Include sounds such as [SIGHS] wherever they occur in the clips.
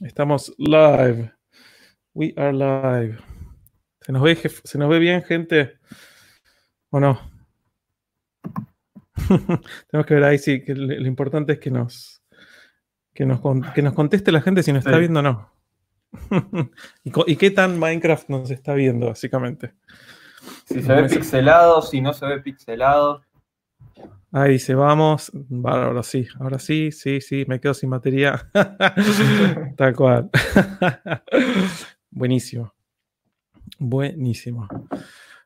Estamos live. We are live. ¿Se nos ve, ¿se nos ve bien, gente? ¿O no? [LAUGHS] Tenemos que ver ahí si que lo importante es que nos, que nos, que nos conteste la gente si nos está viendo o no. [LAUGHS] ¿Y, qué tan Minecraft nos está viendo, básicamente? Si se ve pixelado, si no se ve pixelado. Ahí dice, vamos. ahora sí, ahora sí, sí, sí, me quedo sin batería. [LAUGHS] Tal cual. [LAUGHS] Buenísimo. Buenísimo.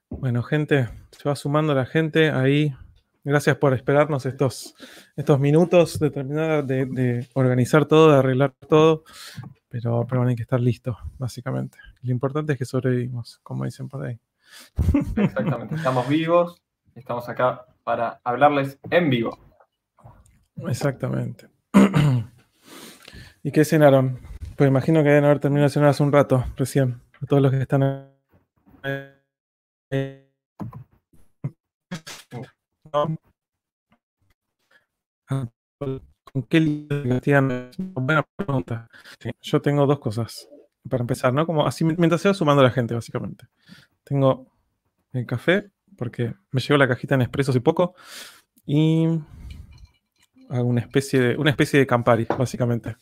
Bueno, gente, se va sumando la gente ahí. Gracias por esperarnos estos, estos minutos de terminar de, organizar todo, de arreglar todo. Pero, pero hay que estar listos, básicamente. Lo importante es que sobrevivimos, como dicen por ahí. Exactamente, estamos vivos, estamos acá para hablarles en vivo. Exactamente. [CLEARS THROAT] ¿Y qué cenaron? Pues imagino que deben haber terminado de cenar hace un rato, recién. A todos los que están. ¿Con qué Buena pregunta. yo tengo dos cosas para empezar, ¿no? Como así mientras se va sumando la gente, básicamente. Tengo el café porque me llegó la cajita en expreso hace poco y hago una especie de, una especie de Campari, básicamente.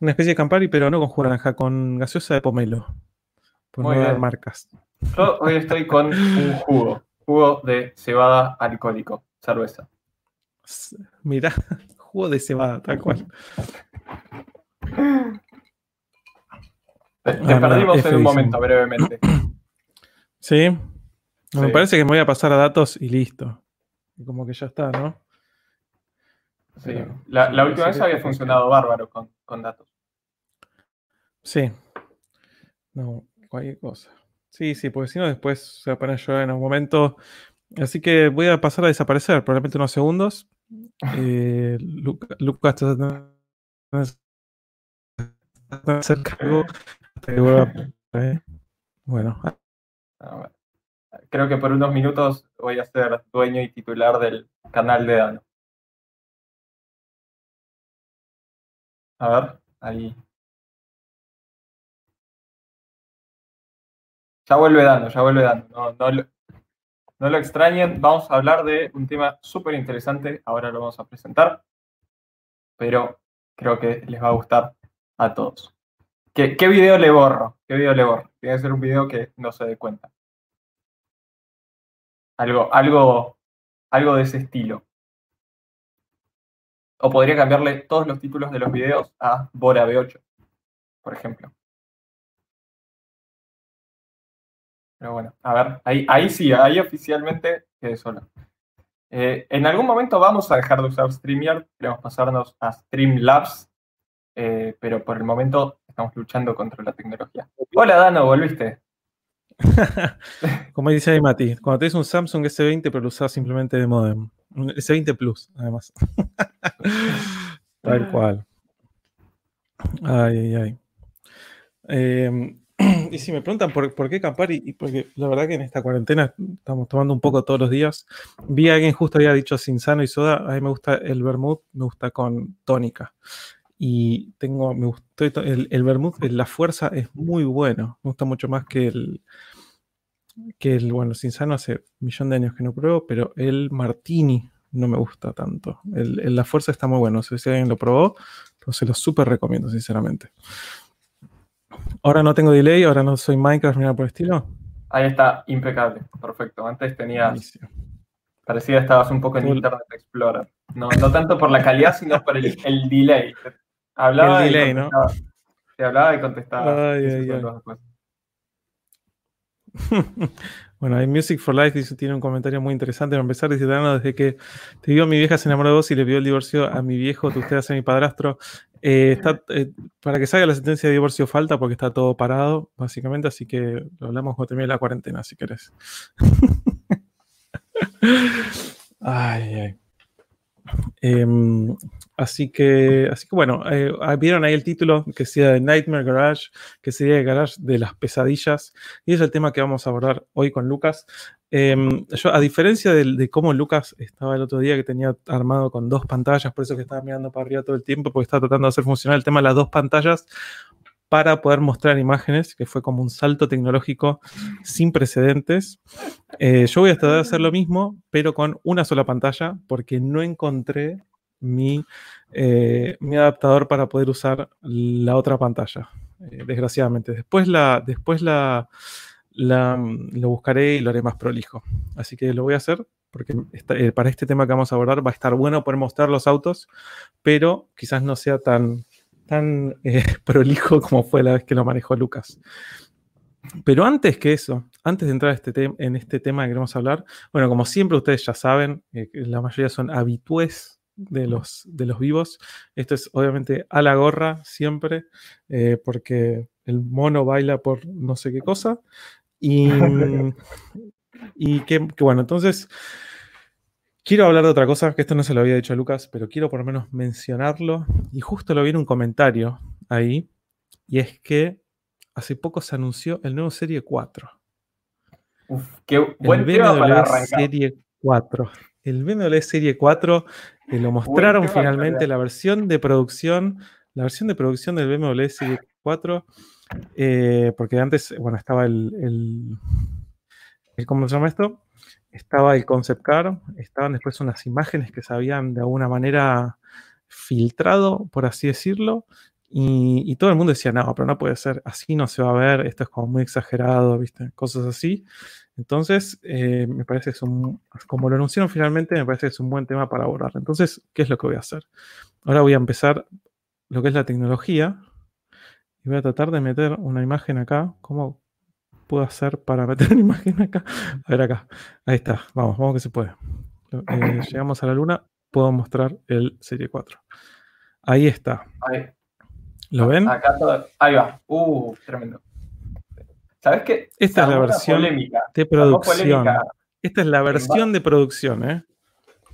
Una especie de Campari, pero no con jugo naranja, con gaseosa de pomelo. Por no dar marcas. Yo hoy estoy con un jugo, jugo de cebada alcohólico, cerveza. Mira, [LAUGHS] jugo de cebada, tal cual. Te, ah, perdimos en un momento, brevemente. Sí, me parece que me voy a pasar a datos y listo. como que ya está, ¿no? Sí. La, última vez había funcionado bárbaro con, datos. Sí. No, cualquier cosa. Sí, sí, porque si no después se va a poner yo en un momento. Así que voy a pasar a desaparecer, probablemente unos segundos. [LAUGHS] Eh, Lucas, [LAUGHS] Bueno. Creo que por unos minutos voy a ser dueño y titular del canal de Dano. A ver, ahí. Ya vuelve Dano, ya vuelve Dano. No, no, lo, no lo extrañen, vamos a hablar de un tema súper interesante. Ahora lo vamos a presentar. Pero creo que les va a gustar a todos. ¿Qué, qué video le borro? ¿Qué video le borro? Tiene que ser un video que no se dé cuenta. Algo, algo, algo de ese estilo. O podría cambiarle todos los títulos de los videos a Bora B8, por ejemplo. Pero bueno, a ver, ahí, ahí sí, ahí oficialmente quedé solo. Eh, en algún momento vamos a dejar de usar StreamYard, queremos pasarnos a Streamlabs, eh, pero por el momento estamos luchando contra la tecnología. Hola Dano, ¿volviste? [LAUGHS] Como dice ahí Mati, cuando tenés un Samsung S20 pero lo usás simplemente de modem. Un S20 Plus, además. [LAUGHS] Tal cual. Ay, ay, ay. Em, [CLEARS THROAT] y si me preguntan por, qué Campari, y porque la verdad que en esta cuarentena estamos tomando un poco todos los días. Vi a alguien justo había dicho sin sano y soda. A mí me gusta el vermouth, me gusta con tónica y tengo, me gustó el, el vermouth, la fuerza es muy bueno, me gusta mucho más que el, que el, bueno, Sinsano hace un millón de años que no pruebo, pero el Martini no me gusta tanto. El, la fuerza está muy bueno, si alguien lo probó, se lo súper recomiendo, sinceramente. Ahora no tengo delay, ahora no soy Minecraft, mira por estilo. Ahí está, impecable, perfecto. Antes tenías, parecía estabas un poco en Internet Explorer. No, no tanto por la calidad, sino por el, el delay. Hablaba el delay, ¿no? Se hablaba y contestaba. Ay, ay, ay. [LAUGHS] bueno, hay Music for Life dice, tiene un comentario muy interesante. Para empezar, dice desde que te vio mi vieja se enamoró de vos y le pidió el divorcio a mi viejo, tú usted hace mi padrastro. Eh, está, eh, para que salga la sentencia de divorcio falta porque está todo parado, básicamente, así que lo hablamos cuando termine la cuarentena, si querés. [LAUGHS] ay, ay. Em, así, que, así que bueno, eh, ah, vieron ahí el título que sea de Nightmare Garage, que sería el garage de las pesadillas, y es el tema que vamos a abordar hoy con Lucas. Em, yo, a diferencia de, de, cómo Lucas estaba el otro día, que tenía armado con dos pantallas, por eso que estaba mirando para arriba todo el tiempo, porque estaba tratando de hacer funcionar el tema de las dos pantallas, para poder mostrar imágenes, que fue como un salto tecnológico sin precedentes. Eh, yo voy a tratar de hacer lo mismo, pero con una sola pantalla, porque no encontré mi, eh, mi adaptador para poder usar la otra pantalla, eh, desgraciadamente. Después, la, después la, lo buscaré y lo haré más prolijo. Así que lo voy a hacer porque para este tema que vamos a abordar va a estar bueno poder mostrar los autos, pero quizás no sea tan, tan eh, [LAUGHS] prolijo como fue la vez que lo manejó Lucas. Pero antes que eso, antes de entrar este en este tema que queremos hablar, bueno, como siempre ustedes ya saben, eh, la mayoría son habitués de los, de los vivos. Esto es obviamente a la gorra siempre, eh, porque el mono baila por no sé qué cosa. Y, [LAUGHS] y que, que, bueno, entonces Quiero hablar de otra cosa, que esto no se lo había dicho a Lucas, pero quiero por lo menos mencionarlo. Y justo lo vi en un comentario ahí. Y es que hace poco se anunció el nuevo Serie 4. Uf, qué buen el BMW Serie 4. El BMW Serie 4 que lo mostraron finalmente la versión de producción, la versión de producción del BMW Serie 4, eh, porque antes, bueno, estaba el, el, el, ¿cómo se llama esto? Estaba el concept car, estaban después unas imágenes que se habían de alguna manera filtrado, por así decirlo, y, todo el mundo decía, no, pero no puede ser, así no se va a ver, esto es como muy exagerado, ¿viste? Cosas así. Entonces, eh, me parece que es un, como lo anunciaron finalmente, me parece que es un buen tema para abordar. Entonces, ¿qué es lo que voy a hacer? Ahora voy a empezar lo que es la tecnología y voy a tratar de meter una imagen acá, como puedo hacer para meter [LAUGHS] una imagen acá? A ver acá. Ahí está. Vamos, vamos que se puede. Eh, [CLEARS THROAT] llegamos a la luna. Puedo mostrar el Serie 4. Ahí está. Ahí. ¿Lo ven? Acá todo. Ahí va. Uh, tremendo. ¿Sabes qué? Esta es la versión de producción. Esta es la versión de producción, ¿eh?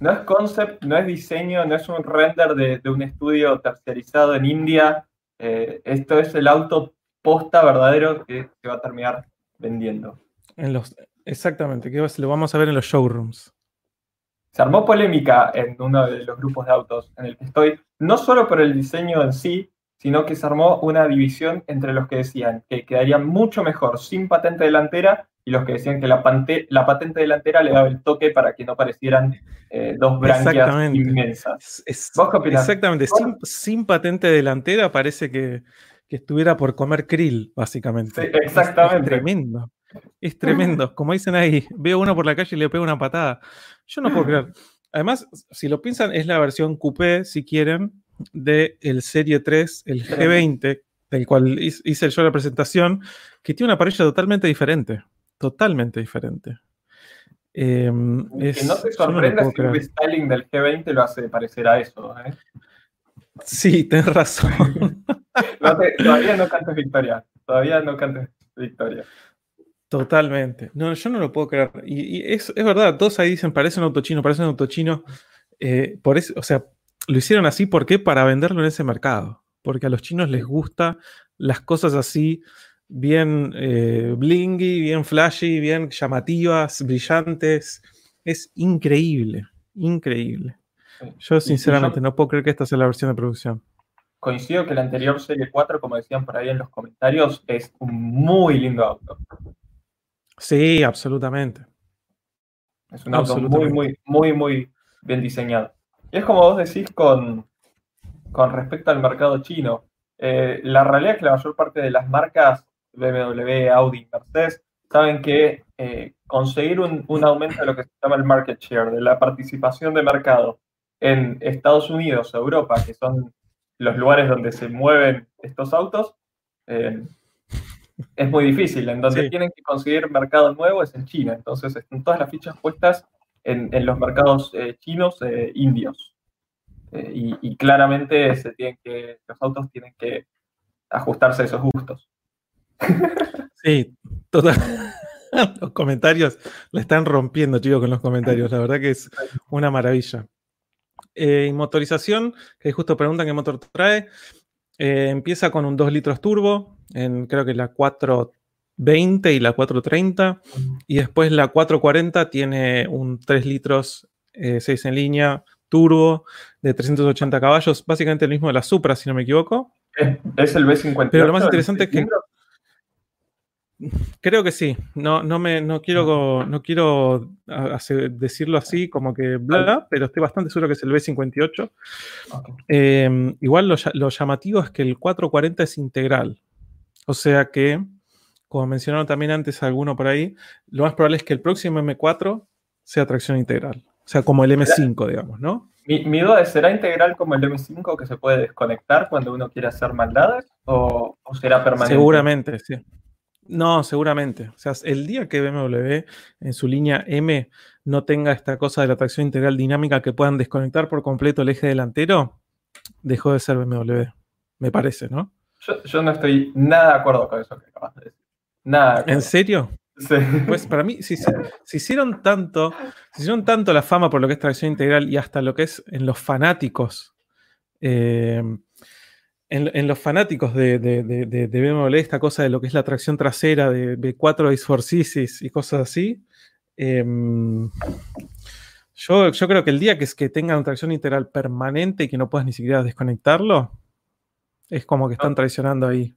No es concept, no es diseño, no es un render de, de un estudio terciarizado en India. Eh, esto es el auto posta verdadero que, que va a terminar vendiendo. En los, exactamente, que lo vamos a ver en los showrooms. Se armó polémica en uno de los grupos de autos en el que estoy, no solo por el diseño en sí, sino que se armó una división entre los que decían que quedaría mucho mejor sin patente delantera y los que decían que la, la patente delantera le daba el toque para que no parecieran eh, dos branquias inmensas. ¿Vos qué Exactamente, sin, sin, patente delantera parece que, que estuviera por comer krill, básicamente. exactamente. Es, tremendo. Es [LAUGHS] tremendo. Como dicen ahí, veo uno por la calle y le pego una patada. Yo no puedo creer. Además, si lo piensan, es la versión coupé, si quieren, del el Serie 3, el G20, del cual hice yo la presentación, que tiene una parrilla totalmente diferente. Totalmente diferente. Em, que no te sorprenda si un restyling del G20 lo hace parecer a eso. ¿eh? Sí, tenés razón. [LAUGHS] todavía no cantes victoria. Todavía no cantes victoria. Totalmente. No, yo no lo puedo creer. Y, es, verdad, todos ahí dicen, parece un auto chino, parece un auto chino. Eh, por eso, o sea, lo hicieron así, ¿por qué? Para venderlo en ese mercado. Porque a los chinos les gusta las cosas así, bien eh, blingy, bien flashy, bien llamativas, brillantes. Es increíble, increíble. Yo sinceramente no puedo creer que esta sea la versión de producción coincido que la anterior Serie 4, como decían por ahí en los comentarios, es un muy lindo auto. Sí, absolutamente. Es un auto muy, muy, muy, muy bien diseñado. Y es como vos decís con, con respecto al mercado chino. Eh, la realidad es que la mayor parte de las marcas BMW, Audi, Mercedes, saben que eh, conseguir un, un, aumento de lo que se llama el market share, de la participación de mercado en Estados Unidos Europa, que son los lugares donde se mueven estos autos, eh, es muy difícil. En donde tienen que conseguir mercado nuevo es en China. Entonces están todas las fichas puestas en, los mercados eh, chinos e indios. Y, claramente se tienen que, los autos tienen que ajustarse a esos gustos. Sí, total. [LAUGHS] Los comentarios la están rompiendo, chicos, con los comentarios. La verdad que es una maravilla. Eh, y motorización, que justo preguntan qué motor trae. Eh, empieza con un 2 litros turbo, en creo que la 420 y la 430. Y después la 440 tiene un 3 litros, 6 eh, en línea, turbo, de 380 caballos. Básicamente el mismo de la Supra, si no me equivoco. Es el B50. Pero lo más interesante es que. Creo que sí. No, no, me, no quiero, no quiero decirlo así como que bla, pero estoy bastante seguro que es el B58. Em, igual lo, llamativo es que el 440 es integral. O sea que, como mencionaron también antes alguno por ahí, lo más probable es que el próximo M4 sea tracción integral. O sea, como el M5, digamos, ¿no? Mi, duda es, ¿será integral como el M5 que se puede desconectar cuando uno quiere hacer maldades? ¿O, o será permanente? Seguramente, sí. No, seguramente. O sea, el día que BMW en su línea M no tenga esta cosa de la tracción integral dinámica que puedan desconectar por completo el eje delantero, dejó de ser BMW. Me parece, ¿no? Yo, no estoy nada de acuerdo con eso que acabas de decir. Nada. ¿En serio? Sí. Pues para mí, si, si, hicieron tanto, si hicieron tanto la fama por lo que es tracción integral y hasta lo que es en los fanáticos, eh, en, los fanáticos de, de, BMW, esta cosa de lo que es la tracción trasera de B4 is for y cosas así, em, yo, yo, creo que el día que, es que tengan una tracción integral permanente y que no puedas ni siquiera desconectarlo, es como que están traicionando ahí.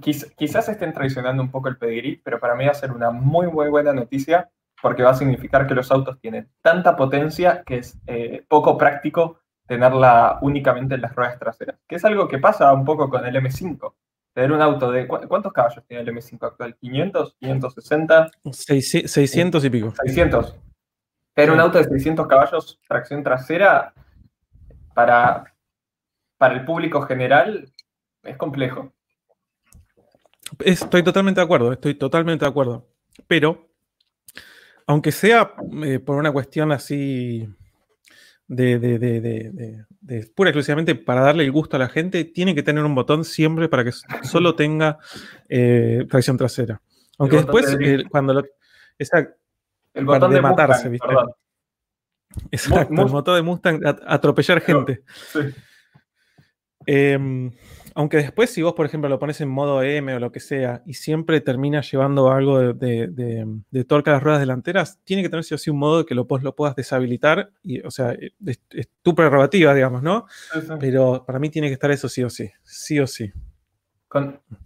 quizás estén traicionando un poco el pedigrí, pero para mí va a ser una muy, muy buena noticia porque va a significar que los autos tienen tanta potencia que es eh, poco práctico tenerla únicamente en las ruedas traseras, que es algo que pasa un poco con el M5. Tener un auto de... ¿Cuántos caballos tiene el M5 actual? ¿500? ¿560? 600 y pico. 600. Tener un auto de 600 caballos, tracción trasera, para, para el público general es complejo. Estoy totalmente de acuerdo, estoy totalmente de acuerdo. Pero, aunque sea eh, por una cuestión así de, de, de, de, pura exclusivamente para darle el gusto a la gente, tiene que tener un botón siempre para que [LAUGHS] solo tenga eh, tracción trasera. Aunque después, eh, cuando lo. Esa, el botón de matarse, ¿viste? Exacto, el motor de Mustang, atropellar gente. Sí. Em, aunque después, si vos, por ejemplo, lo pones en modo M o lo que sea, y siempre termina llevando algo de, de, torque a las ruedas delanteras, tiene que tener sí o sí un modo que lo, lo puedas deshabilitar. Y, o sea, es, tu prerrogativa, digamos, ¿no? Pero para mí tiene que estar eso sí o sí. Sí o sí.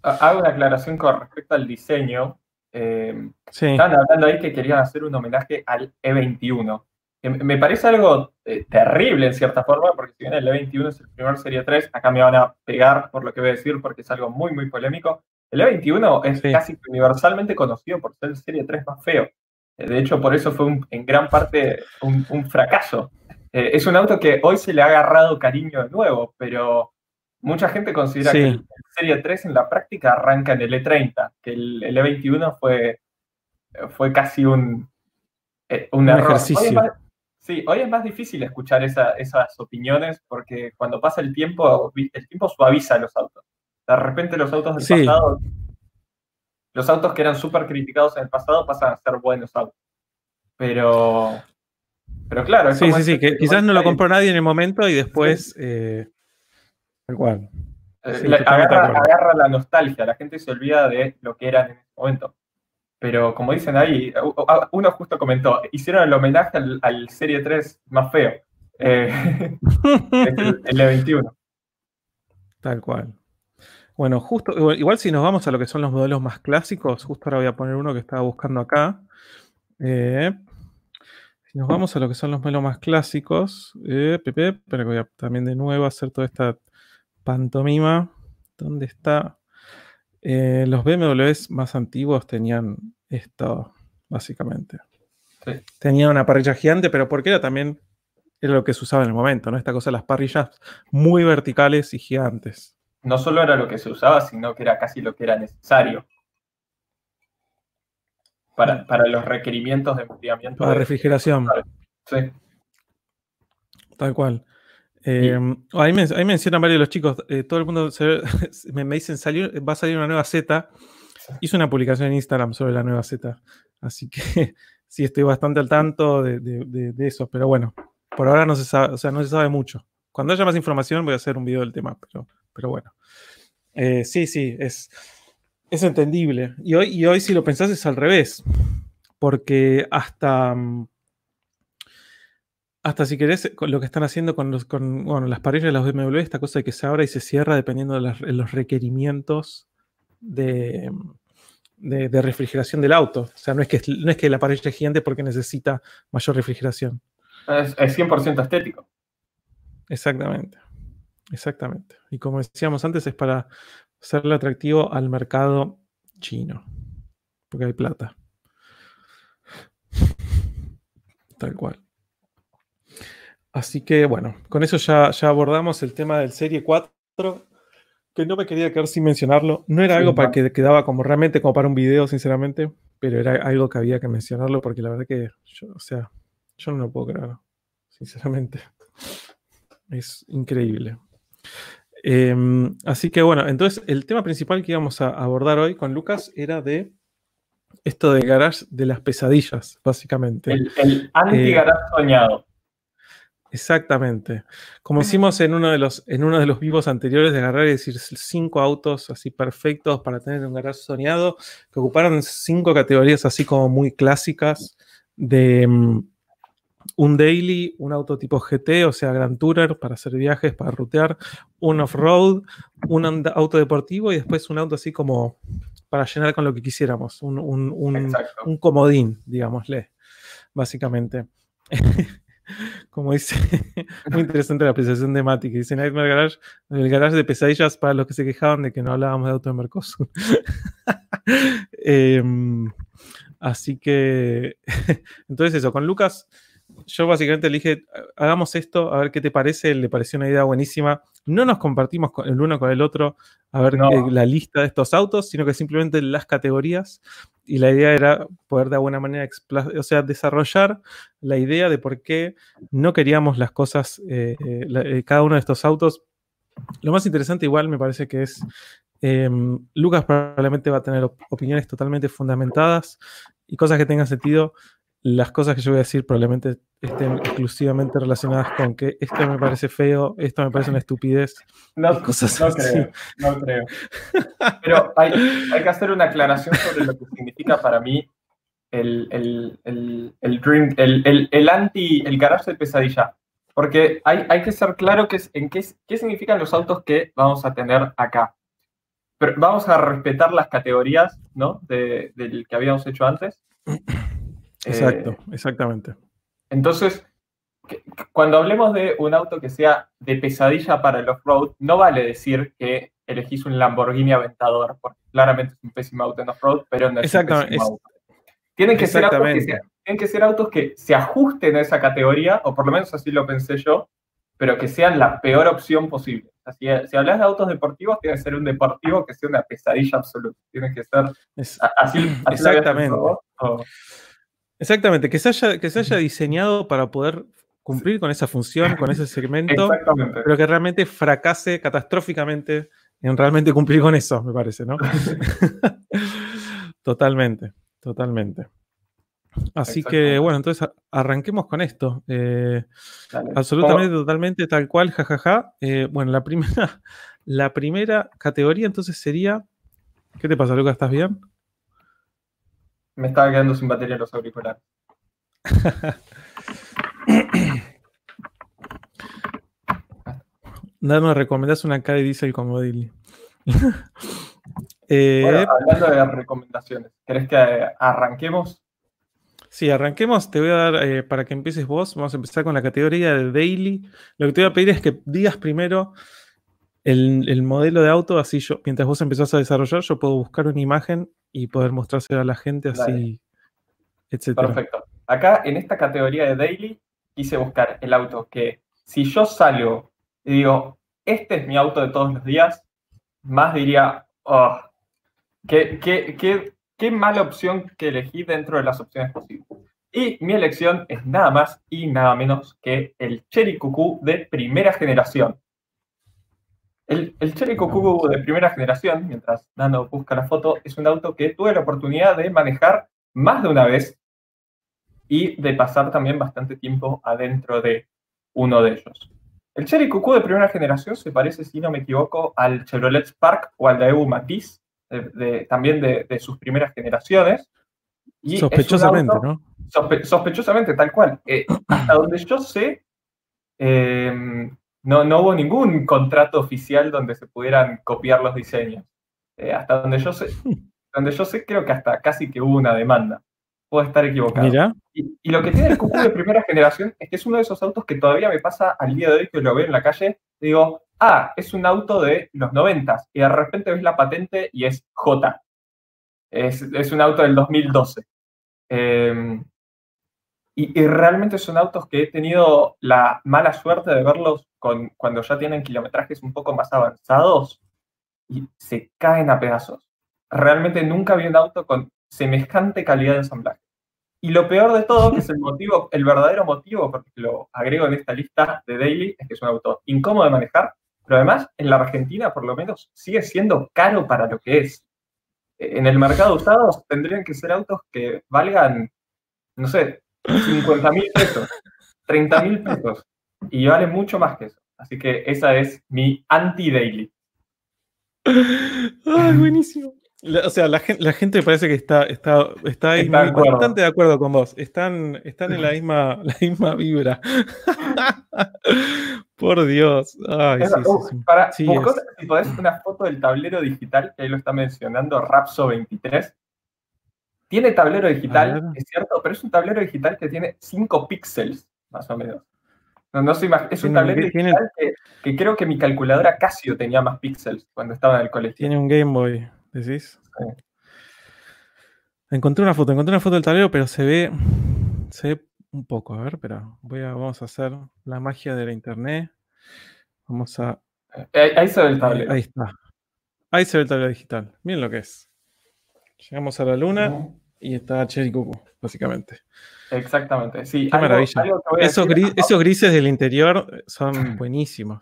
hago una aclaración con respecto al diseño. Eh, Estaban hablando ahí que querían hacer un homenaje al E21 me parece algo eh, terrible en cierta forma, porque si bien el E21 es el primer Serie 3, acá me van a pegar por lo que voy a decir, porque es algo muy, muy polémico. El E21 es casi universalmente conocido por ser el Serie 3 más feo. Eh, de hecho, por eso fue en gran parte un, fracaso. Eh, es un auto que hoy se le ha agarrado cariño de nuevo, pero mucha gente considera que el Serie 3 en la práctica arranca en el E30, que el, E21 fue, fue casi un, un, ejercicio. Sí, hoy es más difícil escuchar esas opiniones porque cuando pasa el tiempo, el tiempo suaviza los autos. De repente los autos del pasado, los autos que eran súper criticados en el pasado pasan a ser buenos autos. Pero, pero claro. sí, sí, sí, que quizás no lo compró nadie en el momento y después... Eh, igual. Eh, agarra, agarra, la nostalgia, la gente se olvida de lo que era en ese momento. Pero como dicen ahí, uno justo comentó, hicieron el homenaje al, Serie 3 más feo, eh, [LAUGHS] el, E21. Tal cual. Bueno, justo, igual, si nos vamos a lo que son los modelos más clásicos, justo ahora voy a poner uno que estaba buscando acá. Eh, si nos vamos a lo que son los modelos más clásicos, eh, Pepe, pero voy a también de nuevo hacer toda esta pantomima. ¿Dónde está? Eh, los BMWs más antiguos tenían esto, básicamente. Tenían una parrilla gigante, pero porque era también era lo que se usaba en el momento, ¿no? Esta cosa de las parrillas muy verticales y gigantes. No solo era lo que se usaba, sino que era casi lo que era necesario. Para, mm. los requerimientos de enfriamiento. Para refrigeración. Sí. Tal cual. Eh, ahí, mencionan varios de los chicos, eh, todo el mundo [LAUGHS] me, dicen, salió, va a salir una nueva Z. Hice una publicación en Instagram sobre la nueva Z, así que [LAUGHS] sí estoy bastante al tanto de, eso, pero bueno, por ahora no se sabe, o sea, no se sabe mucho. Cuando haya más información voy a hacer un video del tema, pero, bueno. Eh, sí, sí, es, es entendible. Y hoy, y hoy, si lo pensás, es al revés. Porque hasta, mm, hasta si querés, lo que están haciendo con, los, con las parrillas de los BMW, esta cosa de que se abra y se cierra dependiendo de, los requerimientos de, de, refrigeración del auto. O sea, no es, que, no es que la parrilla es gigante porque necesita mayor refrigeración. Es, 100% estético. Exactamente. Exactamente. Y como decíamos antes, es para hacerle atractivo al mercado chino. Porque hay plata. Tal cual. Así que bueno, con eso ya, ya abordamos el tema del Serie 4, que no me quería quedar sin mencionarlo. No era algo para que quedaba como realmente como para un video, sinceramente, pero era algo que había que mencionarlo porque la verdad que, yo, o sea, yo no lo puedo creer, sinceramente. [LAUGHS] Es increíble. Em, así que bueno, entonces el tema principal que íbamos a abordar hoy con Lucas era de esto de garage de las pesadillas, básicamente. El, el anti-garage eh, soñado. Exactamente. Como hicimos en uno de los, en uno de los vivos anteriores de agarrar y decir cinco autos así perfectos para tener un garage soñado, que ocuparon cinco categorías así como muy clásicas de mm, un daily, un auto tipo GT, o sea, Grand Tourer para hacer viajes, para rutear, un off-road, un auto deportivo y después un auto así como para llenar con lo que quisiéramos, un, un, un, un comodín, digámosle, básicamente. [LAUGHS] como dice, [LAUGHS] muy interesante la apreciación de Mati, que dice Nightmare Garage, el garage de pesadillas para los que se quejaban de que no hablábamos de auto de Mercosur. [LAUGHS] Em, así que, [LAUGHS] entonces eso, con Lucas yo básicamente le dije, hagamos esto, a ver qué te parece, le pareció una idea buenísima. No nos compartimos el uno con el otro a ver la lista de estos autos, sino que simplemente las categorías. Y la idea era poder de alguna manera, o sea, desarrollar la idea de por qué no queríamos las cosas, eh, eh, eh, cada uno de estos autos. Lo más interesante igual me parece que es, em, Lucas probablemente va a tener opiniones totalmente fundamentadas y cosas que tengan sentido las cosas que yo voy a decir probablemente estén exclusivamente relacionadas con que esto me parece feo, esto me parece una estupidez. No, [LAUGHS] cosas no creo, no creo. Pero hay, que hacer una aclaración sobre lo que significa para mí el, el, el, el dream, el, el, anti, el garage de pesadilla. Porque hay, hay que ser claro que, en qué, qué significan los autos que vamos a tener acá. Pero vamos a respetar las categorías ¿no? de, del que habíamos hecho antes. [CLEARS THROAT] Exacto, eh, exactamente. Entonces, cuando hablemos de un auto que sea de pesadilla para el off-road, no vale decir que elegís un Lamborghini Aventador, porque claramente es un pésimo auto en off-road, pero no es un pésimo auto. Tienen que, ser autos que tienen que ser autos que se ajusten a esa categoría, o por lo menos así lo pensé yo, pero que sean la peor opción posible. si, hablas de autos deportivos, tiene que ser un deportivo que sea una pesadilla absoluta. Tiene que ser así. exactamente. Exactamente, que se, haya, que se haya diseñado para poder cumplir con esa función, con ese segmento, pero que realmente fracase catastróficamente en realmente cumplir con eso, me parece, ¿no? [LAUGHS] totalmente, totalmente. Así que bueno, entonces arranquemos con esto. Eh, absolutamente, totalmente, tal cual, jajaja. Eh, bueno, la primera, [LAUGHS] la primera categoría entonces sería. ¿Qué te pasa, Lucas? ¿Estás bien? Me estaba quedando sin batería los auriculares. [COUGHS] Nada, me recomendás una K de Diesel como Dilly. [LAUGHS] Eh, hablando de las recomendaciones, ¿querés que arranquemos? Sí, arranquemos. Te voy a dar, eh, para que empieces vos, vamos a empezar con la categoría de Daily. Lo que te voy a pedir es que digas primero el, modelo de auto, así yo, mientras vos empezás a desarrollar, yo puedo buscar una imagen y poder mostrársela a la gente así, etc. Perfecto. Acá en esta categoría de daily quise buscar el auto que si yo salgo y digo, este es mi auto de todos los días, más diría, oh, qué, qué, qué mala opción que elegí dentro de las opciones posibles. Y mi elección es nada más y nada menos que el Cherry Cuckoo de primera generación. El, el Cherry Cuckoo de primera generación, mientras Nano busca la foto, es un auto que tuve la oportunidad de manejar más de una vez y de pasar también bastante tiempo adentro de. uno de ellos. El Cherry Cuckoo de primera generación se parece, si no me equivoco, al Chevrolet Spark o al Daewoo Matiz, también de, sus primeras generaciones. sospechosamente, ¿no? sospechosamente, tal cual. Eh, hasta donde yo sé, em, no, no hubo ningún contrato oficial donde se pudieran copiar los diseños. Eh, hasta donde yo sé, [LAUGHS] donde yo sé, creo que hasta casi que hubo una demanda. Puedo estar equivocado. Y, lo que tiene el Cuckoo de primera generación es que es uno de esos autos que todavía me pasa al día de hoy que lo veo en la calle. Digo, ah, es un auto de los 90 y de repente ves la patente y es J. Es, es un auto del 2012. Em, y, realmente son autos que he tenido la mala suerte de verlos con, cuando ya tienen kilometrajes un poco más avanzados y se caen a pedazos. Realmente nunca vi un auto con semejante calidad de ensamblaje. Y lo peor de todo, que es el motivo, el verdadero motivo, porque lo agrego en esta lista de Daily, es que es un auto incómodo de manejar, pero además en la Argentina por lo menos sigue siendo caro para lo que es. En el mercado de usados tendrían que ser autos que valgan, no sé, 50 mil pesos, 30 mil pesos, y vale mucho más que eso. Así que esa es mi anti-daily. Ay, buenísimo. o sea, la gente, la gente parece que está, está, está, ahí bastante de acuerdo con vos. Están, están en la misma, la misma vibra. [LAUGHS] Por Dios. Ay, sí, sí, Para, si podés una foto del tablero digital, que ahí lo está mencionando Rapso 23. Tiene tablero digital, es cierto, pero es un tablero digital que tiene 5 píxeles, más o menos. No, no sé, es un tablero digital que, creo que mi calculadora Casio tenía más píxeles cuando estaba en el colegio. Tiene un Game Boy, decís. Encontré una foto, encontré una foto del tablero, pero se ve, se ve un poco. A ver, pero voy a, vamos a hacer la magia de la internet. Vamos a. Eh, ahí se ve el tablero. Ahí está. Ahí se ve el tablero digital. Miren lo que es. Llegamos a la luna y está Cherry Cuckoo, básicamente. Exactamente, sí. Qué maravilla. esos, grises del interior son buenísimos.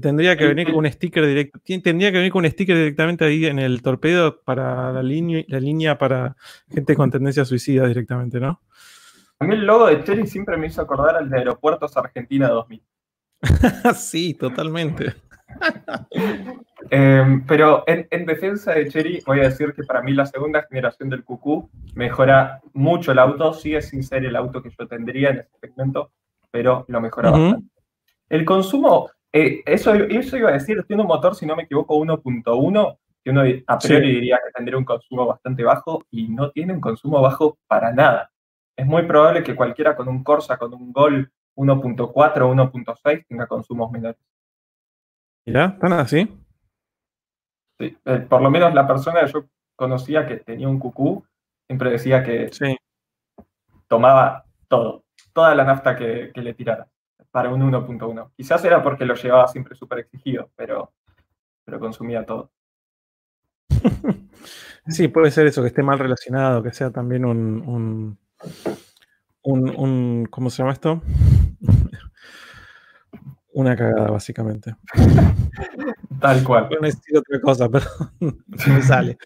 Tendría que venir con un sticker directo. Tendría que venir con un sticker directamente ahí en el torpedo para la línea, la línea para gente con tendencia suicida directamente, ¿no? A mí el logo de Cherry siempre me hizo acordar al de Aeropuertos Argentina 2000. [LAUGHS] sí, totalmente. [LAUGHS] Em, pero en, defensa de Cherry, voy a decir que para mí la segunda generación del QQ mejora mucho el auto. Sigue sin ser el auto que yo tendría en este segmento, pero lo mejora bastante. El consumo, eh, eso, eso iba a decir, tiene un motor, si no me equivoco, 1.1, que uno a priori diría que tendría un consumo bastante bajo y no tiene un consumo bajo para nada. Es muy probable que cualquiera con un Corsa, con un Gol 1.4 o 1.6 tenga consumos menores. ¿Ya? ¿Tan así? Sí, eh, por lo menos la persona que yo conocía que tenía un cucú siempre decía que tomaba todo, toda la nafta que, le tirara para un 1.1. Quizás era porque lo llevaba siempre súper exigido, pero, pero consumía todo. [LAUGHS] Sí, puede ser eso, que esté mal relacionado, que sea también un, un, un ¿cómo se llama esto? Una cagada, básicamente. [LAUGHS] Tal cual. No necesito otra cosa, pero [LAUGHS] me sale.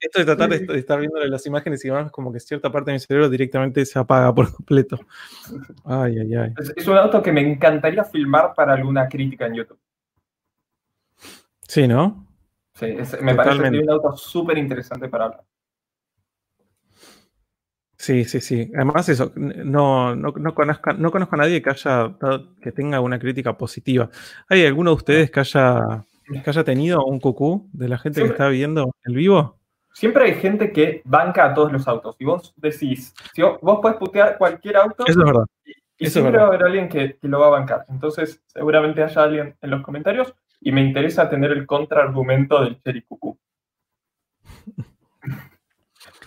Esto de tratar de, estar viendo las imágenes y demás, como que cierta parte de mi cerebro directamente se apaga por completo. Ay, ay, ay. Es, un auto que me encantaría filmar para alguna crítica en YouTube. Sí, ¿no? Sí, me parece un auto súper interesante para hablar. Sí, sí, sí. Además, eso, no, no, no, conozco, no conozco a nadie que haya que tenga una crítica positiva. ¿Hay alguno de ustedes que haya, que haya tenido un cucú de la gente que está viendo el vivo? Siempre hay gente que banca a todos los autos. Y vos decís, si vos, vos podés putear cualquier auto. Eso es verdad. Y, siempre va a haber alguien que, lo va a bancar. Entonces, seguramente haya alguien en los comentarios. Y me interesa tener el contraargumento del Cherry Cucú. [LAUGHS]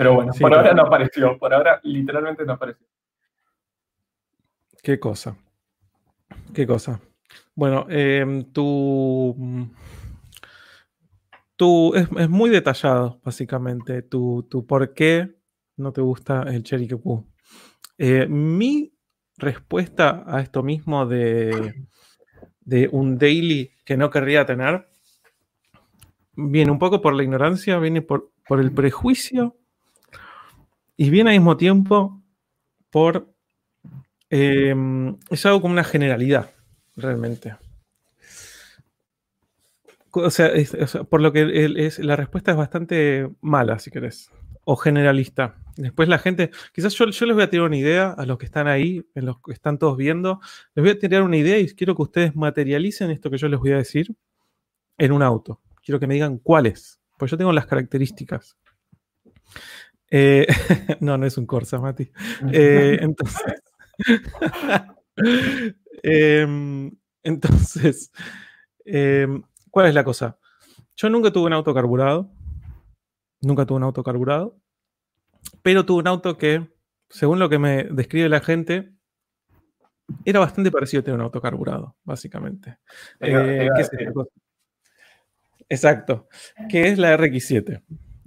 Pero bueno, por ahora no apareció, por ahora literalmente no apareció. Qué cosa. Qué cosa. Bueno, eh, tu, es, muy detallado, básicamente, tu, tu, por qué no te gusta el Cherry Cuckoo. Eh, mi respuesta a esto mismo de, de un daily que no querría tener viene un poco por la ignorancia, viene por, por el prejuicio y viene al mismo tiempo por... Em, es algo como una generalidad, realmente. O sea, por lo que es, la respuesta es bastante mala, si querés, o generalista. Después la gente, quizás yo, yo les voy a tirar una idea a los que están ahí, en los que están todos viendo, les voy a tirar una idea y quiero que ustedes materialicen esto que yo les voy a decir en un auto. Quiero que me digan cuáles, pues yo tengo las características. Eh, [LAUGHS] no, no es un Corsa, Mati. Eh, [LAUGHS] entonces, [LAUGHS] em, entonces em, ¿cuál es la cosa? Yo nunca tuve un auto carburado. Nunca tuve un auto carburado. Pero tuve un auto que, según lo que me describe la gente, era bastante parecido a tener un auto carburado, básicamente. Eh, Exacto. Que es la RX7.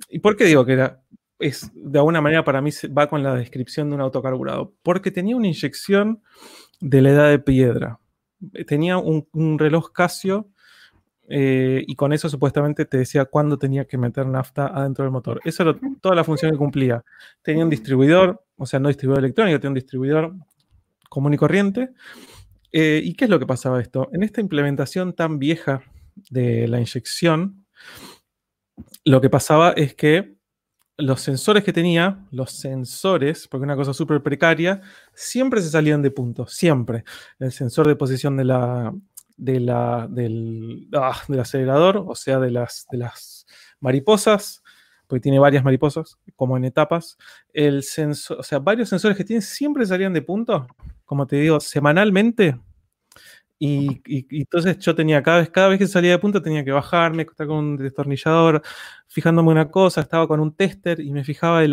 ¿Y por qué digo que era es de alguna manera para mí va con la descripción de un autocarburado, porque tenía una inyección de la edad de piedra. Tenía un, reloj Casio eh, y con eso supuestamente te decía cuándo tenía que meter nafta adentro del motor. Esa era toda la función que cumplía. Tenía un distribuidor, o sea, no distribuidor electrónico, tenía un distribuidor común y corriente. Eh, ¿Y qué es lo que pasaba esto? En esta implementación tan vieja de la inyección, lo que pasaba es que los sensores que tenía, los sensores, porque una cosa súper precaria, siempre se salían de punto, siempre. El sensor de posición de la, de la, del, ah, del acelerador, o sea, de las, de las mariposas, porque tiene varias mariposas, como en etapas. El sensor, o sea, varios sensores que tiene siempre salían de punto, como te digo, semanalmente y, entonces yo tenía, cada vez, cada vez que salía de punto tenía que bajarme, estar con un destornillador, fijándome una cosa, estaba con un tester y me fijaba eh,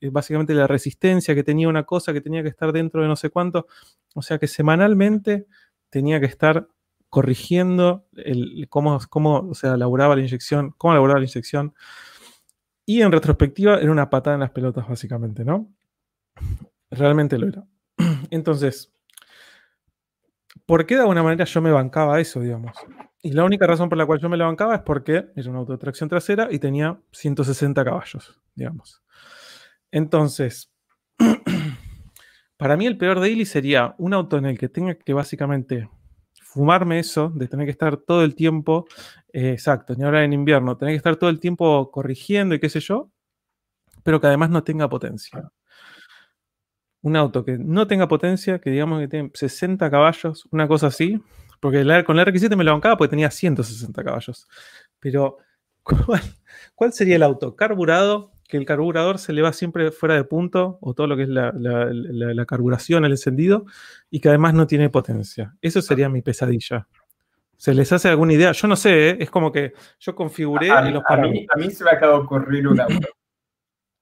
eh, básicamente la resistencia que tenía una cosa que tenía que estar dentro de no sé cuánto. O sea que semanalmente tenía que estar corrigiendo cómo, cómo o la inyección, cómo elaboraba la inyección. Y en retrospectiva era una patada en las pelotas, básicamente, ¿no? Realmente lo era. [CLEARS THROAT] Entonces, ¿por qué de alguna manera yo me bancaba eso, digamos? Y la única razón por la cual yo me la bancaba es porque era un auto de tracción trasera y tenía 160 caballos, digamos. Entonces, [CLEARS THROAT] para mí el peor daily sería un auto en el que tenga que básicamente fumarme eso, de tener que estar todo el tiempo, eh, exacto, ni ahora en invierno, tener que estar todo el tiempo corrigiendo y qué sé yo, pero que además no tenga potencia un auto que no tenga potencia, que digamos que tiene 60 caballos, una cosa así, porque con el R7 me lo bancaba porque tenía 160 caballos. Pero, [LAUGHS] ¿cuál, sería el auto? Carburado, que el carburador se le va siempre fuera de punto, o todo lo que es la, carburación, el encendido, y que además no tiene potencia. Eso sería mi pesadilla. ¿Se les hace alguna idea? Yo no sé, ¿eh? es como que yo configuré a, los a mí, a mí se me acaba de ocurrir un auto.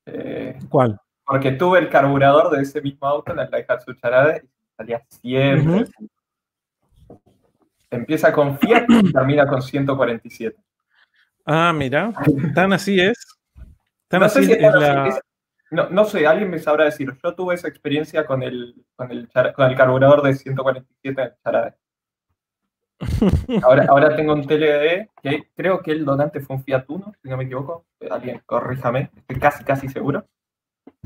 [LAUGHS] ¿Cuál? Porque tuve el carburador de ese mismo auto en el Daihatsu Charade y salía siempre. Empieza con Fiat y termina con 147. Ah, mira, tan así es. Tan no así, sé es la... no, sé, alguien me sabrá decir. Yo tuve esa experiencia con el, con el, con el carburador de 147 en el Charade. Ahora, ahora tengo un TLD que creo que el donante fue un Fiat Uno, si no me equivoco. Alguien, corríjame, estoy casi, casi seguro.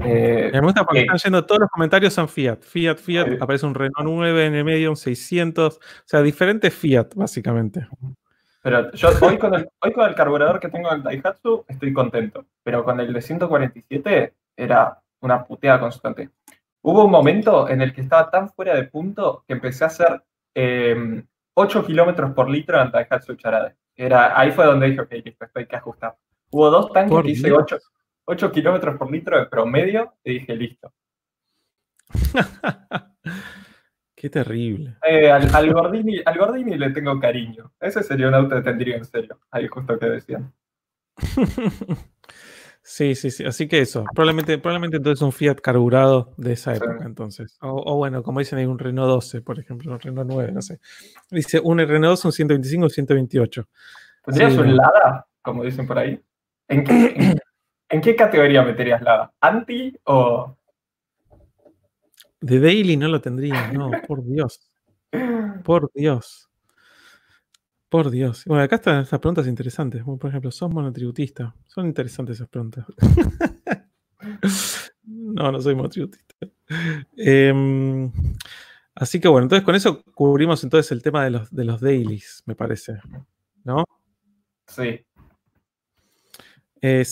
Eh, me gusta porque están yendo todos los comentarios son Fiat. Fiat, Fiat, aparece un Renault 9 en el medio, un 600, o sea, diferentes Fiat, básicamente. Pero yo hoy con, el, hoy con el carburador que tengo en el Daihatsu estoy contento, pero con el de 147 era una puteada constante. Hubo un momento en el que estaba tan fuera de punto que empecé a hacer 8 em, kilómetros por litro en el Daihatsu Charade. Era, ahí fue donde dije, ok, listo, esto hay que ajustar. Hubo dos tanques que hice 8, 8 kilómetros por litro de promedio y dije, listo. [LAUGHS] Qué terrible. Eh, al, Gordini, al, Gordini, le tengo cariño. Ese sería un auto de tendría en serio. Ahí justo que decían. [LAUGHS] sí, sí, sí. Así que eso. Probablemente, probablemente entonces un Fiat carburado de esa época, entonces. O, bueno, como dicen, hay un Renault 12, por ejemplo, un Renault 9, no sé. Dice un Renault 12, un 125 o 128. ¿Tendrías un Lada, como dicen por ahí? ¿En qué, ¿En qué categoría meterías la ¿Anti o...? De Daily no lo tendría, no, por Dios. Por Dios. Por Dios. Bueno, acá están estas preguntas interesantes. por ejemplo, ¿sos monotributista? Son interesantes esas preguntas. [LAUGHS] no, no soy monotributista. Em, Así que bueno, entonces con eso cubrimos entonces el tema de los, de los dailies, me parece. ¿No? Sí. Eh,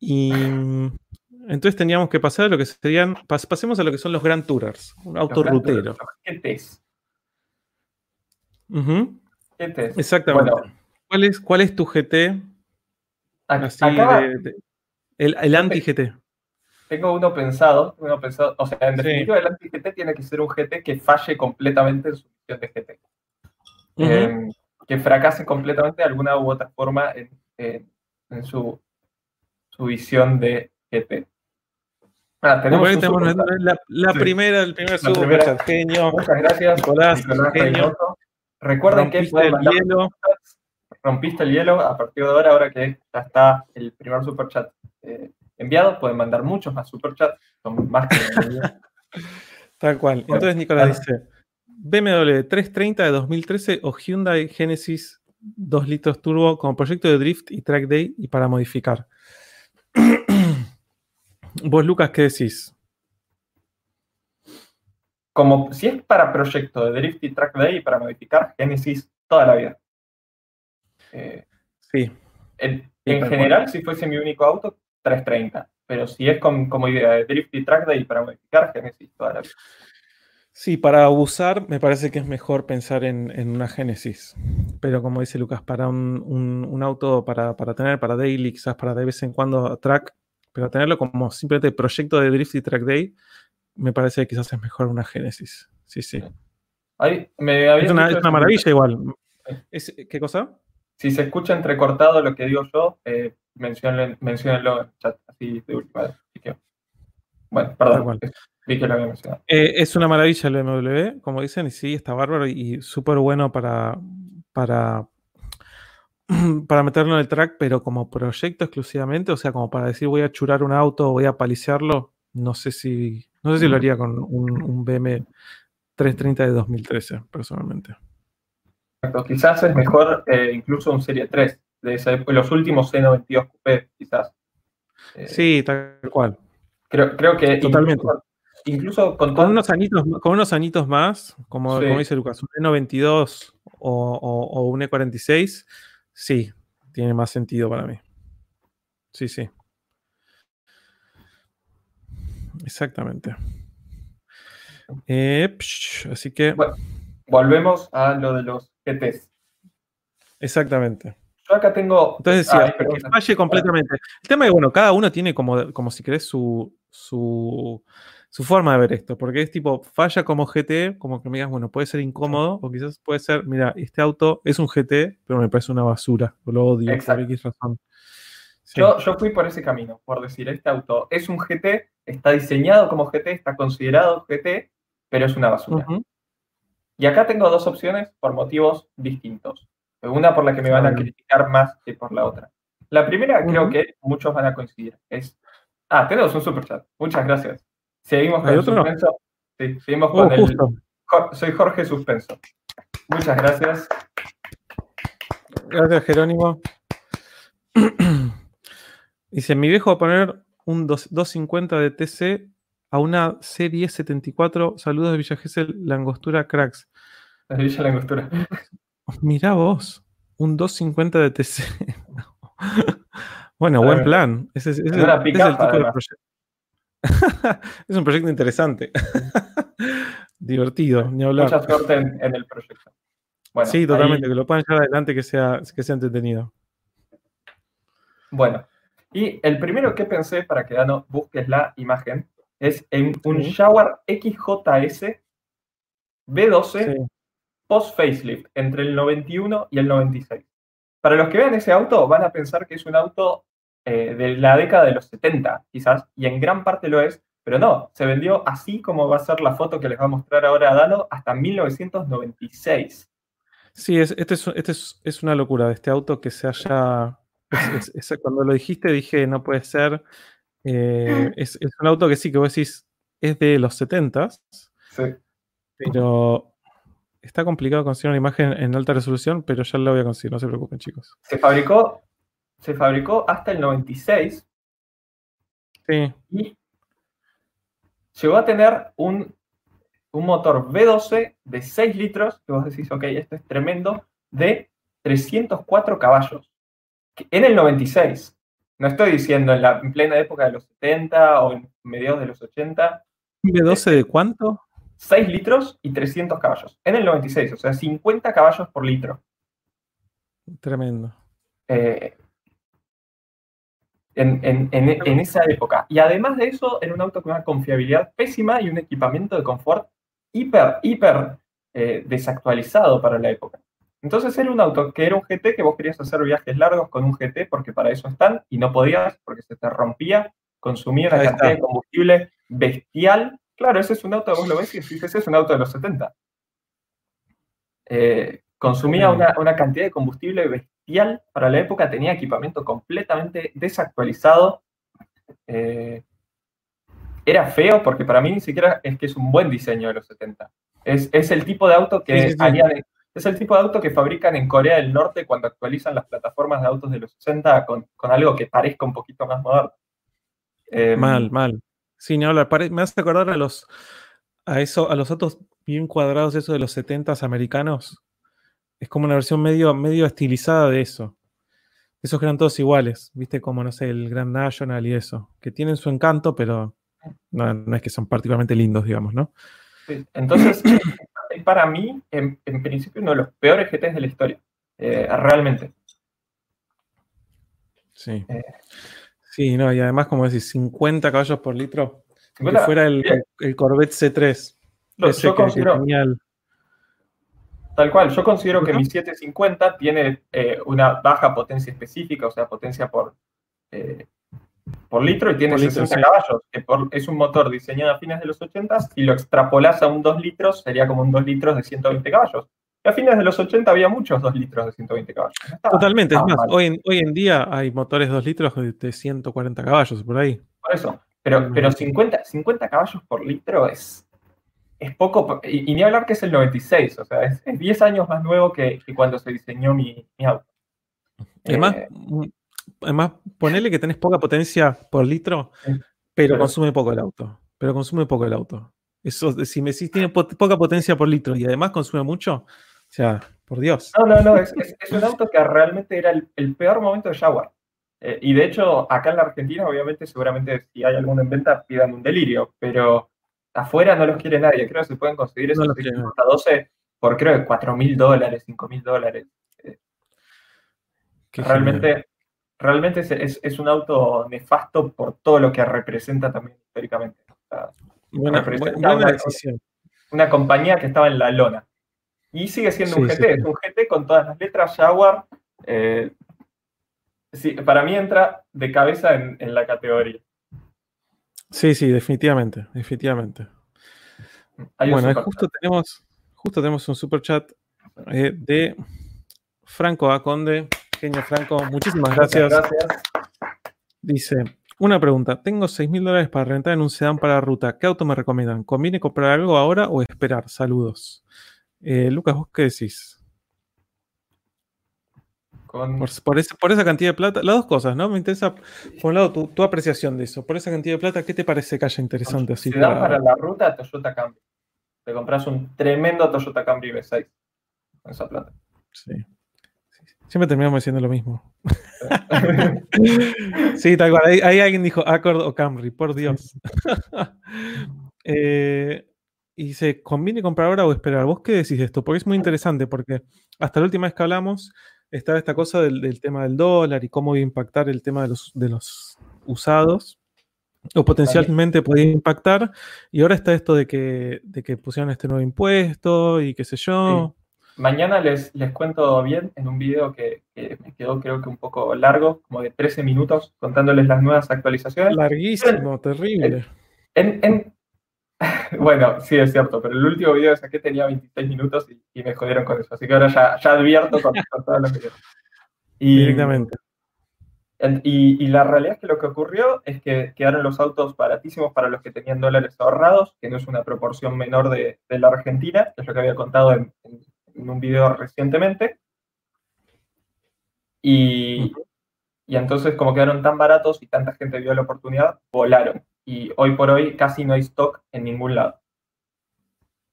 Y entonces teníamos que pasar a lo que serían. pasemos a lo que son los Grand Tourers, un auto rutero. GTs. Exactamente. ¿Cuál, es, ¿Cuál es tu GT? el, anti-GT. Tengo uno pensado, uno pensado, o sea, en definitiva el anti-GT tiene que ser un GT que falle completamente en su misión de GT. Em, que fracase completamente de alguna u otra forma en, su, su visión de GT. Ah, tenemos la, primera, el primer super genio. Muchas gracias, Nicolás. Recuerden que pueden el hielo. rompiste el hielo a partir de ahora, ahora que ya está el primer superchat eh, enviado, pueden mandar muchos más superchats, son más que [LAUGHS] Tal cual. Entonces Nicolás dice, BMW 330 de 2013 o Hyundai Genesis 2 litros turbo como proyecto de drift y track day y para modificar. [CLEARS THROAT] Vos, Lucas, ¿qué decís? Como si es para proyecto de drift y track day y para modificar, Genesis toda la vida. Eh, sí. En, general, si fuese mi único auto, 330. Pero si es como idea de drift y track day para modificar, Genesis toda la vida. Sí, para usar me parece que es mejor pensar en, una Genesis. Pero como dice Lucas, para un, auto para, para, tener, para daily, quizás para de vez en cuando track, pero tenerlo como simplemente proyecto de Drift y Track Day, me parece que quizás es mejor una Génesis. Sí, sí. es una, maravilla igual. ¿Qué cosa? Si se escucha entrecortado lo que digo yo, eh, menciónenlo, en el chat, así de última Bueno, perdón. Vi que lo había mencionado. Eh, es una maravilla el BMW, como dicen, y sí, está bárbaro y súper bueno para, para [CLEARS THROAT] para meterlo en el track, pero como proyecto exclusivamente, o sea, como para decir voy a churar un auto, voy a paliciarlo, no sé si, no sé si lo haría con un, BM 330 de 2013, personalmente. Quizás es mejor eh, incluso un Serie 3, de los últimos C92 Coupé, quizás. Eh, sí, tal cual. Creo, creo que Totalmente. Incluso, con, unos anitos, con unos anitos más, como, dice Lucas, un E92 o, o un E46, Sí, tiene más sentido para mí. Sí, sí. Exactamente. Eh, así que. volvemos a lo de los GTs. Exactamente. Yo acá tengo. Entonces decía, que falle completamente. El tema es, bueno, cada uno tiene como, como si querés su, su su forma de ver esto, porque es tipo, falla como GT, como que me digas, bueno, puede ser incómodo, o quizás puede ser, mira, este auto es un GT, pero me parece una basura, lo odio por X razón. Yo, yo fui por ese camino, por decir, este auto es un GT, está diseñado como GT, está considerado GT, pero es una basura. Y acá tengo dos opciones por motivos distintos. Una por la que me van a criticar más que por la otra. La primera creo que muchos van a coincidir. Es. Ah, tenemos un super chat. Muchas gracias. Seguimos con el suspenso. Sí, seguimos con oh, el. Soy Jorge Suspenso. Muchas gracias. Gracias, Jerónimo. [CLEARS THROAT] Dice: Mi viejo va a poner un 250 de TC a una serie 74. Saludos de Villa Gesell, Langostura Cracks. La Villa Langostura. [LAUGHS] Mirá vos, un 250 de TC. [LAUGHS] bueno, buen plan. Ese, es el tipo de proyecto. [LAUGHS] es un proyecto interesante. [LAUGHS] Divertido, ni hablar. Mucha suerte en, el proyecto. sí, totalmente, que lo puedan llevar adelante, que sea, que sea entretenido. Bueno, y el primero que pensé para que no busques la imagen es en un Jaguar XJS B12 post facelift entre el 91 y el 96. Para los que vean ese auto, van a pensar que es un auto eh, de la década de los 70, quizás, y en gran parte lo es, pero no, se vendió así como va a ser la foto que les va a mostrar ahora a Dano hasta 1996. Sí, es, este, es, este es, una locura de este auto que se haya... cuando lo dijiste dije, no puede ser. Eh, es, un auto que sí, que vos decís, es de los 70 Sí. Pero está complicado conseguir una imagen en alta resolución, pero ya la voy a conseguir, no se preocupen, chicos. Se fabricó se fabricó hasta el 96. Sí. Y llegó a tener un un motor V12 de 6 litros, que vos decís, ok, esto es tremendo, de 304 caballos. En el 96. No estoy diciendo en la plena época de los 70 o en mediados de los 80. ¿V12 de cuánto? 6 litros y 300 caballos. En el 96, o sea, 50 caballos por litro. Tremendo. Eh, en, esa época. Y además de eso, en un auto con una confiabilidad pésima y un equipamiento de confort hiper, hiper eh, desactualizado para la época. Entonces era un auto que era un GT que vos querías hacer viajes largos con un GT porque para eso están y no podías porque se te rompía, consumía una cantidad de combustible bestial. Claro, ese es un auto, vos lo ves y decís, ese es un auto de los 70. Eh, consumía una, una, cantidad de combustible bestial para la época, tenía equipamiento completamente desactualizado. Eh, era feo porque para mí ni siquiera es que es un buen diseño de los 70. Es, es el tipo de auto que es el tipo de auto que fabrican en Corea del Norte cuando actualizan las plataformas de autos de los 60 con, con algo que parezca un poquito más moderno. Em, mal, mal. Sí, no, me hace acordar a los, a, eso, a los autos bien cuadrados, eso de los 70 americanos. Es como una versión medio, medio estilizada de eso. Esos que eran todos iguales, viste, como, no sé, el Grand National y eso, que tienen su encanto, pero no, es que son particularmente lindos, digamos, ¿no? Entonces, [CLEARS THROAT] para mí, en, principio, uno de los peores GTs de la historia, eh, realmente. Sí. Eh. sí, no, y además, como decís, 50 caballos por litro, si fuera el, Corvette C3. ese que, Tal cual, yo considero que mi 750 tiene eh, una baja potencia específica, o sea, potencia por, por litro y tiene 60 caballos, que es un motor diseñado a fines de los 80 y lo extrapolas a un 2 litros, sería como un 2 litros de 120 caballos. Y a fines de los 80 había muchos 2 litros de 120 caballos. Totalmente, es más, hoy en, hoy en, día hay motores 2 litros de 140 caballos, por ahí. Por eso, pero, pero 50, 50 caballos por litro es, es poco, y, ni hablar que es el 96, o sea, es, 10 años más nuevo que, cuando se diseñó mi, auto. Además, eh, además, ponele que tenés poca potencia por litro, pero consume poco el auto. Pero consume poco el auto. Eso, si me decís tiene poca potencia por litro y además consume mucho, o sea, por Dios. No, no, no, es, un auto que realmente era el, peor momento de Jaguar. Eh, y de hecho, acá en la Argentina, obviamente, seguramente si hay alguno en venta, pidan un delirio, pero afuera no los quiere nadie. Creo que se pueden conseguir esos no 12 por creo que 4 mil dólares, 5 mil dólares. Eh, realmente, realmente es, un auto nefasto por todo lo que representa también históricamente. buena, una, decisión. Una compañía que estaba en la lona. Y sigue siendo un GT, es un GT con todas las letras Jaguar. Eh, para mí entra de cabeza en, la categoría. Sí, sí, definitivamente, definitivamente. bueno, justo tenemos, justo tenemos un super chat eh, de Franco Aconde. Genio Franco, muchísimas gracias. Dice, una pregunta. Tengo 6 mil dólares para rentar en un sedán para ruta. ¿Qué auto me recomiendan? ¿Conviene comprar algo ahora o esperar? Saludos. Eh, Lucas, ¿vos qué decís? Por, esa, cantidad de plata, las dos cosas, ¿no? Me interesa, por un lado, tu, apreciación de eso. Por esa cantidad de plata, ¿qué te parece que haya interesante así? Para... para la ruta, Toyota Camry. Te compras un tremendo Toyota Camry V6 con esa plata. Sí. Siempre terminamos diciendo lo mismo. [LAUGHS] sí, tal cual. Ahí, alguien dijo Accord o Camry, por Dios. [LAUGHS] Eh, y dice, ¿conviene comprar ahora o esperar? ¿Vos qué decís de esto? Porque es muy interesante, porque hasta la última vez que hablamos estaba esta cosa del, tema del dólar y cómo iba a impactar el tema de los, de los usados, o potencialmente podía impactar, y ahora está esto de que, de que pusieron este nuevo impuesto y qué sé yo. Mañana les, les cuento bien en un video que, me quedó creo que un poco largo, como de 13 minutos, contándoles las nuevas actualizaciones. Larguísimo, terrible. En, [LAUGHS] bueno, sí es cierto, pero el último video que saqué tenía 26 minutos y, me jodieron con eso, así que ahora ya, ya advierto con, todos los videos. Y, Directamente. Y, la realidad es que lo que ocurrió es que quedaron los autos baratísimos para los que tenían dólares ahorrados, que no es una proporción menor de, la Argentina, que es lo que había contado en en un video recientemente. Y, y entonces, como quedaron tan baratos y tanta gente vio la oportunidad, volaron. Y hoy por hoy casi no hay stock en ningún lado.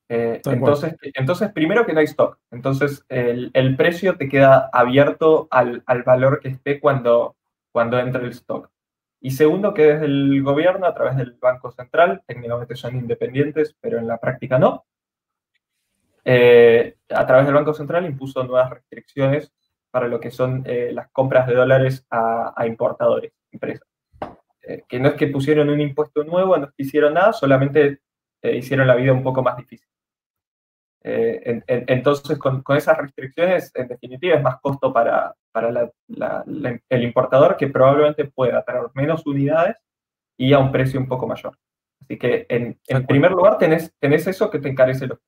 Eh, entonces, entonces, primero que no hay stock. Entonces, el, precio te queda abierto al, valor que esté cuando, cuando entre el stock. Y segundo, que desde el gobierno, a través del Banco Central, técnicamente son independientes, pero en la práctica no, eh, a través del Banco Central impuso nuevas restricciones para lo que son eh, las compras de dólares a, importadores, empresas. Que no es que pusieron un impuesto nuevo, no es que hicieron nada, solamente hicieron la vida un poco más difícil. Eh, entonces, con, esas restricciones, en definitiva, es más costo para, para el importador que probablemente pueda traer menos unidades y a un precio un poco mayor. Así que, en, primer lugar, tenés, tenés eso que te encarece lo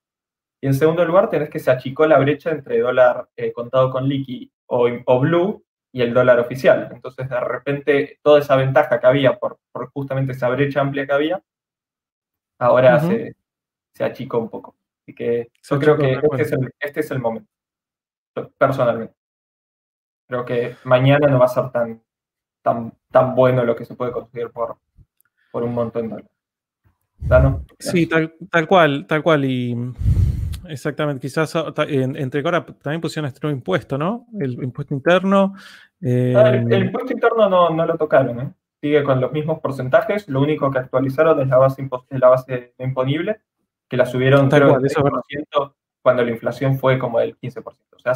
Y en segundo lugar, tenés que se achicó la brecha entre dólar eh, contado con liqui o, o, blue y el dólar oficial. Entonces, de repente, toda esa ventaja que había por, justamente esa brecha amplia que había, ahora se, se achicó un poco. Así que yo creo que este es, el, este es, el, momento, personalmente. Creo que mañana no va a ser tan, tan, tan bueno lo que se puede conseguir por, por un montón de dólares. Sí, tal, tal cual, tal cual. Y exactamente, quizás ah, entre ahora también pusieron este nuevo impuesto, ¿no? El impuesto interno. Ah, el, em, impuesto interno no, no lo tocaron, ¿eh? Sigue con los mismos porcentajes, lo único que actualizaron es la base, es la base imponible que la subieron cuando la inflación fue como del 15%. O sea,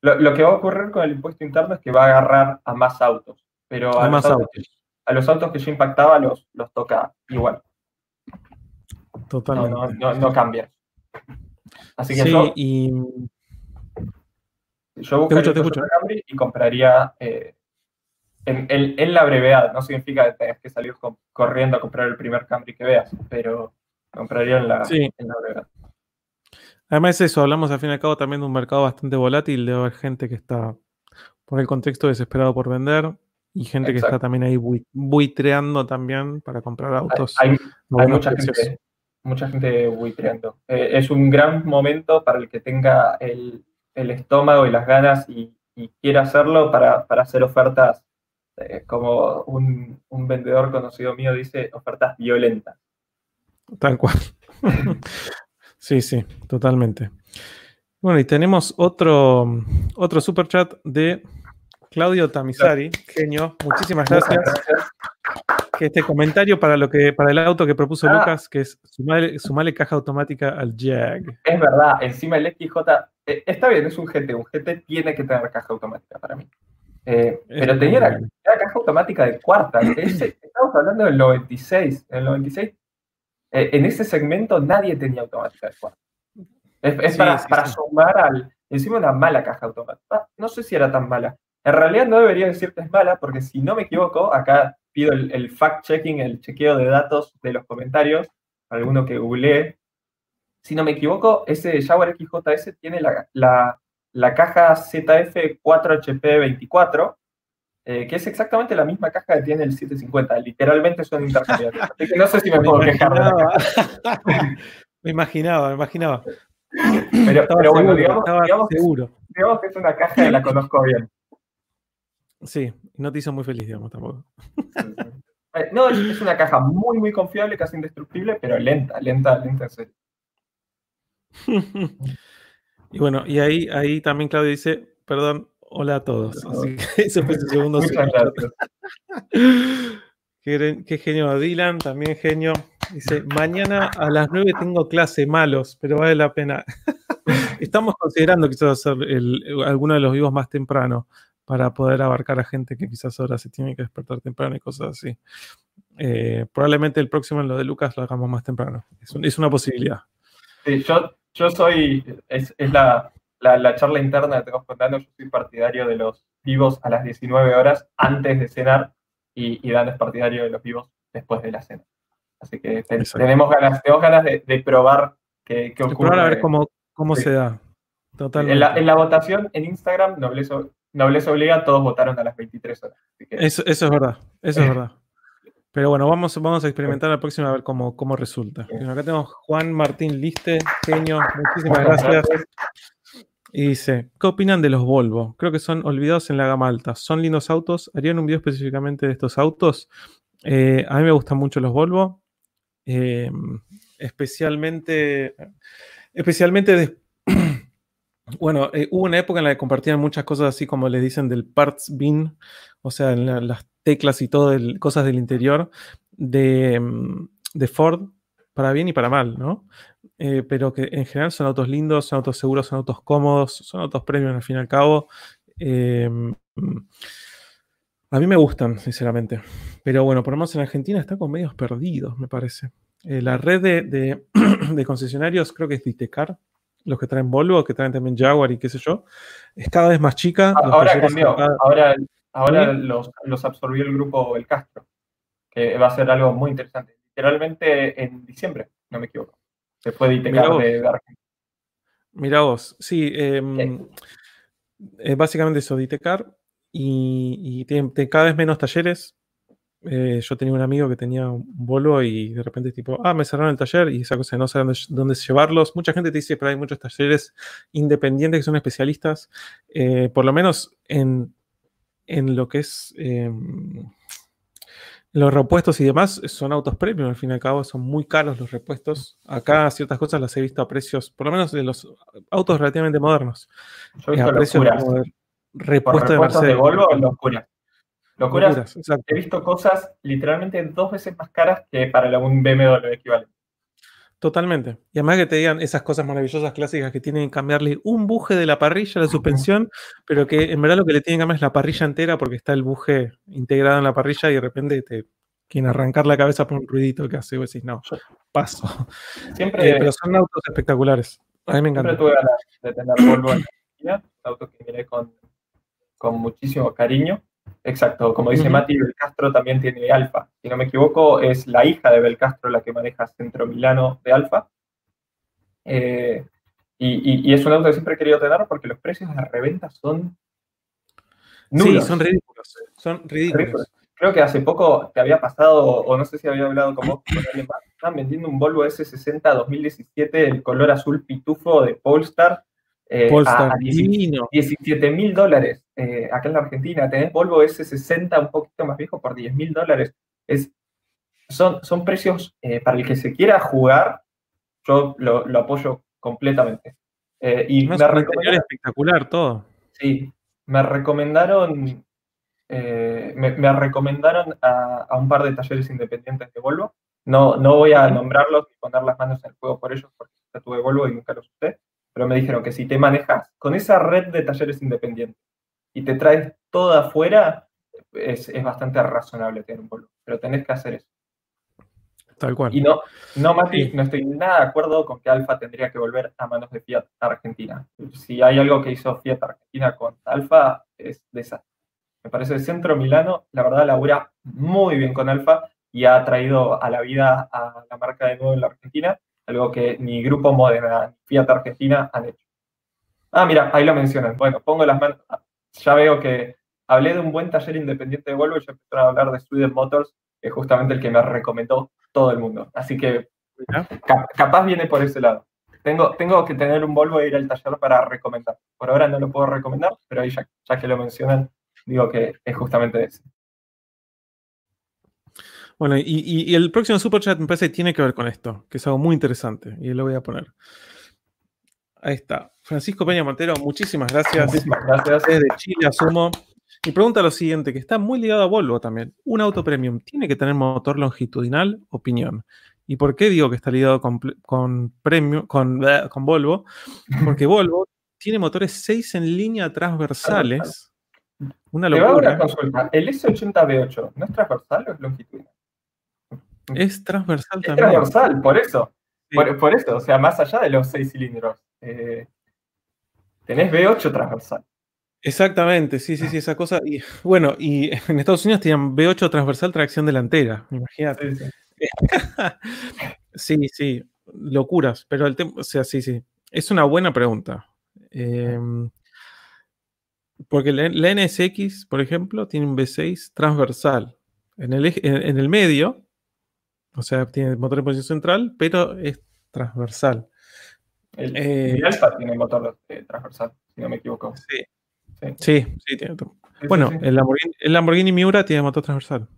lo, que va a ocurrir con el impuesto interno es que va a agarrar a más autos, pero a, los, autos, a los autos que ya impactaba los, los toca igual. Totalmente. No, no, cambia. Así que yo, y... yo buscaría te y compraría eh, en, en, la brevedad. No significa que tengas que salir corriendo a comprar el primer Camry que veas, pero Compraría en la, sí. Además, eso, hablamos al fin y al cabo también de un mercado bastante volátil, de haber gente que está por el contexto desesperado por vender y gente que está también ahí buitreando también para comprar autos. Hay, mucha, gente, mucha gente buitreando. Eh, es un gran momento para el que tenga el, estómago y las ganas y, quiera hacerlo para, hacer ofertas, eh, como un, un vendedor conocido mío dice, ofertas violentas. Tal cual. [LAUGHS] sí, sí, totalmente. Bueno, y tenemos otro, otro super chat de Claudio Tamizari, genio. Muchísimas gracias. Que este comentario para lo que para el auto que propuso ah. Lucas, que es sumarle, caja automática al Jag. Es verdad, encima el XJ eh, está bien, es un GT, un GT tiene que tener caja automática para mí. Eh, pero tenía la, caja automática de cuarta. estamos hablando del 96. En el 96 eh, en ese segmento nadie tenía automática de cuarto. Es, para, sumar al. Encima una mala caja automática. Ah, no sé si era tan mala. En realidad no debería decir que es mala, porque si no me equivoco, acá pido el, fact-checking, el chequeo de datos de los comentarios, alguno que googleé. Si no me equivoco, ese Jaguar XJS tiene la, la, la caja ZF4HP24, eh, que es exactamente la misma caja que tiene el 750. Literalmente son intercambiables. [LAUGHS] Así que no sé si me, puedo quejar. [LAUGHS] me imaginaba, me imaginaba. Pero, bueno, digamos, seguro. digamos que es una caja que la conozco bien. Sí, no te hizo muy feliz, digamos, tampoco. Eh, no, es, una caja muy, muy confiable, casi indestructible, pero lenta, lenta, lenta en serio. [LAUGHS] y bueno, y ahí, ahí también Claudio dice, perdón, Hola a todos. Así que ese fue su segundo [LAUGHS] [LAUGHS] qué, qué, genio. Dylan, también genio. Dice, mañana a las 9 tengo clase malos, pero vale la pena. Estamos considerando quizás hacer alguno de los vivos más temprano para poder abarcar a gente que quizás ahora se tiene que despertar temprano y cosas así. Eh, probablemente el próximo en lo de Lucas lo hagamos más temprano. Es, una posibilidad. Sí, yo, yo soy, es, es la, la, charla interna que tengo contando, yo soy partidario de los vivos a las 19 horas antes de cenar y, y Dan es partidario de los vivos después de la cena. Así que tenemos ganas, tenemos ganas de, probar qué, qué ocurre. Probar a ver cómo, cómo se da. Totalmente. En la, votación en Instagram, Nobleza, Obliga, todos votaron a las 23 horas. eso, eso, es verdad, eso es verdad. Pero bueno, vamos, vamos a experimentar la próxima a ver cómo, cómo resulta. acá tenemos Juan Martín Liste, genio, muchísimas gracias. Y dice, ¿qué opinan de los Volvo? Creo que son olvidados en la gama alta. Son lindos autos. ¿Harían un video específicamente de estos autos? Eh, a mí me gustan mucho los Volvo. Eh, especialmente, especialmente de, bueno, eh, hubo una época en la que compartían muchas cosas así como le dicen del parts bin, o sea, las teclas y todo, cosas del interior de, mm, de, Ford, para bien y para mal, ¿no? Eh, pero que en general son autos lindos, son autos seguros, son autos cómodos, son autos premium al fin y al cabo. Eh, mm, a mí me gustan, sinceramente. Pero bueno, por lo menos en Argentina está con medios perdidos, me parece. la red de, [CLEARS THROAT] de, concesionarios creo que es Ditecar, los que traen Volvo, que traen también Jaguar y qué sé yo, es cada vez más chica. Ahora cambió, ahora, ahora los, los, absorbió el grupo El Castro, que va a ser algo muy interesante. Literalmente en diciembre, no me equivoco. Se fue de de, Argentina. Mira vos, sí, em, es básicamente eso, Ditecar, y, y tiene, cada vez menos talleres, eh, yo tenía un amigo que tenía un Volvo y de repente tipo, ah, me cerraron el taller y esa cosa no sé dónde, llevarlos. Mucha gente te dice, pero hay muchos talleres independientes que son especialistas, eh, por lo menos en, lo que es em, los repuestos y demás, son autos premium, al fin y al cabo son muy caros los repuestos. Acá ciertas cosas las he visto a precios, por lo menos de los autos relativamente modernos. Yo he a precios de repuesto de, de Volvo, locura. Locuras. he visto cosas literalmente dos veces más caras que para un BMW equivalente. Totalmente. Y además que te digan esas cosas maravillosas clásicas que tienen que cambiarle un buje de la parrilla a la suspensión, pero que en verdad lo que le tienen que cambiar es la parrilla entera porque está el buje integrado en la parrilla y de repente te quieren arrancar la cabeza por un ruidito que hace y vos decís, no, paso. Siempre, eh, pero son autos espectaculares. A mí me encanta. Siempre tuve ganas de tener Volvo en Argentina, autos que miré con, con muchísimo cariño. Exacto, como dice Mati, Belcastro también tiene Alfa. Si no me equivoco, es la hija de Belcastro la que maneja Centro Milano de Alfa. Eh, y, es un auto que siempre he querido tener porque los precios de la reventa son Sí, son ridículos. Son ridículos. Creo que hace poco te había pasado, o no sé si había hablado con vos, estaban vendiendo un Volvo S60 2017, el color azul pitufo de Polestar, eh, a 17 mil dólares eh, acá en la Argentina. Tenés Volvo S60 un poquito más viejo por 10 mil dólares. son, son precios eh, para el que se quiera jugar, yo lo, apoyo completamente. y me recomendaron, espectacular todo. Sí, me recomendaron, me, recomendaron a, un par de talleres independientes de Volvo. No, no voy a nombrarlos ni poner las manos en el fuego por ellos porque ya tuve Volvo y nunca los usé pero me dijeron que si te manejas con esa red de talleres independientes y te traes todo afuera, es, bastante razonable tener un Volvo, pero tenés que hacer eso. Tal cual. Y no, no, Mati, no estoy nada de acuerdo con que Alfa tendría que volver a manos de Fiat Argentina. Si hay algo que hizo Fiat Argentina con Alfa, es de esa. Me parece el centro Milano, la verdad, labura muy bien con Alfa y ha traído a la vida a la marca de nuevo en la Argentina algo que ni Grupo Modena ni Fiat Argentina han hecho. Ah, mira, ahí lo mencionan. Bueno, pongo las manos. Ya veo que hablé de un buen taller independiente de Volvo y ya empezaron a hablar de Sweden Motors, que es justamente el que me recomendó todo el mundo. Así que capaz viene por ese lado. Tengo, tengo que tener un Volvo e ir al taller para recomendar. Por ahora no lo puedo recomendar, pero ahí ya, ya que lo mencionan, digo que es justamente ese. Bueno, y, el próximo super chat me parece que tiene que ver con esto, que es algo muy interesante, y lo voy a poner. Ahí está. Francisco Peña Montero, muchísimas gracias. Muchísimas gracias. Desde Chile, asumo. Y pregunta lo siguiente, que está muy ligado a Volvo también. ¿Un auto premium tiene que tener motor longitudinal? Opinión. ¿Y por qué digo que está ligado con, con, premium, con, con Volvo? [LAUGHS] Porque Volvo tiene motores 6 en línea transversales. Una locura. ¿El S80B8 no es transversal o es longitudinal? Es transversal es transversal, por eso. Por, eso, o sea, más allá de los seis cilindros. Eh, tenés V8 transversal. Exactamente, sí, sí, sí, esa cosa. Y, bueno, y en Estados Unidos tenían V8 transversal tracción delantera, imagínate. Sí, sí, [LAUGHS] locuras, pero el tema, o sea, sí, sí. Es una buena pregunta. Em, porque la, NSX, por ejemplo, tiene un V6 transversal. En el, en el medio o sea, tiene motor de posición central, pero es transversal. El, eh, Alfa tiene motor eh, transversal, si no me equivoco. Sí, sí, sí, tiene. bueno, El, Lamborghini, el, Lamborghini, Miura tiene motor transversal.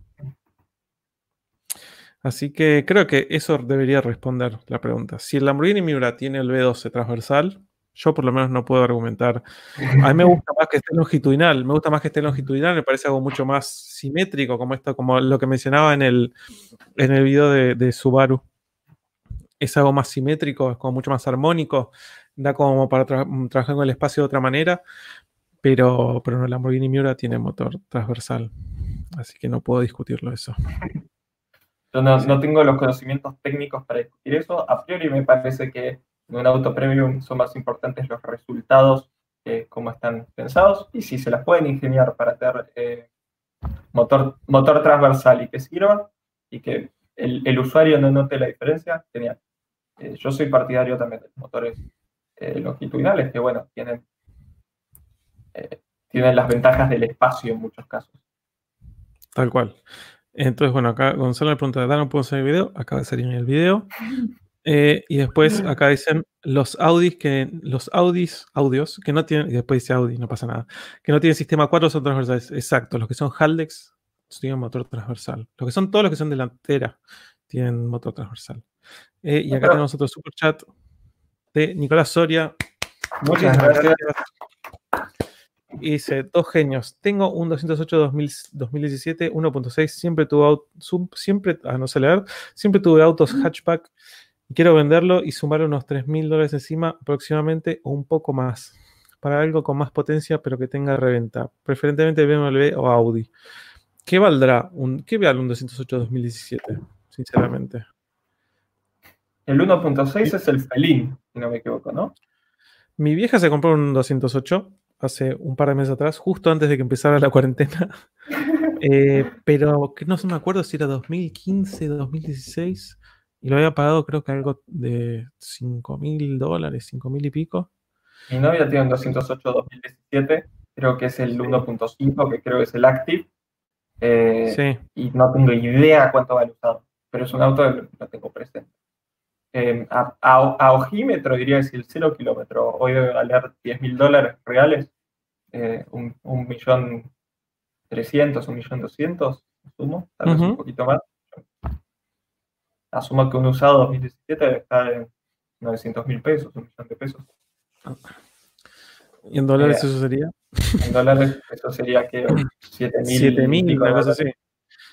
Así que creo que eso debería responder la pregunta. Si el Lamborghini Miura tiene el V12 transversal, yo por lo menos no puedo argumentar. A mí me gusta más que esté longitudinal, me gusta más que esté longitudinal, me parece algo mucho más simétrico, como esto, como lo que mencionaba en el, en el video de, Subaru. Es algo más simétrico, es como mucho más armónico, da como para trabajar con el espacio de otra manera, pero, pero no, el Lamborghini Miura tiene motor transversal, así que no puedo discutirlo eso. Yo no, no tengo los conocimientos técnicos para discutir eso. A priori me parece que en un auto premium son más importantes los resultados que cómo están pensados y si se las pueden ingeniar para tener eh, motor, motor transversal y que sirva y que el, usuario no note la diferencia, genial. Eh, yo soy partidario también de motores eh, longitudinales que, bueno, tienen, tienen las ventajas del espacio en muchos casos. Tal cual. Entonces, bueno, acá Gonzalo me pregunta, ¿no puedo hacer el video? Acaba de salir en el video. [LAUGHS] Eh, y después acá dicen los Audis que los Audis, audios que no tienen, y después dice Audi, no pasa nada, que no tienen sistema 4 son transversales. Exacto, los que son Haldex tienen motor transversal. Los que son todos los que son delantera tienen motor transversal. Eh, y acá tenemos otro super chat de Nicolás Soria. Muchas gracias. Y dice, dos genios. Tengo un 208 2017 1.6. Siempre tuve, siempre, a no sé leer, siempre tuve autos hatchback Quiero venderlo y sumar unos 3 mil dólares encima aproximadamente o un poco más. Para algo con más potencia pero que tenga reventa. Preferentemente BMW o Audi. ¿Qué valdrá un, qué vale un 208 2017? Sinceramente. El 1.6 es el Felín, si no me equivoco, ¿no? Mi vieja se compró un 208 hace un par de meses atrás, justo antes de que empezara la cuarentena. [LAUGHS] Eh, pero que no me acuerdo si era 2015, 2016. Y lo había pagado creo que algo de 5 mil dólares, 5 mil y pico. Mi novia tiene un 208 2017, creo que es el 1.5, que creo que es el Active. Eh, sí. Y no tengo idea cuánto vale usado, pero es un auto que lo tengo presente. Eh, a, ojímetro diría que si el 0 kilómetro hoy debe valer 10 mil dólares reales, eh, un, millón 300, un millón 200, sumo, tal vez un poquito más asumo que un usado 2017 debe estar en 900 mil pesos, un millón de pesos. ¿Y en dólares eh, eso sería? En dólares eso sería que 7 mil. 7 mil, una cosa así.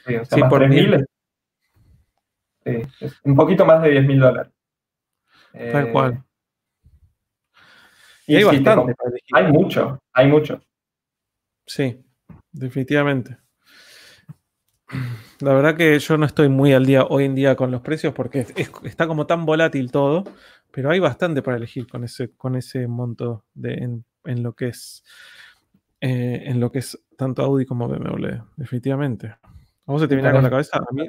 Sí, o sea, por mil. Sí, es un poquito más de 10 mil dólares. Tal cual. Eh, y, hay bastante. hay mucho, hay mucho. Sí, definitivamente. La verdad que yo no estoy muy al día hoy en día con los precios porque está como tan volátil todo, pero hay bastante para elegir con ese, con ese monto de, en, lo que es eh, en lo que es tanto Audi como BMW, definitivamente. ¿Vamos a terminar con la cabeza? A mí,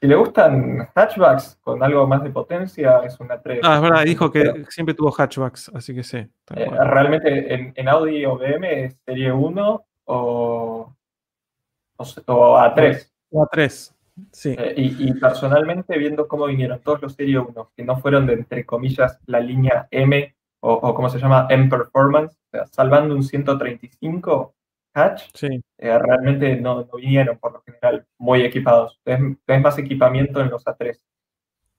si le gustan hatchbacks con algo más de potencia, es una 3. Ah, es verdad, dijo que siempre tuvo hatchbacks, así que sí. Eh, realmente en, en, Audi o es serie 1 o o, a 3. O a 3, sí. Eh, y, personalmente, viendo cómo vinieron todos los Serie 1, que no fueron de, entre comillas, la línea M o, o como se llama, M Performance, o sea, salvando un 135 hatch, sí. Eh, realmente no, vinieron por lo general muy equipados. Tenés, más equipamiento en los A3,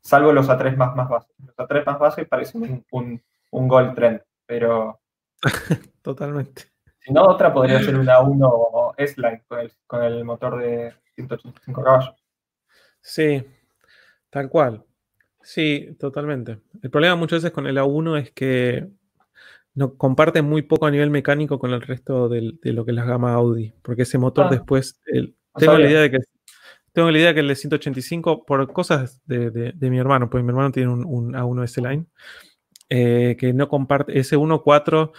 salvo los A3 más, más básicos. Los A3 más básicos parecen un, un, un Gold Trend, pero... [LAUGHS] Totalmente. Si no, otra podría ser una 1 S-Line con el, motor de 185 caballos. Sí, tal cual. Sí, totalmente. El problema muchas veces con el A1 es que no comparte muy poco a nivel mecánico con el resto de lo que es la gama Audi, porque ese motor ah. después, tengo la idea de que tengo la idea que el de 185, por cosas de, mi hermano, pues mi hermano tiene un, A1 S-Line, eh, que no comparte, ese 1.4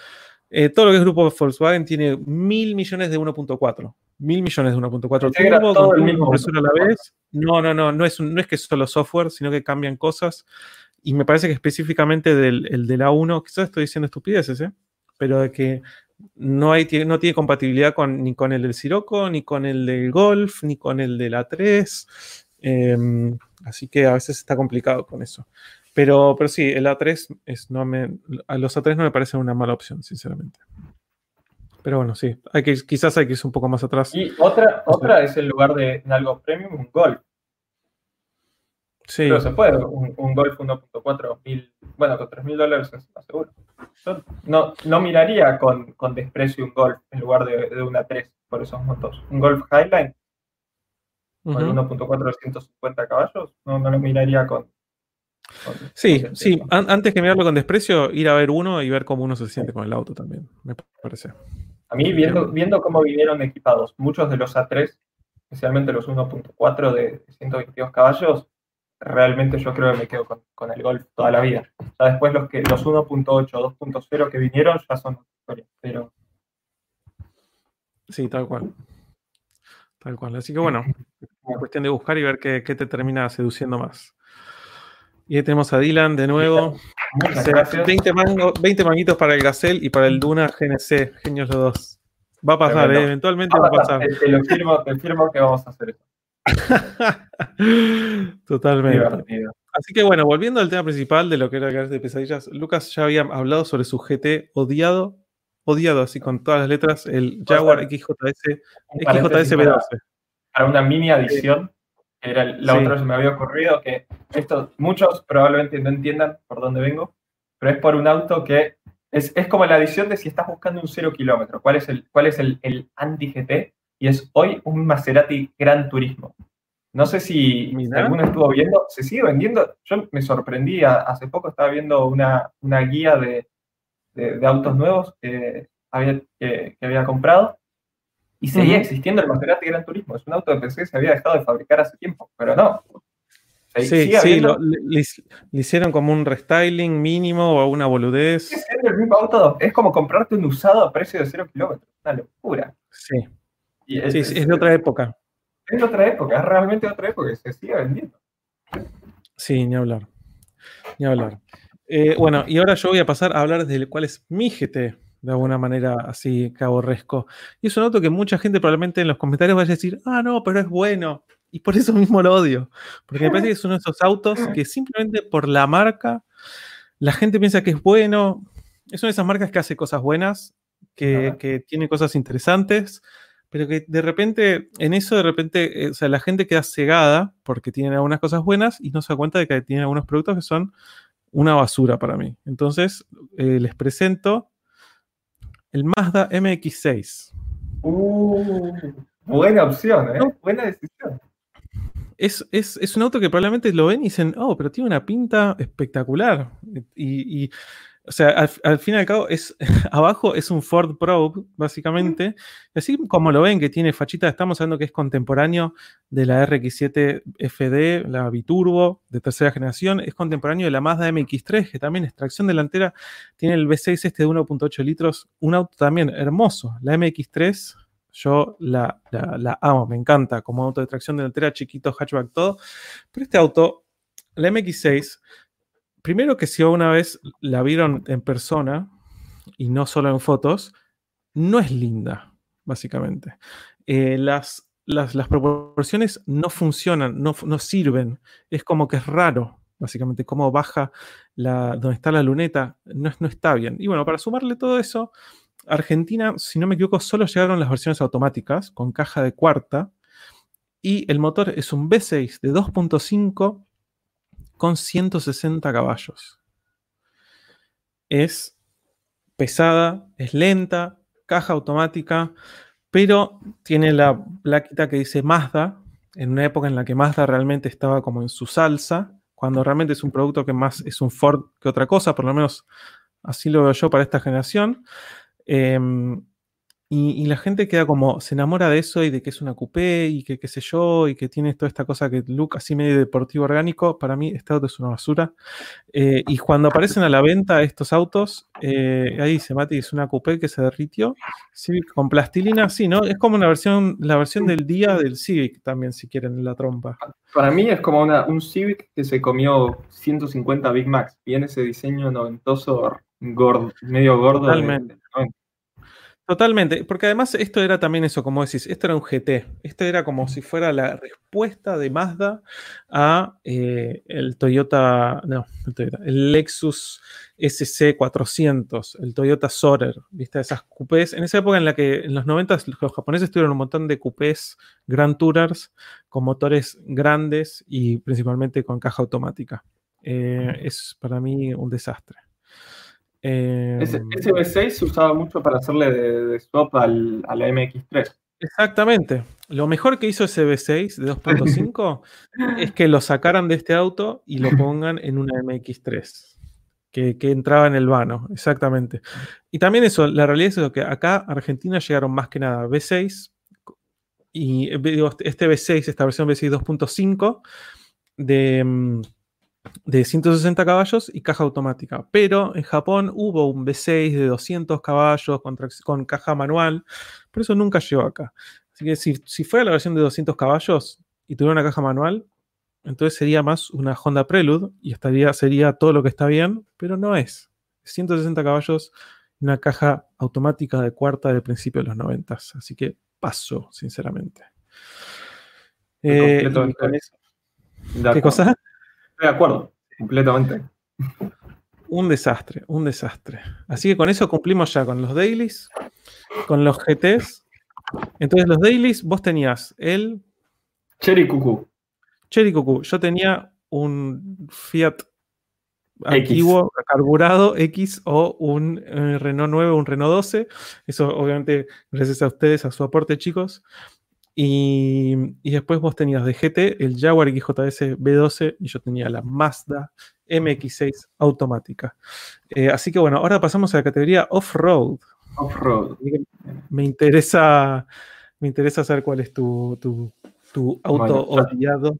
eh, todo lo que es grupo Volkswagen tiene mil millones de 1.4. Mil millones de 1.4 turbo con el mismo a la vez. No, no, no, no es, no es que solo software, sino que cambian cosas. Y me parece que específicamente del, el de la 1, quizás estoy diciendo estupideces, ¿eh? pero de que no, hay, no tiene compatibilidad con, ni con el del Sirocco, ni con el del Golf, ni con el de la 3. Em, así que a veces está complicado con eso. Pero, pero sí, el A3 es, no me, a los A3 no me parece una mala opción, sinceramente. Pero bueno, sí, hay que, quizás hay que ir un poco más atrás. Y otra, otra es el lugar de, algo premium, un Golf. Pero se puede, un, Golf 1.4, bueno, con 3 mil dólares es seguro. Yo no, no miraría con, con, desprecio un Golf en lugar de, de, una 3 por esos motos. Un Golf Highline con 1.4 de 150 caballos, no, no lo miraría con, Sí, sí, antes que mirarlo con desprecio, ir a ver uno y ver cómo uno se siente con el auto también, me parece. A mí, viendo, viendo cómo vinieron equipados muchos de los A3, especialmente los 1.4 de 122 caballos, realmente yo creo que me quedo con, el Golf toda la vida. Ya después los, que, los 1.8, 2.0 que vinieron ya son historias, pero... Sí, tal cual. Tal cual. Así que bueno, [LAUGHS] cuestión de buscar y ver qué, qué te termina seduciendo más. Y ahí tenemos a Dylan de nuevo. 20, 20 manguitos para el Gazelle y para el Duna GNC. Genios los dos. Va a pasar, ¿eh? eventualmente va a pasar. Te, lo firmo, te firmo que vamos a hacer eso. [LAUGHS] Totalmente. Así que bueno, volviendo al tema principal de lo que era el de pesadillas, Lucas ya había hablado sobre su GT odiado, odiado así con todas las letras, el Jaguar XJS, XJS B12. Para una mini adición, era la otra vez me había ocurrido que esto, muchos probablemente no entiendan por dónde vengo, pero es por un auto que es, como la adición de si estás buscando un cero kilómetro, cuál es el, cuál es el, el anti-GT, y es hoy un Maserati Gran Turismo. No sé si, alguno estuvo viendo, se sigue vendiendo. Yo me sorprendí, hace poco estaba viendo una, una guía de, de, autos nuevos que había, que había comprado y seguía existiendo el Maserati Gran Turismo. Es un auto que pensé que se había dejado de fabricar hace tiempo, pero no. Sí, sí, le, hicieron como un restyling mínimo o una boludez. Es, el mismo auto, es como comprarte un usado a precio de cero kilómetros. Una locura. Sí. Es, sí, es, de otra época. Es de otra época, es realmente de otra época y se sigue vendiendo. Sí, ni hablar. Ni hablar. Eh, bueno, y ahora yo voy a pasar a hablar de cuál es mi GT de alguna manera así que aborrezco. Y es un auto que mucha gente probablemente en los comentarios vaya a decir, ah, no, pero es bueno. Y por eso mismo lo odio. Porque me parece que es uno de esos autos que simplemente por la marca, la gente piensa que es bueno. Es una de esas marcas que hace cosas buenas, que, que tiene cosas interesantes, pero que de repente, en eso de repente, eh, o sea, la gente queda cegada porque tienen algunas cosas buenas y no se da cuenta de que tienen algunos productos que son una basura para mí. Entonces, eh, les presento el Mazda MX6. Uh, buena opción, ¿eh? Buena decisión. Es, un auto que probablemente lo ven y dicen, oh, pero tiene una pinta espectacular. y o sea, al, fin y al cabo, es, [LAUGHS] abajo es un Ford Probe, básicamente. Así como lo ven, que tiene fachita, estamos hablando que es contemporáneo de la RX7 FD, la Biturbo de tercera generación. Es contemporáneo de la Mazda MX3, que también es tracción delantera. Tiene el V6 este de 1.8 litros. Un auto también hermoso. La MX3, yo la, la amo, me encanta como auto de tracción delantera, chiquito, hatchback, todo. Pero este auto, la MX6, primero que si una vez la vieron en persona y no solo en fotos, no es linda, básicamente. Eh, las, las, proporciones no funcionan, no, no, sirven. Es como que es raro, básicamente, cómo baja la, donde está la luneta, no, no está bien. Y bueno, para sumarle todo eso, Argentina, si no me equivoco, solo llegaron las versiones automáticas con caja de cuarta y el motor es un V6 de 2.5 con 160 caballos. Es pesada, es lenta, caja automática, pero tiene la plaquita que dice Mazda, en una época en la que Mazda realmente estaba como en su salsa, cuando realmente es un producto que más es un Ford que otra cosa, por lo menos así lo veo yo para esta generación. Em, y, la gente queda como, se enamora de eso y de que es una coupé y que qué sé yo, y que tiene toda esta cosa que look así medio deportivo orgánico. Para mí, este auto es una basura. Eh, y cuando aparecen a la venta estos autos, eh, ahí dice Mati, es una coupé que se derritió. Civic con plastilina, sí, ¿no? Es como una versión, la versión del día del Civic también, si quieren, la trompa. Para mí es como una, un Civic que se comió 150 Big Macs. Viene ese diseño noventoso, gordo, medio gordo. Totalmente. Totalmente, porque además esto era también eso, como decís, esto era un GT, esto era como si fuera la respuesta de Mazda a eh, el Toyota, no, el, Toyota, el Lexus SC400, el Toyota Sorer, ¿viste? Esas coupés, en esa época en la que en los 90 los japoneses tuvieron un montón de coupés Grand Tourers con motores grandes y principalmente con caja automática. Eh, es para mí un desastre. Ese, em, V6 se usaba mucho para hacerle de, swap al, a la MX3. Exactamente. Lo mejor que hizo ese V6 de 2.5 [LAUGHS] es que lo sacaran de este auto y lo pongan en una MX3. Que, entraba en el vano, exactamente. Y también eso, la realidad es que acá Argentina llegaron más que nada V6 y este V6, esta versión V6 2.5 de mm, de 160 caballos y caja automática. Pero en Japón hubo un V6 de 200 caballos con, caja manual, pero eso nunca llegó acá. Así que si, si fuera la versión de 200 caballos y tuviera una caja manual, entonces sería más una Honda Prelude y estaría, sería todo lo que está bien, pero no es. 160 caballos y una caja automática de cuarta del principio de los 90. Así que paso, sinceramente. Eh, ¿Qué cosa? De acuerdo, completamente. Un desastre, un desastre. Así que con eso cumplimos ya con los dailies, con los GTs. Entonces, los dailies, vos tenías el. Cherry Cuckoo. Cherry. Yo tenía un Fiat antiguo, carburado X o un eh, Renault 9, un Renault 12. Eso, obviamente, gracias a ustedes, a su aporte, chicos. Y, después vos tenías de GT el Jaguar XJS B12 y yo tenía la Mazda MX6 automática. Eh, así que bueno, ahora pasamos a la categoría off-road. Off-road. Me interesa, me interesa saber cuál es tu, auto odiado.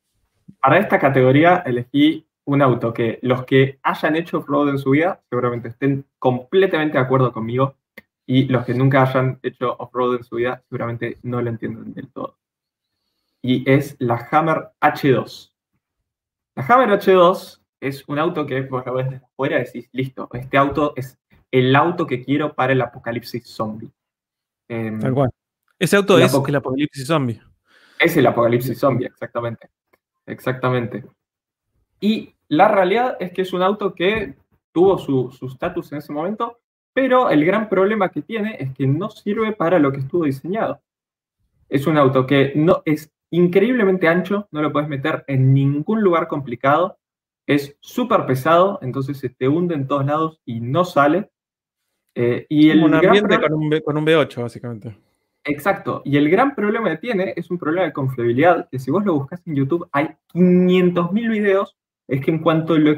Para esta categoría elegí un auto que los que hayan hecho off-road en su vida seguramente estén completamente de acuerdo conmigo y los que nunca hayan hecho off-road en su vida seguramente no lo entienden del todo. Y es la Hammer H2. La Hammer H2 es un auto que vos lo ves desde afuera y decís, listo, este auto es el auto que quiero para el apocalipsis zombie. Em, Tal cual. Ese auto es el apocalipsis zombie. Es el apocalipsis zombie, exactamente. Exactamente. Y la realidad es que es un auto que tuvo su estatus en ese momento, pero el gran problema que tiene es que no sirve para lo que estuvo diseñado. Es un auto que no es increíblemente ancho, no lo puedes meter en ningún lugar complicado, es súper pesado, entonces se te hunde en todos lados y no sale. Eh, y el un ambiente con, un, con un V8, básicamente. Exacto. Y el gran problema que tiene es un problema de confiabilidad, que si vos lo buscas en YouTube hay 500.000 videos, es que en cuanto, lo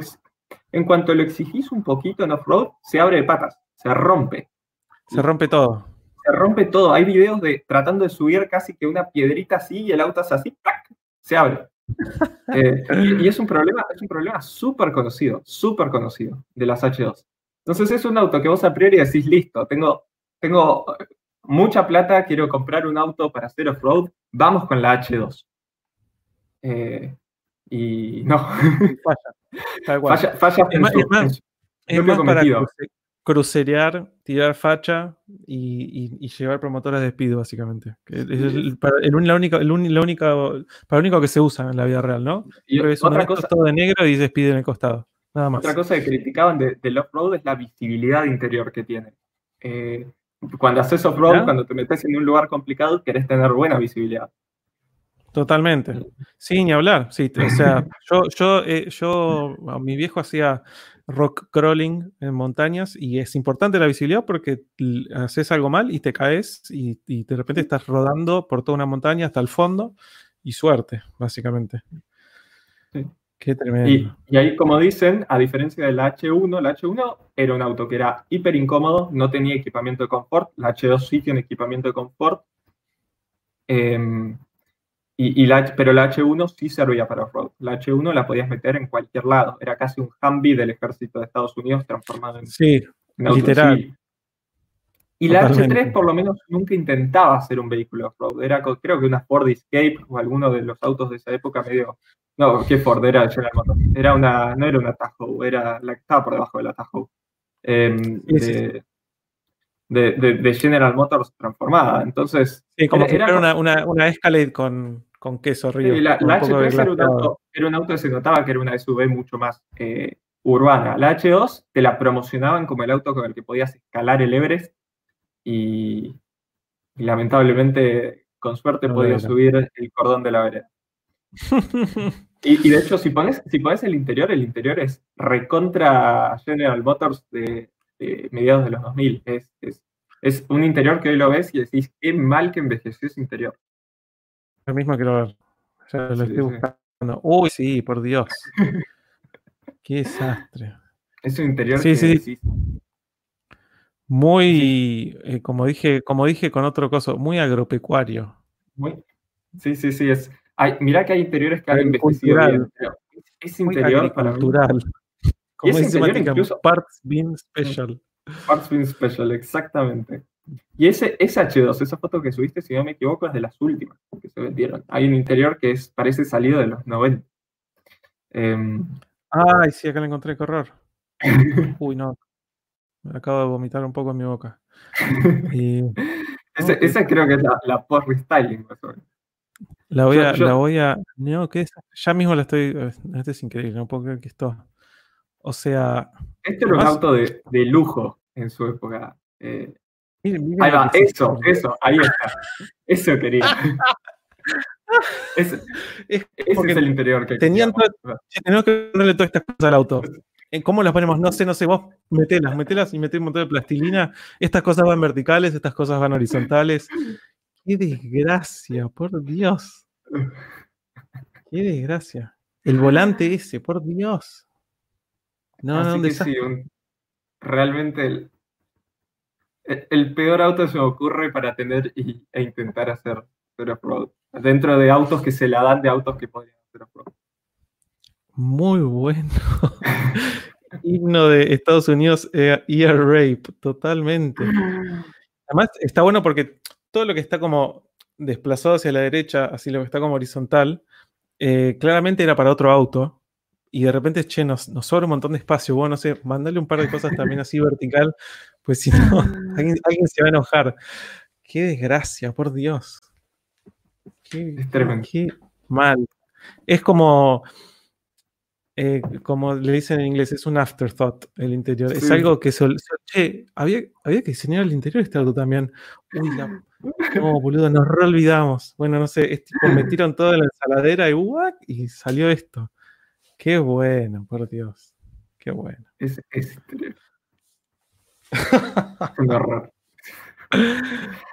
en cuanto lo exigís un poquito en off-road, se abre de patas se rompe. Se rompe todo. Se rompe todo. Hay videos de tratando de subir casi que una piedrita así y el auto hace así, se abre. [LAUGHS] Eh, y, es un problema, es un problema súper conocido, súper conocido de las H2. Entonces es un auto que vos a priori decís, listo, tengo, tengo mucha plata, quiero comprar un auto para hacer off-road, vamos con la H2. Eh, y no. Falla. falla, es más, es más para, crucerear, tirar facha y, llevar promotoras de speed, básicamente. Es el, para, el, la única, el, única, para lo único que se usa en la vida real, ¿no? Y es otra cosa, todo de negro y speed en el costado. Nada más. Otra cosa que criticaban del de off-road es la visibilidad interior que tiene. Eh, cuando haces off-road, cuando te metes en un lugar complicado, querés tener buena visibilidad. Totalmente. Sí, ni hablar. Sí, o sea, [LAUGHS] yo, yo, eh, yo, mi viejo hacía rock crawling en montañas y es importante la visibilidad porque haces algo mal y te caes y, de repente estás rodando por toda una montaña hasta el fondo y suerte, básicamente. Qué tremendo. Y, ahí, como dicen, a diferencia del H1, la H1 era un auto que era hiper incómodo, no tenía equipamiento de confort, la H2 sí tiene equipamiento de confort. Em, y, la, pero la H1 sí servía para off-road. La H1 la podías meter en cualquier lado. Era casi un Humvee del ejército de Estados Unidos transformado en, sí, literal. Y la H3 por lo menos nunca intentaba ser un vehículo off-road. Era creo que una Ford Escape o alguno de los autos de esa época medio... No, ¿qué Ford? Era General Motors. Era una, no era una Tahoe, era la que estaba por debajo de la Tahoe. Em, de, General Motors transformada. Entonces, sí, como era, fuera una, una, Escalade con, con queso arriba. la, H3 era un, auto, era un auto que se notaba que era una SUV mucho más eh, urbana. La H2 te la promocionaban como el auto con el que podías escalar el Everest y, lamentablemente, con suerte, podías subir el cordón de la vereda. [LAUGHS] y, de hecho, si pones, si pones el interior, el interior es recontra General Motors de, mediados de los 2000. Es, es, un interior que hoy lo ves y decís, qué mal que envejeció ese interior. Lo mismo que lo, lo estoy buscando. Uy, sí, por Dios. [LAUGHS] qué desastre. Es un interior sí, que sí. Muy, eh, como dije, como dije con otro coso, muy agropecuario. Muy, sí, sí, sí, es. Hay, mira que hay interiores que han envejecido bien. Es interior para cultural. Como dice incluso, Parts Bean Special. Parts Bean Special, exactamente. Y ese, ese H2, esa foto que subiste, si no me equivoco, es de las últimas que se vendieron. Hay un interior que es, parece salido de los 90. Em, Ay, sí, acá lo encontré, qué horror. [LAUGHS] Uy, no. Me acabo de vomitar un poco en mi boca. [LAUGHS] esa creo que es la, la post restyling, La voy a, la voy a. No, ¿qué es? Ya mismo la estoy. Este es increíble, no puedo creer que esto. O sea. Este era un auto de, de, lujo en su época. Eh, ahí va, eso, eso, ahí está. Eso quería. [LAUGHS] ese, es, ese es el interior que tenían tenemos que ponerle todas estas cosas al auto. ¿Cómo las ponemos? No sé, no sé, vos metelas, metelas y metés un montón de plastilina. Estas cosas van verticales, estas cosas van horizontales. Qué desgracia, por Dios. Qué desgracia. El volante ese, por Dios. No, no, sí, realmente el, el, peor auto se me ocurre para tener e intentar hacer off-road. Dentro de autos que se la dan de autos que podrían hacer off-road. Muy bueno. [LAUGHS] Himno de Estados Unidos, Ear Rape, totalmente. Además, está bueno porque todo lo que está como desplazado hacia la derecha, así lo que está como horizontal, eh, claramente era para otro auto. Y de repente, che, nos, sobra un montón de espacio. Bueno, no sé, mandale un par de cosas también así vertical, pues si no, [LAUGHS] alguien, se va a enojar. Qué desgracia, por Dios. Qué, qué mal. Es como, eh, como le dicen en inglés, es un afterthought el interior. Es algo que sol, che, había, había que diseñar el interior este auto también. Uy, no, [LAUGHS] boludo, nos re olvidamos. Bueno, no sé, es tipo, metieron todo en la ensaladera y, y salió esto. Qué bueno, por Dios. Qué bueno. Es, es [LAUGHS] un horror.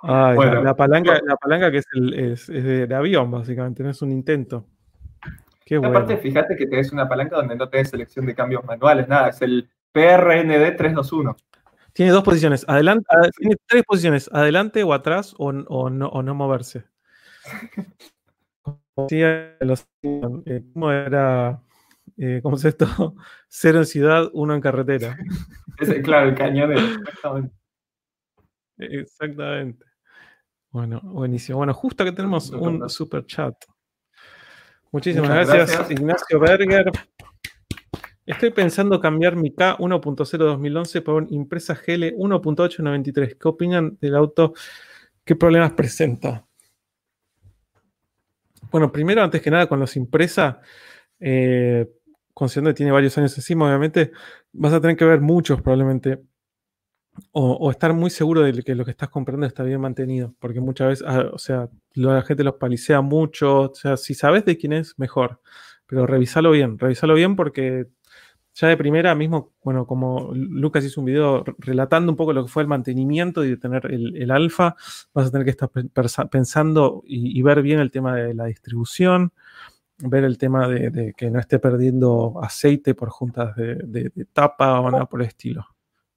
la, palanca, la palanca que es, el, es, de, avión, básicamente, no es un intento. Aparte, fíjate que tenés una palanca donde no tenés selección de cambios manuales, nada, es el PRND 321. Tiene dos posiciones, adelante, tiene tres posiciones, adelante o atrás o, o, no, o no, moverse. [LAUGHS] Eh, ¿Cómo era? Eh, ¿Cómo es esto? [LAUGHS] Cero en ciudad, uno en carretera. claro, el cañón exactamente. Exactamente. Bueno, buenísimo. Bueno, justo que tenemos un super chat. Muchísimas gracias, Ignacio Berger. Estoy pensando cambiar mi K 1.0 2011 por un Impresa GL 1.893. ¿Qué opinan del auto? ¿Qué problemas presenta? Bueno, primero, antes que nada, con los Impresa, eh, considerando que tiene varios años encima, obviamente, vas a tener que ver muchos probablemente o, estar muy seguro de que lo que estás comprando está bien mantenido, porque muchas veces, ah, o sea, la gente los palicea mucho, o sea, si sabes de quién es, mejor, pero revisalo bien, revisalo bien porque ya de primera mismo, bueno, como Lucas hizo un video relatando un poco lo que fue el mantenimiento y de tener el, alfa, vas a tener que estar pensando y, ver bien el tema de la distribución, ver el tema de, que no esté perdiendo aceite por juntas de, de tapa o nada por el estilo.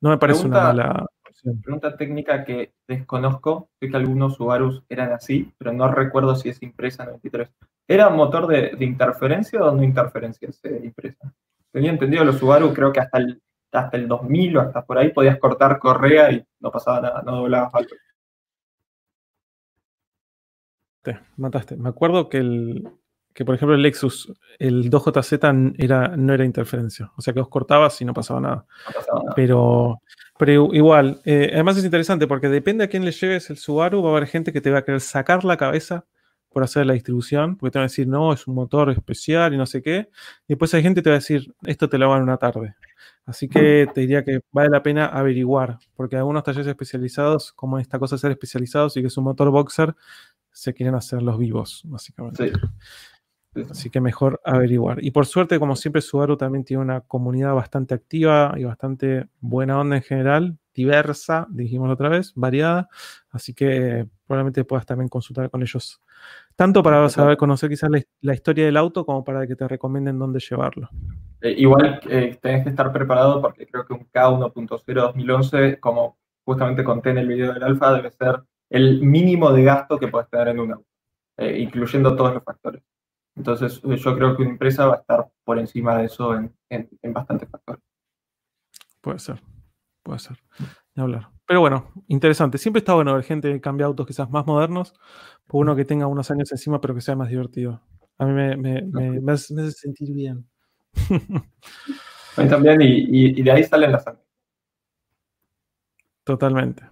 No me parece una mala opción. Pregunta técnica que desconozco. Sé que algunos Subarus eran así, pero no recuerdo si es impresa 93. ¿Era un motor de, interferencia o no interferencia ese impresa? Tenía entendido los Subaru, creo que hasta el, hasta el 2000 o hasta por ahí podías cortar correa y no pasaba nada, no doblabas algo. Te mataste. Me acuerdo que el, que, por ejemplo, el Lexus, el 2JZ era, no era interferencia. O sea que vos cortabas y no pasaba nada. Pero, pero igual, eh, además es interesante porque depende a quién le lleves el Subaru, va a haber gente que te va a querer sacar la cabeza por hacer la distribución, porque te van a decir, no, es un motor especial y no sé qué. Y después hay gente que te va a decir, esto te lo hago en una tarde. Así que te diría que vale la pena averiguar, porque algunos talleres especializados, como esta cosa de ser especializados y que es un motor boxer, se quieren hacer los vivos, básicamente. Así que mejor averiguar. Y por suerte, como siempre, Subaru también tiene una comunidad bastante activa y bastante buena onda en general, diversa, dijimos otra vez, variada. Así que probablemente puedas también consultar con ellos, tanto para saber conocer quizás la, historia del auto como para que te recomienden dónde llevarlo. Eh, igual eh, tenés que estar preparado porque creo que un K1.0 2011, como justamente conté en el video del Alfa, debe ser el mínimo de gasto que puedes tener en un auto, eh, incluyendo todos los factores. Entonces, eh, yo creo que una empresa va a estar por encima de eso en, bastantes factores. Puede ser, puede ser. hablar. Pero bueno, interesante. Siempre está bueno ver gente que cambia autos quizás más modernos, por uno que tenga unos años encima, pero que sea más divertido. A mí me, hace, sentir bien. [LAUGHS] A mí también, y, de ahí salen las. Totalmente.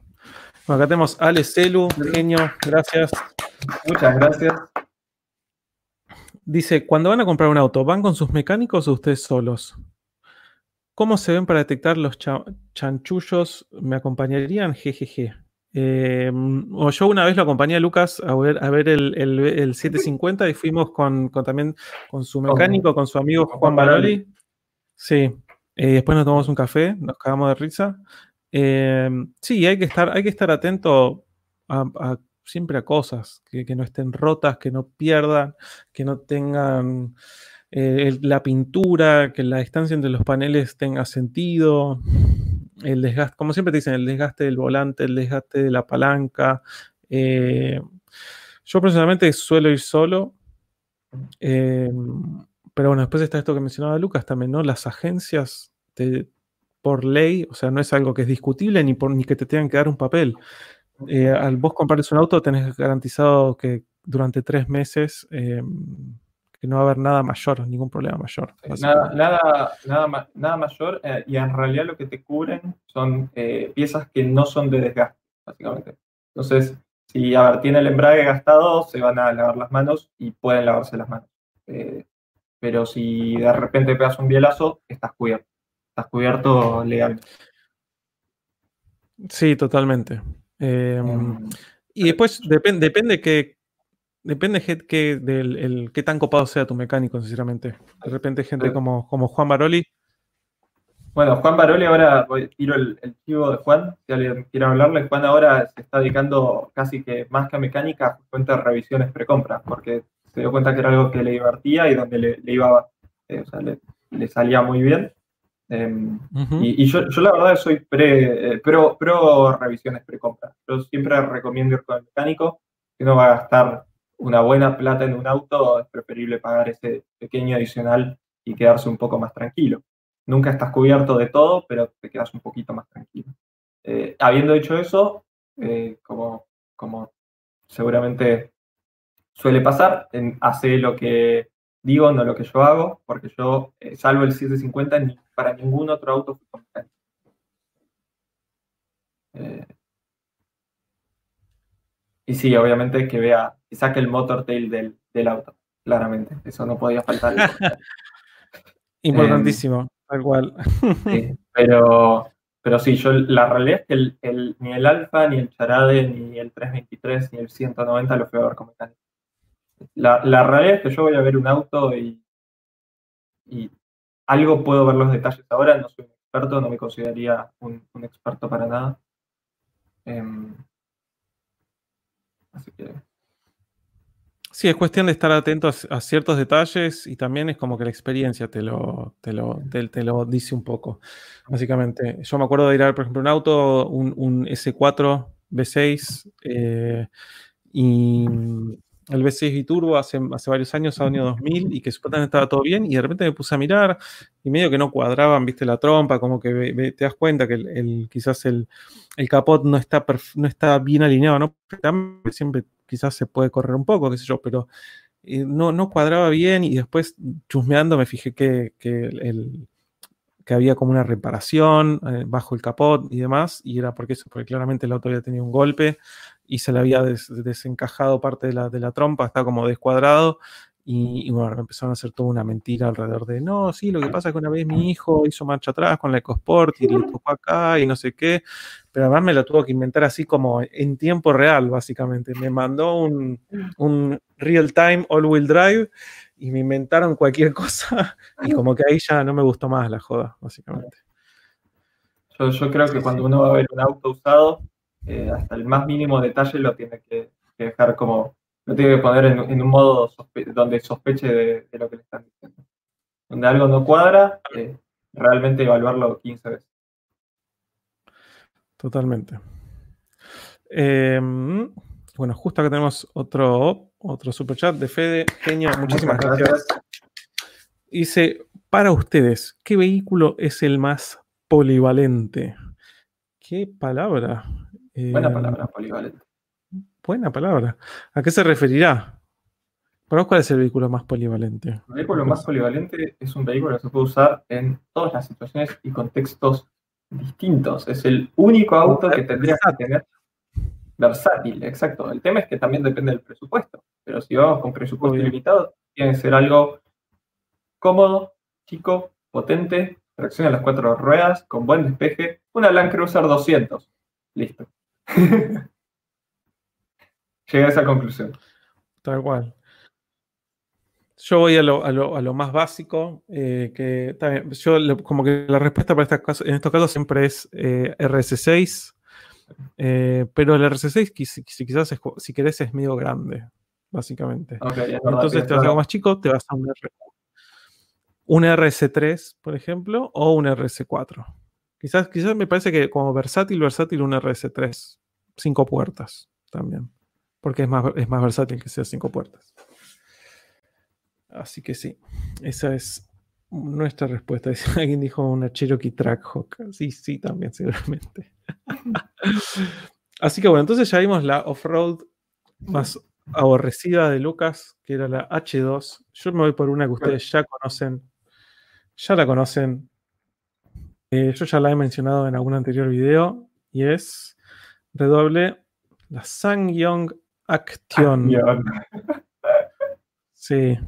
Bueno, acá tenemos Ale Celu, genio, gracias. Muchas gracias. Dice, cuando van a comprar un auto, ¿van con sus mecánicos o ustedes solos? ¿Cómo se ven para detectar los chanchullos? ¿Me acompañarían? Jejeje. Em, o yo una vez lo acompañé a Lucas a ver, a ver el, 750 y fuimos con, también con su mecánico, con su amigo Juan Baroli. Sí. Eh, después nos tomamos un café, nos cagamos de risa. Em, sí, hay que estar, hay que estar atento a siempre a cosas, que, no estén rotas, que no pierdan, que no tengan eh, la pintura, que la distancia entre los paneles tenga sentido, el desgaste, como siempre te dicen, el desgaste del volante, el desgaste de la palanca. Eh, yo personalmente suelo ir solo, eh, pero bueno, después está esto que mencionaba Lucas también, ¿no? Las agencias por ley, o sea, no es algo que es discutible ni, por, ni que te tengan que dar un papel. Eh, al vos comprarles un auto tenés garantizado que durante tres meses eh, que no va a haber nada mayor, ningún problema mayor. Nada, nada, nada, nada mayor eh, y en realidad lo que te cubren son piezas que no son de desgaste, básicamente. Entonces, si a ver, tiene el embrague gastado, se van a lavar las manos y pueden lavarse las manos. pero si de repente pegas un bielazo, estás cubierto. Estás cubierto legalmente. Sí, totalmente. Em, em, y después depende, depende que depende que, del el, qué tan copado sea tu mecánico, sinceramente. De repente gente como, como Juan Baroli. Bueno, Juan Baroli ahora voy, tiro el, el chivo de Juan, si alguien quiere hablarle. Juan ahora se está dedicando casi que más que a mecánica, cuenta revisiones precompra, porque se dio cuenta que era algo que le divertía y donde le, iba, eh, o sea, le, salía muy bien. Em, y, yo, la verdad soy pre, eh, pro, pro revisiones pre-compra. Yo siempre recomiendo ir con el mecánico, que no va a gastar una buena plata en un auto, es preferible pagar ese pequeño adicional y quedarse un poco más tranquilo. Nunca estás cubierto de todo, pero te quedas un poquito más tranquilo. Eh, habiendo hecho eso, eh, como, como seguramente suele pasar, en, hace lo que digo, no lo que yo hago, porque yo, salvo el 750, ni para ningún otro auto eh, y sí, obviamente que vea, que saque el motor tail del, del auto, claramente. Eso no podía faltar. [LAUGHS] Importantísimo, tal cual. pero, pero sí, yo la realidad es que el, ni el Alfa, ni el Charade, ni el 323, ni el 190 lo fui a ver con mecánico. La, realidad es que yo voy a ver un auto y, algo puedo ver los detalles ahora, no soy un experto, no me consideraría un, experto para nada. Em, así que... Sí, es cuestión de estar atento a, ciertos detalles y también es como que la experiencia te lo, te lo, te, lo dice un poco, básicamente. Yo me acuerdo de ir a ver, por ejemplo, un auto, un, S4 V6, eh, y el V6 Biturbo hace, hace varios años, año 2000, y que supuestamente estaba todo bien, y de repente me puse a mirar, y medio que no cuadraban, viste, la trompa, como que te das cuenta que el, quizás el, el, capot no está, no está bien alineado, ¿no? Siempre quizás se puede correr un poco, qué sé yo, pero no, no cuadraba bien y después chusmeando me fijé que, el, que había como una reparación eh, bajo el capot y demás, y era porque eso, porque claramente el auto había tenido un golpe y se le había desencajado parte de la, de la trompa, está como descuadrado, y, bueno, empezaron a hacer toda una mentira alrededor de, no, sí, lo que pasa es que una vez mi hijo hizo marcha atrás con la EcoSport y le tocó acá y no sé qué, pero además me lo tuvo que inventar así como en tiempo real, básicamente. Me mandó un, un real-time all-wheel drive y me inventaron cualquier [LAUGHS] cosa y como que ahí ya no me gustó más la joda, básicamente. Yo, yo creo que cuando uno va a ver un auto usado, eh, hasta el más mínimo detalle lo tiene que dejar como lo tiene que poner en, un modo donde sospeche de, lo que le están diciendo. Donde algo no cuadra, eh, realmente evaluarlo 15 veces. Totalmente. Em, bueno, justo acá tenemos otro, otro super chat de Fede. Genio, muchísimas gracias. Dice, para ustedes, ¿qué vehículo es el más polivalente? ¿Qué palabra? Buena em, palabra, polivalente. Buena palabra. ¿A qué se referirá? ¿Para cuál es el vehículo más polivalente? El vehículo más polivalente es un vehículo que se puede usar en todas las situaciones y contextos distintos. Es el único auto que tendría que tener versátil, exacto. El tema es que también depende del presupuesto. Pero si vamos con presupuesto ilimitado, tiene que ser algo cómodo, chico, potente, tracción a las cuatro ruedas, con buen despeje, una Land Cruiser 200. Listo. [LAUGHS] Llegué a esa conclusión. Tal cual. Yo voy a lo, más básico, eh, que yo como que la respuesta para estas casos, en estos casos siempre es eh, RS6, eh, pero el RS6 si, quizás si querés es medio grande, básicamente. Entonces te vas a algo más chico, te vas a un, un RS3, por ejemplo, o un RS4. Quizás, quizás me parece que como versátil, versátil un RS3, cinco puertas también porque es más, es más versátil que sea cinco puertas. Así que sí, esa es nuestra respuesta. [LAUGHS] Alguien dijo una Cherokee Trackhawk. Sí, sí, también, seguramente. [LAUGHS] Así que bueno, entonces ya vimos la off-road más aborrecida de Lucas, que era la H2. Yo me voy por una que ustedes ya conocen. Ya la conocen. Eh, yo ya la he mencionado en algún anterior video. Y es redoble la Sangyong Action. Sí.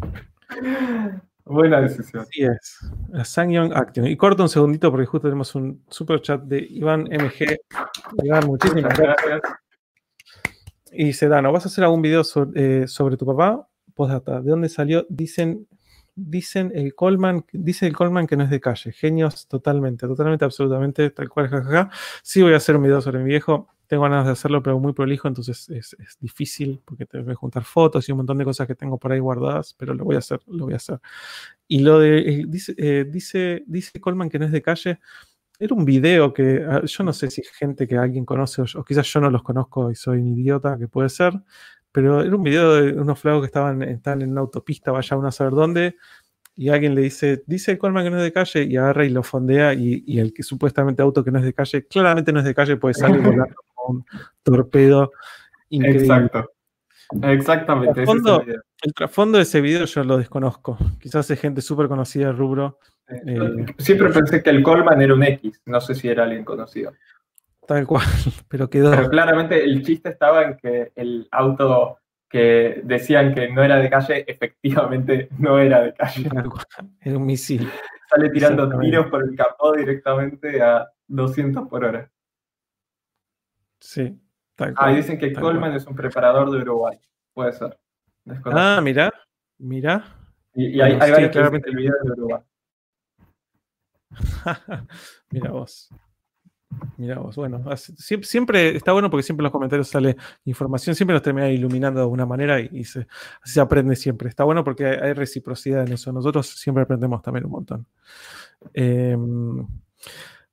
Buena decisión. Sí es. La Sangyong Action. Y corto un segundito porque justo tenemos un super chat de Iván MG. Iván, muchísimas gracias. Y se da, ¿no vas a hacer algún video eh, sobre, tu papá? Postdata. ¿De dónde salió? Dicen, dicen el Coleman, dice el Coleman que no es de calle. Genios totalmente, totalmente, absolutamente, tal cual, jajaja. Sí voy a hacer un video sobre mi viejo tengo ganas de hacerlo, pero muy prolijo, entonces es, difícil porque tengo que juntar fotos y un montón de cosas que tengo por ahí guardadas, pero lo voy a hacer, lo voy a hacer. Y lo de, eh, dice, eh, dice, dice Coleman que no es de calle, era un video que ah, yo no sé si gente que alguien conoce o, quizás yo no los conozco y soy un idiota, que puede ser, pero era un video de unos flagos que estaban, están en una autopista, vaya uno a saber dónde, y alguien le dice, dice Colman que no es de calle, y agarra y lo fondea, y, el que supuestamente auto que no es de calle, claramente no es de calle, puede salir [LAUGHS] volando un torpedo increíble. Exacto. Exactamente. El trasfondo, de ese video yo lo desconozco. Quizás es gente súper conocida del rubro. Eh, siempre pensé que el Colman era un X, no sé si era alguien conocido. Tal cual, [LAUGHS] pero quedó. Pero claramente el chiste estaba en que el auto que decían que no era de calle, [LAUGHS] efectivamente no era de calle. Era un misil. Sale tirando tiros por el capó directamente a 200 por hora. Sí. ah, dicen que Coleman es un preparador de Uruguay. Puede ser. Ah, mira, mira. Y, hay, hay claramente el video de Uruguay. [LAUGHS] mira vos. Mira vos, bueno, siempre, está bueno porque siempre en los comentarios sale información, siempre nos termina iluminando de alguna manera y, se, se aprende siempre. Está bueno porque hay, reciprocidad en eso. Nosotros siempre aprendemos también un montón. Em,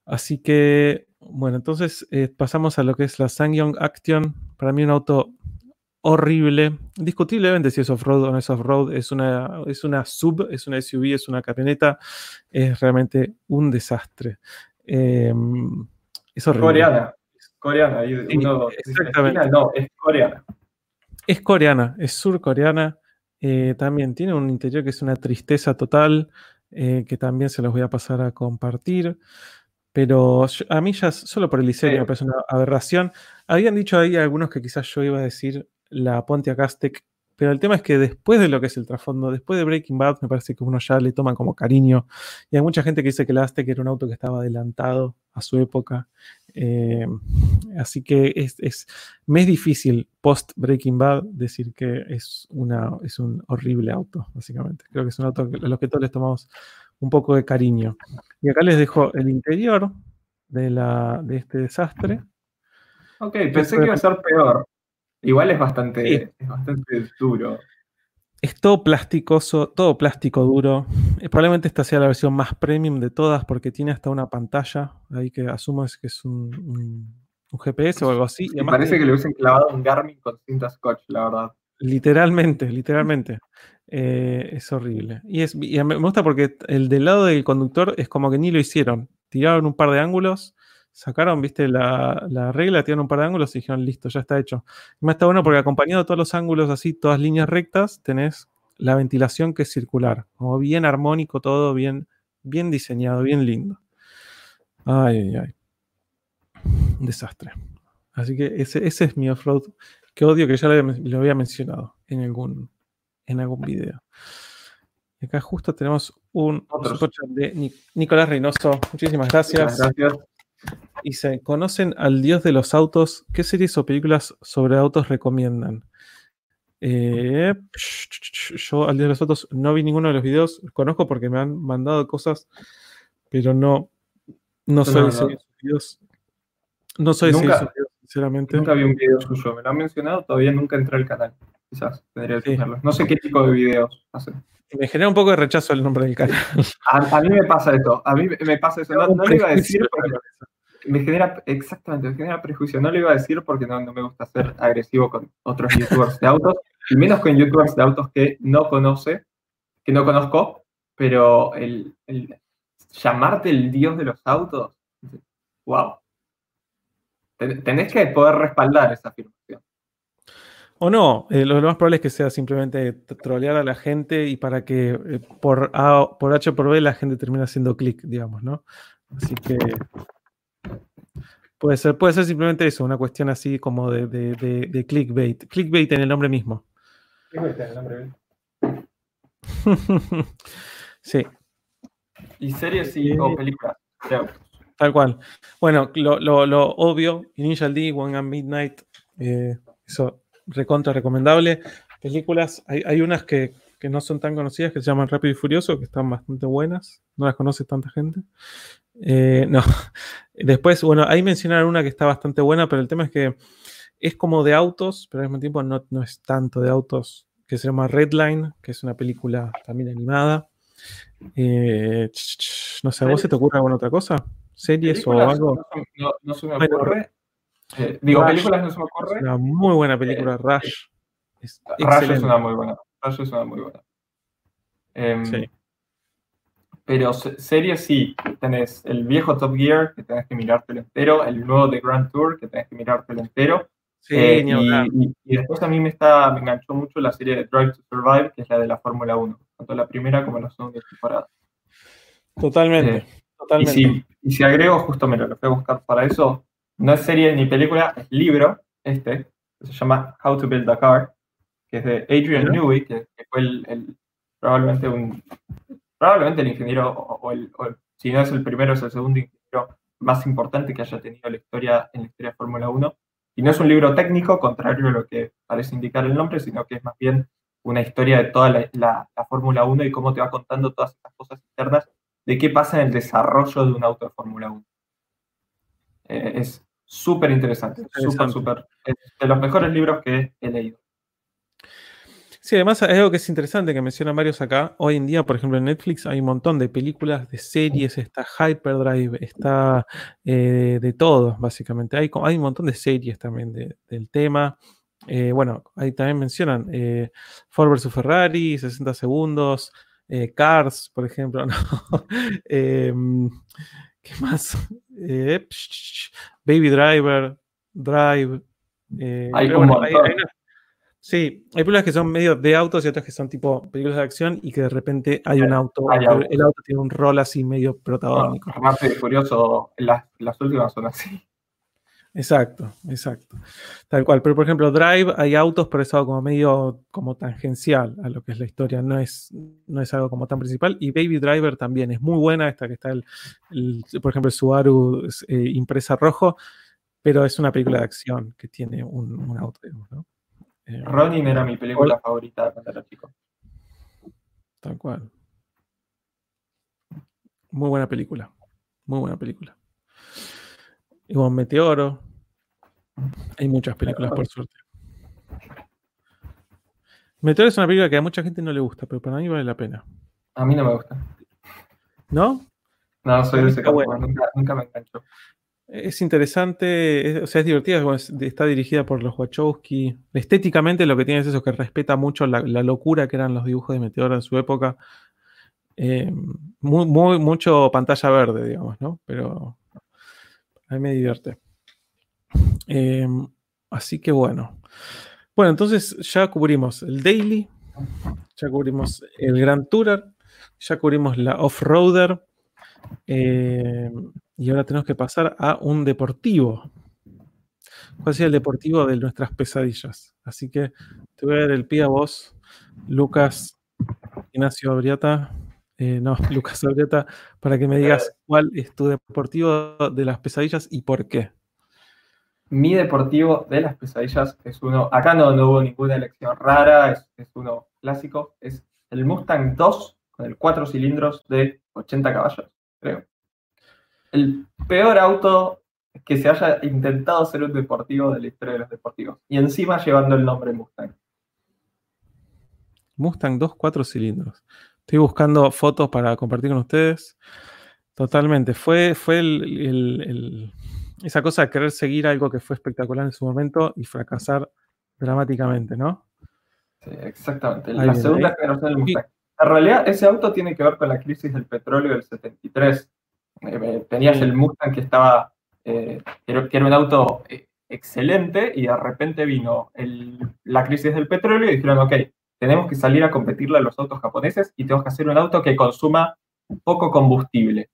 así que, bueno, entonces eh, pasamos a lo que es la Sangyong Action. Para mí un auto horrible, discutiblemente si es off-road o no es off-road, es una, es una sub, es una SUV, es una camioneta, es realmente un desastre. Eh, es Coreana. Coreana. exactamente. no, es coreana. Es coreana, es surcoreana. Eh, también tiene un interior que es una tristeza total, eh, que también se los voy a pasar a compartir. Pero a mí ya solo por el diseño me parece una aberración. Habían dicho ahí algunos que quizás yo iba a decir la Pontiac Aztec pero el tema es que después de lo que es el trasfondo, después de Breaking Bad, me parece que uno ya le toma como cariño. Y hay mucha gente que dice que el Aztec era un auto que estaba adelantado a su época. Eh, así que es, me es difícil post Breaking Bad decir que es, una, es un horrible auto, básicamente. Creo que es un auto a los que todos les tomamos un poco de cariño. Y acá les dejo el interior de, la, de este desastre. Ok, pensé que iba a ser peor. Igual es bastante, es bastante duro. Es todo plasticoso, todo plástico duro. Eh, probablemente esta sea la versión más premium de todas porque tiene hasta una pantalla ahí que asumo es que es un, GPS o algo así. Me parece que, le hubiesen clavado un Garmin con cinta scotch, la verdad. Literalmente, literalmente. Eh, es horrible. Y, es, y me gusta porque el del lado del conductor es como que ni lo hicieron. Tiraron un par de ángulos sacaron, viste, la, regla, tiraron un par de ángulos y dijeron, listo, ya está hecho. Y me está bueno porque acompañado de todos los ángulos así, todas líneas rectas, tenés la ventilación que es circular, como bien armónico todo, bien, bien diseñado, bien lindo. Ay, ay, ay. Un desastre. Así que ese, es mi off-road que odio, que ya lo había, mencionado en algún, en algún video. Y acá justo tenemos un super de Nicolás Reynoso. Muchísimas gracias. gracias. Y se conocen al dios de los autos. ¿Qué series o películas sobre autos recomiendan? Eh, yo al dios de los autos no vi ninguno de los videos. Conozco porque me han mandado cosas, pero no, no soy de seguir sus videos. No soy de seguir sus videos, sinceramente. Nunca vi un video suyo. Me lo han mencionado, todavía nunca entré al canal. Quizás tendría que No sé qué tipo de videos hacen. Me genera un poco de rechazo el nombre del canal. A, mí me pasa esto. A mí me pasa eso. No, no lo iba a decir porque me genera, exactamente, me genera prejuicio. No lo iba a decir porque no, no me gusta ser agresivo con otros youtubers de autos, y menos con youtubers de autos que no conoce, que no conozco, pero el, llamarte el dios de los autos, wow. Tenés que poder respaldar esa afirmación. O no, eh, lo, más probable es que sea simplemente trolear a la gente y para que eh, por, a, por H o por B la gente termine haciendo clic, digamos, ¿no? Así que Puede ser, puede ser simplemente eso, una cuestión así como de, de, clickbait. Clickbait en el nombre mismo. Clickbait en el nombre [LAUGHS] sí. ¿Y series y, o películas Tal cual. Bueno, lo, lo, obvio, Initial D, One at Midnight, eh, eso recontra recomendable. Películas, hay, hay unas que, que, no son tan conocidas que se llaman Rápido y Furioso, que están bastante buenas, no las conoce tanta gente. Eh, no. [LAUGHS] Después, bueno, ahí mencionaron una que está bastante buena, pero el tema es que es como de autos, pero al mismo tiempo no, no es tanto de autos, que se llama Redline, que es una película también animada. Eh, no sé, ¿a vos se te ocurre alguna otra cosa? ¿Series o algo? No, se me ocurre. Eh, digo, películas no se me ocurre. Es una muy buena película, Rush. Es Rush es una muy buena. Rush es una muy buena. Sí. Pero series sí, tenés el viejo Top Gear, que tenés que mirártelo entero, el nuevo The Grand Tour, que tenés que mirártelo entero. Sí, eh, y, después a mí me, está, me enganchó mucho la serie de Drive to Survive, que es la de la Fórmula 1, tanto la primera como la segunda temporada. Totalmente, eh, totalmente. Y si, y si, agrego, justo me lo fui a buscar para eso, no es serie ni película, es libro, este, que se llama How to Build a Car, que es de Adrian Newey, que, fue el, probablemente un probablemente el ingeniero, o, el, si no es el primero, es el segundo ingeniero más importante que haya tenido la historia en la historia de Fórmula 1. Y no es un libro técnico, contrario a lo que parece indicar el nombre, sino que es más bien una historia de toda la, Fórmula 1 y cómo te va contando todas estas cosas internas de qué pasa en el desarrollo de un auto de Fórmula 1. Eh, es súper interesante, súper, súper. Es de los mejores libros que he leído. Sí, además hay algo que es interesante que mencionan varios acá. Hoy en día, por ejemplo, en Netflix hay un montón de películas, de series, está Hyperdrive, está eh, de todo, básicamente. Hay, hay un montón de series también del tema. Eh, bueno, ahí también mencionan eh, Ford vs Ferrari, 60 segundos, eh, Cars, por ejemplo. [LAUGHS] Em, ¿Qué más? Baby Driver, Drive. hay, como Sí, hay películas que son medio de autos y otras que son tipo películas de acción y que de repente hay un auto, el auto tiene un rol así medio protagónico. Rápido y Furioso, las, las últimas son así. Exacto, exacto. Tal cual. Pero por ejemplo, Drive hay autos, pero es algo como medio como tangencial a lo que es la historia. No es, no es algo como tan principal. Y Baby Driver también es muy buena. Esta que está el, el- por ejemplo, el Subaru eh, impresa rojo, pero es una película de acción que tiene un, un auto, digamos, ¿no? Eh, Ronin era mi película favorita cuando era chico. Tal cual. Muy buena película. Muy buena película. Y bueno, Meteoro. Hay muchas películas, por suerte. Meteoro es una película que a mucha gente no le gusta, pero para mí vale la pena. A mí no me gusta. ¿No? No, soy de ese campo, nunca, nunca me enganchó. Es interesante, es- o sea, es divertida, está dirigida por los Wachowski. Estéticamente lo que tiene es eso, que respeta mucho la, la locura que eran los dibujos de Meteoro en su época. Eh, muy, muy- mucho pantalla verde, digamos, ¿no? Pero a mí me divierte. Eh, así que bueno. Bueno, entonces ya cubrimos el Daily, ya cubrimos el Grand Tourer, ya cubrimos la Off-Roader. eh, y ahora tenemos que pasar a un deportivo. ¿Cuál sería el deportivo de nuestras pesadillas? Así que te voy a dar el pie a vos, Lucas Ignacio Abriata. eh, no, [LAUGHS] Lucas Abriata, para que me digas cuál es tu deportivo de las pesadillas y por qué. Mi deportivo de las pesadillas es uno, acá no, no hubo ninguna elección rara, es, es uno clásico, es el Mustang 2 con el 4 cilindros de 80 caballos, creo. El peor auto que se haya intentado ser un deportivo de la historia de los deportivos. Y encima llevando el nombre Mustang. Mustang 2, 4 cilindros. Estoy buscando fotos para compartir con ustedes. Totalmente. Fue, fue el- el- el- esa cosa de querer seguir algo que fue espectacular en su momento y fracasar dramáticamente, ¿no? Sí, exactamente. Ahí La viene, segunda ahí. generación del Mustang. En realidad, ese auto tiene que ver con la crisis del petróleo del 73. Eh, eh, tenías Sí. el Mustang que estaba, eh, que era- un auto excelente y de repente vino el- la crisis del petróleo y dijeron, ok, tenemos que salir a competirle a los autos japoneses y tenemos que hacer un auto que consuma poco combustible.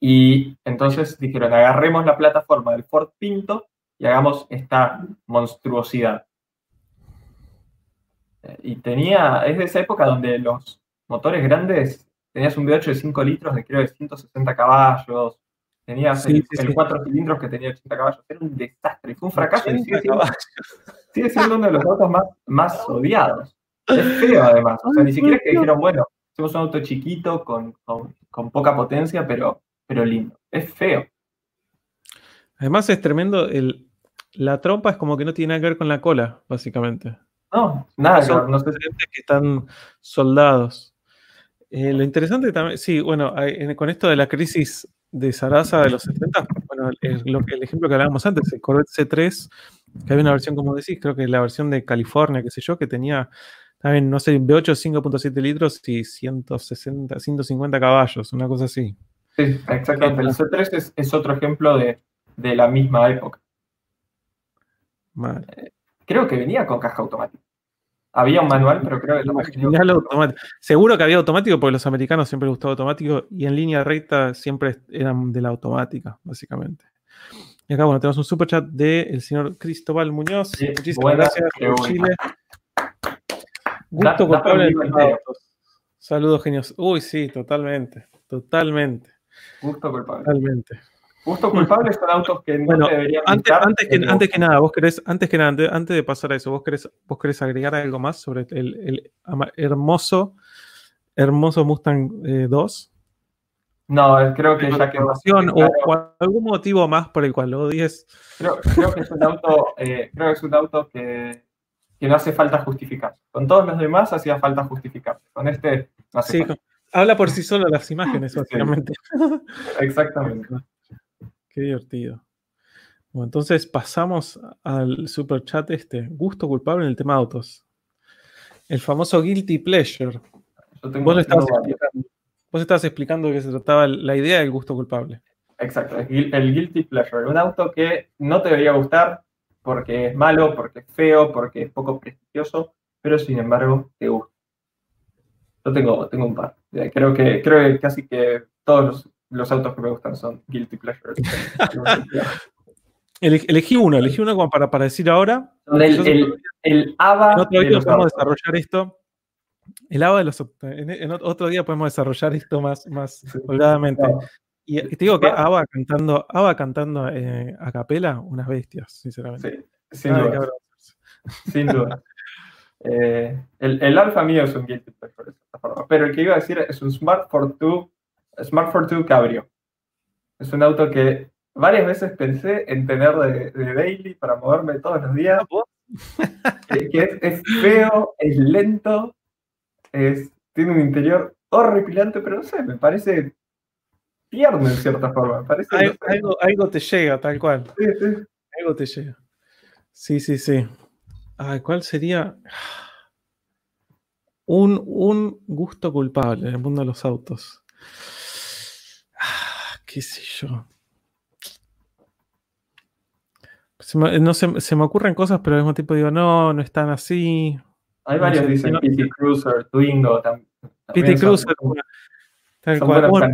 Y entonces dijeron, agarremos la plataforma del Ford Pinto y hagamos esta monstruosidad. Eh, Y tenía, es de esa época donde los motores grandes, tenías un V8 de 5 litros de creo de 160 caballos, tenías Sí, el, sí, el sí. 4 cilindros que tenía 80 caballos, era un desastre, fue un fracaso y 80 sigue siendo, caballos. sigue siendo uno de los autos más, más odiados. Es feo además, o sea, ni siquiera es que dijeron, bueno, hacemos un auto chiquito con, con- con poca potencia, pero, pero lindo. Es feo. Además es tremendo, el, la trompa es como que no tiene nada que ver con la cola, básicamente. No, nada, Son no sé que están soldados. Eh, lo interesante también, sí, bueno, con esto de la crisis de Sarasa de los 70, bueno, el, lo que- el ejemplo que hablábamos antes, el Corvette C3, que había una versión, como decís, creo que la versión de California, qué sé yo, que tenía también, no sé, V8 5.7 litros y 160, 150 caballos, una cosa así. Sí, exactamente. El C3 es, es otro ejemplo de, de la misma época. Mal. Creo que venía con caja automática. Había un manual, pero creo que con- automático. Seguro que había automático porque los americanos siempre les gustaba automático y en línea recta siempre eran de la automática, básicamente. Y acá, bueno, tenemos un super chat del señor Cristóbal Muñoz. Sí, Muchísimas buena gracias. Chile. Gusto culpable. Saludos, genios. Uy, sí, totalmente. Totalmente. Gusto culpable. Totalmente. Gusto culpable son autos que no Bueno, te deberían Antes, antes, que, antes que nada, vos querés, antes que nada, antes, antes de pasar a eso, vos querés, vos querés agregar algo más sobre el, el hermoso, hermoso Mustang eh, 2. No, eh, creo que ya o, claro. o algún motivo más por el cual lo odies. Creo, creo que es un auto, eh, creo que es un auto que, que no hace falta justificar. Con todos los demás hacía falta justificar. Con este no hace Sí, falta. Habla por sí solo las imágenes, [LAUGHS] básicamente. Exactamente. Qué divertido. Bueno, entonces pasamos al super chat este. Gusto culpable en el tema autos. El famoso guilty pleasure. Yo tengo, Vos lo estabas. Vos estabas explicando de qué se trataba la idea del gusto culpable. Exacto, el guilty pleasure. Un auto que no te debería gustar, porque es malo, porque es feo, porque es poco prestigioso, pero sin embargo te gusta. Yo tengo, tengo un par. Creo que, creo que casi que todos los, los autos que me gustan son guilty pleasures. [LAUGHS] elegí uno, elegí uno como para, para decir ahora. El, el, el ABA. En otro día podemos desarrollar esto. El ABA de los. En, otro día podemos desarrollar esto más, más holgadamente. Y, te digo que ABA cantando, ABBA cantando eh, a capela, unas bestias, sinceramente. Sí, sin duda. Sin duda. [LAUGHS] Eh, el, el, alfa mío es un guilty pleasure, pero el que iba a decir es un Smart Fortwo, Smart Fortwo Cabrio. Es un auto que varias veces pensé en tener de, daily para moverme todos los días. [LAUGHS] que, es, feo, es lento, es, tiene un interior horripilante, pero no sé, me parece tierno en cierta forma. Parece, algo, te llega, tal cual. Sí, sí. Algo te llega. Sí, sí, sí. ¿Cuál sería? Un, un gusto culpable en el mundo de los autos. Ah, ¿Qué sé yo? Se me, no se, se, me ocurren cosas, pero al mismo tiempo digo, no, no están así. Hay varios, dicen PT Cruiser, Twingo. PT Cruiser, tal cual.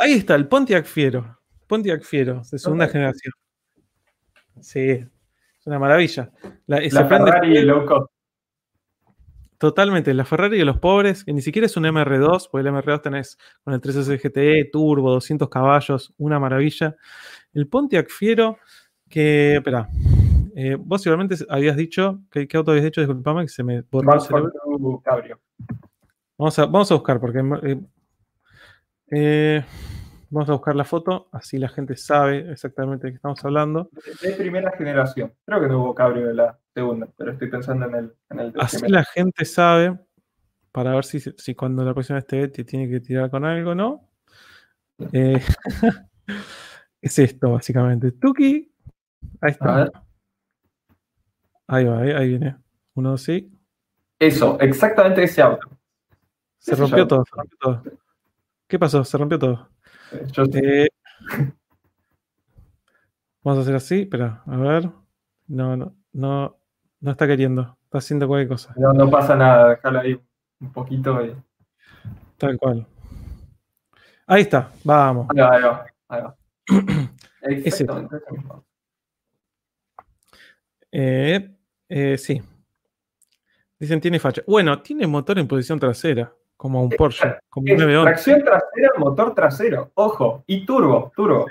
Ahí está, el Pontiac Fiero. Pontiac Fiero, de segunda generación. Sí, es una maravilla. La, la Ferrari loco. Totalmente, la Ferrari de los pobres, que ni siquiera es un MR2, porque el MR2 tenés con el 3S GTE, turbo, 200 caballos, una maravilla. El Pontiac Fiero que, espera, eh, vos igualmente habías dicho, ¿qué, auto habías dicho? Disculpame que se me borró el cerebro. Vamos a, vamos a buscar, porque eh, eh, vamos a buscar la foto, así la gente sabe exactamente de qué estamos hablando. De, primera generación, creo que no hubo cabrio de la segunda, pero estoy pensando en el, en el Así la gente sabe, para ver si, si cuando la próxima esté tiene que tirar con algo, ¿no? [LAUGHS] es esto, básicamente. Tuki Ahí está. Ahí va, ahí, viene. Uno sí. Eso, exactamente ese auto. Se rompió todo, se rompió todo. ¿Qué pasó? Se rompió todo. Eh, vamos a hacer así, espera, a ver. No, no, no, no está queriendo. Está haciendo cualquier cosa. No, no pasa nada, déjalo ahí un poquito. Y... Tal cual. Ahí está, vamos. Ahí va, ahí va. Ahí va. [CLEARS THROAT] Exactamente. Eh, eh, sí. Dicen tiene facha. Bueno, tiene motor en posición trasera, como un Porsche, como un Tracción trasera, motor trasero, ojo, y turbo, turbo.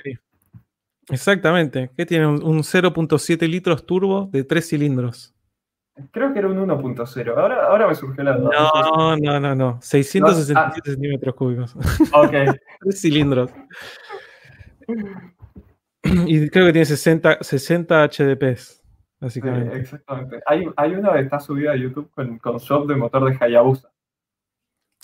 Exactamente, que tiene un, 0.7 litros turbo de 3 cilindros. Creo que era un 1.0. Ahora, ahora me surgió la duda. No, no, no, no. 667 ah. centímetros cúbicos. [LAUGHS] Ok. [LAUGHS] 3 cilindros. Y creo que tiene 60, 60 HDPs básicamente. exactamente. Hay, hay una que está subida a YouTube con, con shop de motor de Hayabusa.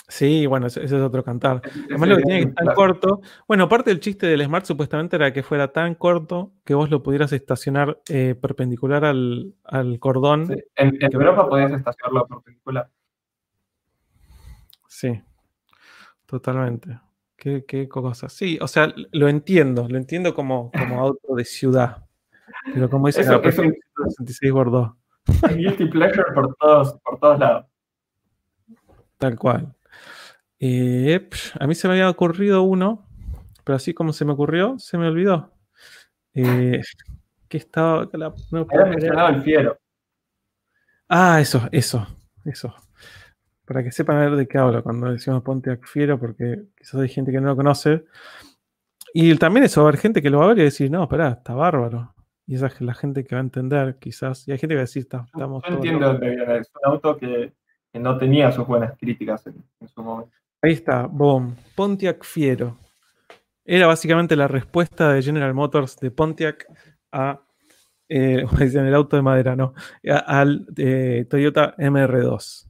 Sí, bueno, ese, es otro cantar. Además, lo que tiene que estar corto. Bueno, parte del chiste del Smart supuestamente era que fuera tan corto que vos lo pudieras estacionar eh, perpendicular al, al cordón. Sí. En, Europa podías estacionarlo perpendicular. Sí, totalmente. Qué, qué cosa. Sí, o sea, lo entiendo, lo entiendo como, como [LAUGHS] auto de ciudad. Pero como dice, Eso, es un 66 por [LAUGHS] Guilty pleasure por todos, por todos lados. Tal cual. Eh, a mí se me había ocurrido uno, pero así como se me ocurrió, se me olvidó. Eh, que estaba. La, no mencionado el fiero. Ah, eso, eso, eso. Para que sepan ver de qué hablo cuando decimos Pontiac Fiero, porque quizás hay gente que no lo conoce. Y también eso, va a haber gente que lo va a ver y decir, no, espera, está bárbaro. Y esa es la gente que va a entender, quizás. Y hay gente que va a decir, estamos. Yo entiendo viene. Es un auto que, no tenía sus buenas críticas en, su momento. Ahí está, boom. Pontiac Fiero. Era básicamente la respuesta de General Motors de Pontiac a. Eh, [LAUGHS] el auto de madera, no. al eh, Toyota MR2.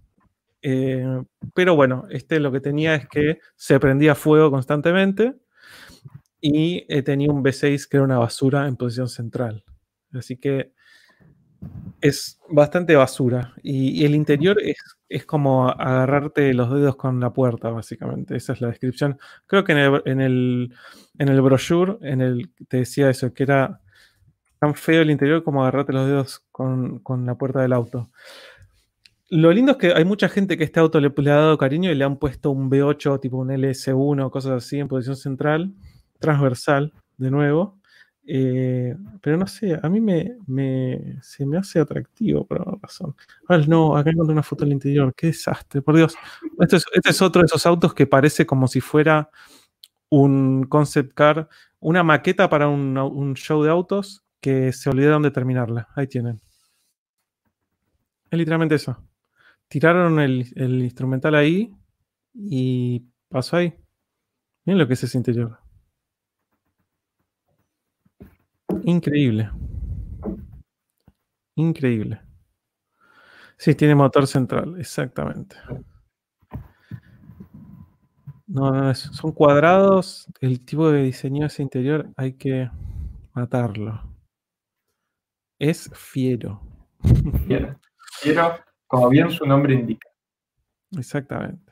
Eh, pero bueno, este lo que tenía es que se prendía fuego constantemente y tenía un V6 que era una basura en posición central. Así que es bastante basura. Y, el interior es, como agarrarte los dedos con la puerta, básicamente. Esa es la descripción. Creo que en el, en el, en el brochure en el, te decía eso, que era tan feo el interior como agarrarte los dedos con, la puerta del auto. Lo lindo es que hay mucha gente que este auto le, le, ha dado cariño y le han puesto un V8, tipo un LS1, cosas así, en posición central, transversal, de nuevo. Eh, pero no sé, a mí me, se me hace atractivo por alguna razón. No, acá encontré una foto del interior. Qué desastre, por Dios. Este es, este es otro de esos autos que parece como si fuera un concept car, una maqueta para un, show de autos que se olvidaron de terminarla. Ahí tienen. Es literalmente eso. Tiraron el instrumental ahí y pasó ahí. Miren lo que es ese interior. Increíble. Increíble. Sí, tiene motor central, exactamente. No, no, son cuadrados. El tipo de diseño de ese interior hay que matarlo. Es fiero. Fiero. Fiero, como bien su nombre indica. Exactamente.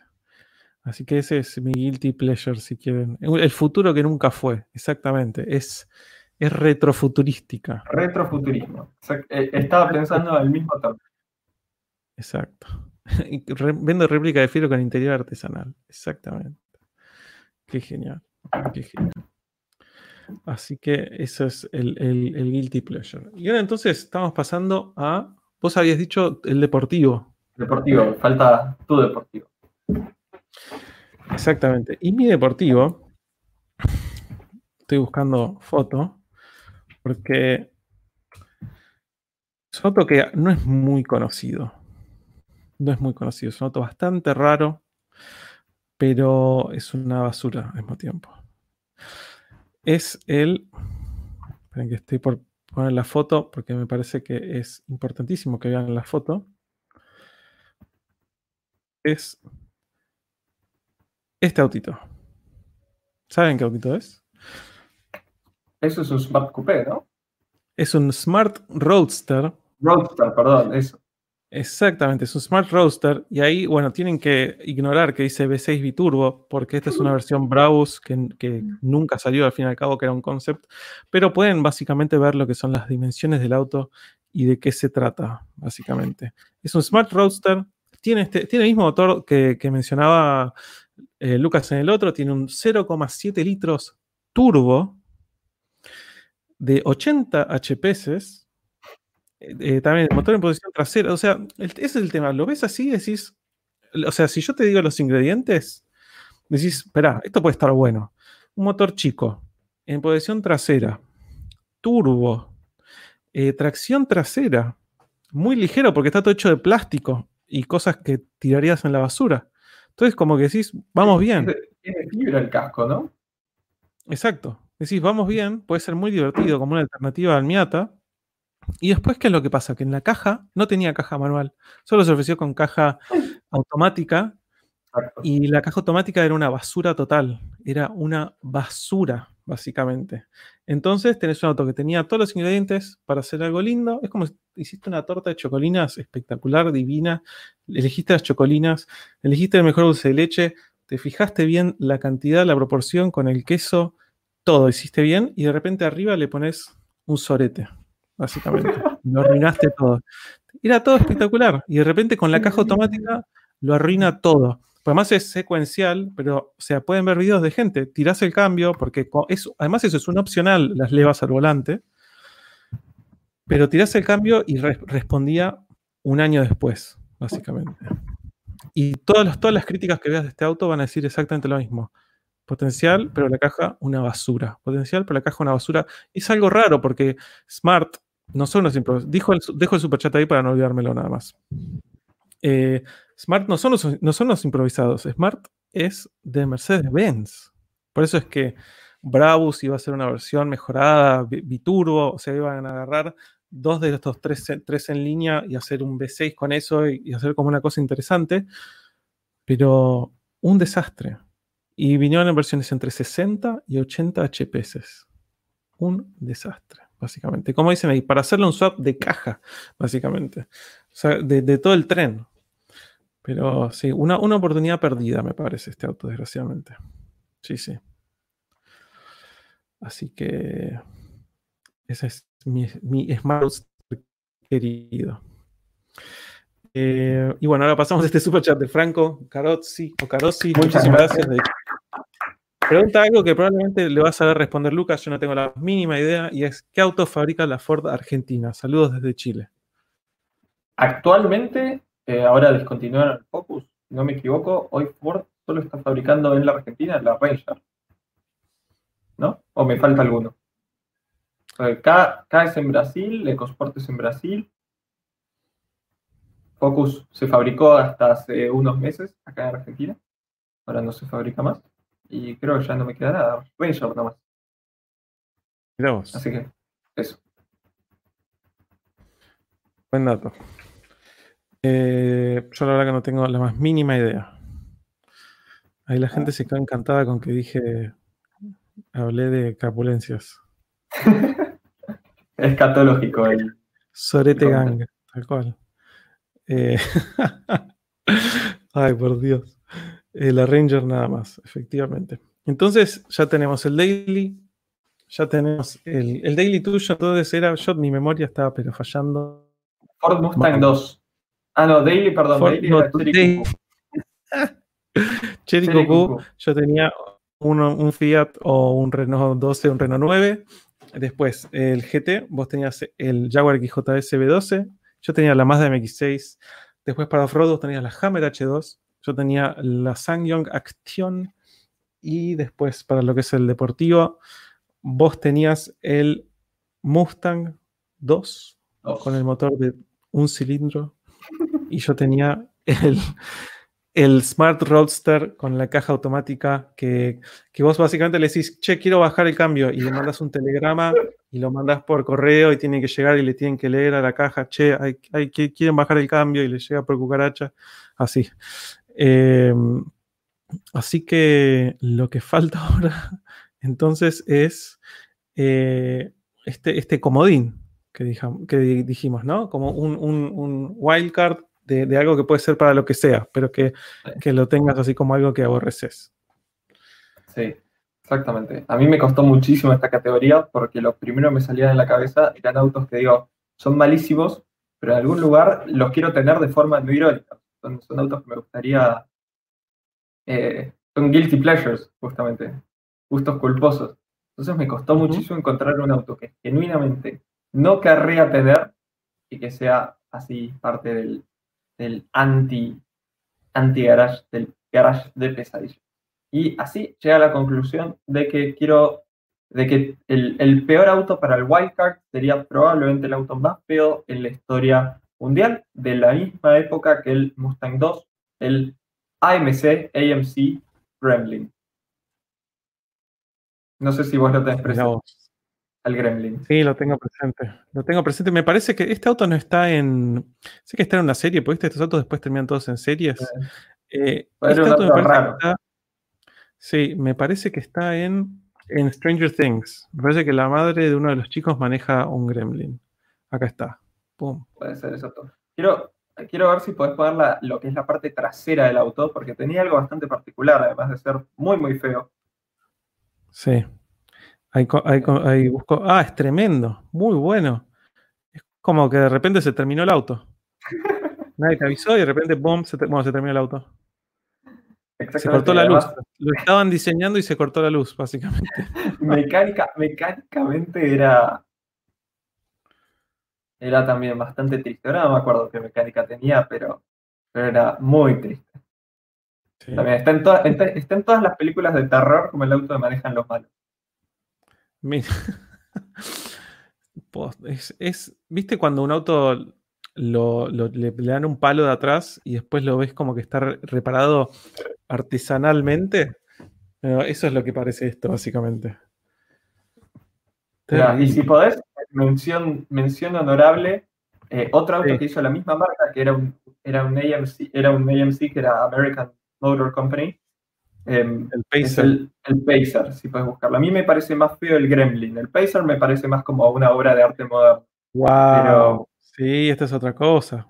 Así que ese es mi guilty pleasure, si quieren. El futuro que nunca fue, exactamente. Es es retrofuturística. Retrofuturismo. Eh, estaba pensando al mismo tiempo. Exacto. [LAUGHS] Vendo réplica de filo con interior artesanal. Exactamente. Qué genial. Qué genial. Así que eso es el, el, guilty pleasure. Y ahora entonces estamos pasando a. Vos habías dicho el deportivo. Deportivo, falta tu deportivo. Exactamente. Y mi deportivo, estoy buscando foto, porque es un auto que no es muy conocido. No es muy conocido. Es un auto bastante raro, pero es una basura al mismo tiempo. Es el. Esperen que estoy por poner la foto porque me parece que es importantísimo que vean la foto. Es este autito. ¿Saben qué autito es? Eso es un Smart Coupé, ¿no? Es un Smart Roadster. Roadster, perdón, eso. Exactamente, es un Smart Roadster. Y ahí, bueno, tienen que ignorar que dice V6 Biturbo, porque esta es una versión Browse que, que, nunca salió al fin y al cabo, que era un concept. Pero pueden básicamente ver lo que son las dimensiones del auto y de qué se trata, básicamente. Es un Smart Roadster. Tiene, este, tiene el mismo motor que, mencionaba eh, Lucas en el otro. Tiene un 0,7 litros turbo de 80 HPs, eh, también el motor en posición trasera, o sea, ese es el tema, lo ves así y decís, o sea, si yo te digo los ingredientes, decís, espera, esto puede estar bueno. Un motor chico, en posición trasera, turbo, eh, tracción trasera, muy ligero porque está todo hecho de plástico y cosas que tirarías en la basura. Entonces, como que decís, vamos bien. Tiene fibra el casco, ¿no? Exacto. Decís, vamos bien, puede ser muy divertido como una alternativa al Miata. Y después, ¿qué es lo que pasa? Que en la caja no tenía caja manual, solo se ofreció con caja [LAUGHS] automática. Y la caja automática era una basura total, era una basura, básicamente. Entonces tenés un auto que tenía todos los ingredientes para hacer algo lindo. Es como si hiciste una torta de chocolinas espectacular, divina. Elegiste las chocolinas, elegiste el mejor dulce de leche, te fijaste bien la cantidad, la proporción con el queso, todo hiciste bien y de repente arriba le pones un sorete, básicamente. Lo arruinaste todo. Era todo espectacular y de repente con la caja automática lo arruina todo. además es secuencial, pero, o sea, pueden ver videos de gente. Tirás el cambio, porque además eso es un opcional, las levas al volante. Pero tirás el cambio y respondía un año después, básicamente. Y todas, todas las críticas que veas de este auto van a decir exactamente lo mismo. Potencial, pero la caja una basura. Potencial, pero la caja una basura. Es algo raro porque Smart no son los improvisados. Dijo el, dejo el superchat ahí para no olvidármelo nada más. Eh, Smart no son, los, no son los improvisados. Smart es de Mercedes-Benz. Por eso es que Brabus iba a ser una versión mejorada, biturbo, o sea, iban a agarrar dos de estos tres, tres en línea y hacer un V6 con eso y hacer como una cosa interesante. Pero un desastre. Y vinieron en versiones entre 60 y 80 HPS. Un desastre, básicamente. Como dicen ahí, para hacerle un swap de caja, básicamente. O sea, de, todo el tren. Pero sí, una, una oportunidad perdida, me parece, este auto, desgraciadamente. Sí, sí. Así que esa es mi, mi Smart querido. Eh, y bueno, ahora pasamos a este super chat de Franco Carozzi o Carozzi. Muchas gracias. Pregunta algo que probablemente le va a saber responder Lucas, yo no tengo la mínima idea, y es ¿qué auto fabrica la Ford Argentina? Saludos desde Chile. Actualmente, eh, ahora descontinuaron el Focus, si no me equivoco, hoy Ford solo está fabricando en la Argentina la Ranger. ¿No? ¿O me falta alguno? K, es en Brasil, EcoSport es en Brasil. Focus se fabricó hasta hace unos meses acá en Argentina. Ahora no se fabrica más. Y creo que ya no me queda nada. Ranger nomás. Así que, eso. Buen dato. Eh, yo la verdad que no tengo la más mínima idea. Ahí la gente se quedó encantada con que dije, hablé de capulencias. [LAUGHS] Escatológico el. Sorete Gang, tal cual. Eh, [LAUGHS] ay, por Dios. Eh, la Ranger nada más, efectivamente. Entonces, ya tenemos el daily. Ya tenemos el, el daily tuyo. Entonces era. Yo, mi memoria estaba pero fallando. Ford Mustang 2. Ah, no, daily, perdón. daily no, [LAUGHS] Cherry, Yo tenía uno, un Fiat o un Renault 12, un Renault 9. Después el GT, vos tenías el Jaguar XJS B12, yo tenía la Mazda MX6. Después para off-road vos tenías la Hammer H2, yo tenía la Sangyong Action y después para lo que es el deportivo, vos tenías el Mustang 2 con el motor de un cilindro y yo tenía el el Smart Roadster con la caja automática que, vos básicamente le decís, che, quiero bajar el cambio y le mandas un telegrama y lo mandas por correo y tiene que llegar y le tienen que leer a la caja, che, hay, hay, quieren bajar el cambio y le llega por cucaracha, así. Em, así que lo que falta [LAUGHS] ahora entonces es eh, este, este comodín que, que dijimos, ¿no? Como un, un, un wildcard de, algo que puede ser para lo que sea, pero que, lo tengas así como algo que aborreces. Sí, exactamente. A mí me costó muchísimo esta categoría porque lo primero que me salían en la cabeza eran autos que digo, son malísimos, pero en algún lugar los quiero tener de forma no irónica. Son, autos que me gustaría... Eh, son guilty pleasures, justamente. Gustos culposos. Entonces me costó muchísimo encontrar un auto que genuinamente no querría tener y que sea así parte del, del anti, anti garage, del garage de pesadilla. Y así llega a la conclusión de que quiero, de que el, peor auto para el wildcard sería probablemente el auto más feo en la historia mundial, de la misma época que el Mustang 2, el AMC, AMC Gremlin. No sé si vos lo tenés presente al Gremlin. Sí, lo tengo presente. Lo tengo presente. Me parece que este auto no está en. Sé que está en una serie, porque estos autos después terminan todos en series. Eh, este auto me parece que está, sí, me parece que está en, en Stranger Things. Me parece que la madre de uno de los chicos maneja un Gremlin. Acá está. Pum. Puede ser eso. Quiero, quiero ver si podés poner lo que es la parte trasera del auto, porque tenía algo bastante particular, además de ser muy, muy feo. Sí. Ahí, busco. Ah, es tremendo. Muy bueno. Es como que de repente se terminó el auto. [LAUGHS] Nadie te avisó y de repente, boom, se, se terminó el auto. Se cortó la luz. Lo estaban diseñando y se cortó la luz, básicamente. [LAUGHS] Mecánica, mecánicamente era. Era también bastante triste. Ahora no me acuerdo qué mecánica tenía, pero, era muy triste. También está en, está en todas las películas de terror como el auto que manejan los malos. [LAUGHS] Es, ¿Viste cuando un auto le, dan un palo de atrás y después lo ves como que está reparado artesanalmente? eso es lo que parece esto, básicamente. y si podés, mención, mención honorable, eh, otro auto que hizo la misma marca, que era un, era un AMC, era un AMC que era American Motor Company, Em, el Pacer. el, Pacer, si puedes buscarlo. A mí me parece más feo el Gremlin. El Pacer me parece más como una obra de arte moderna. Wow. sí, esta es otra cosa.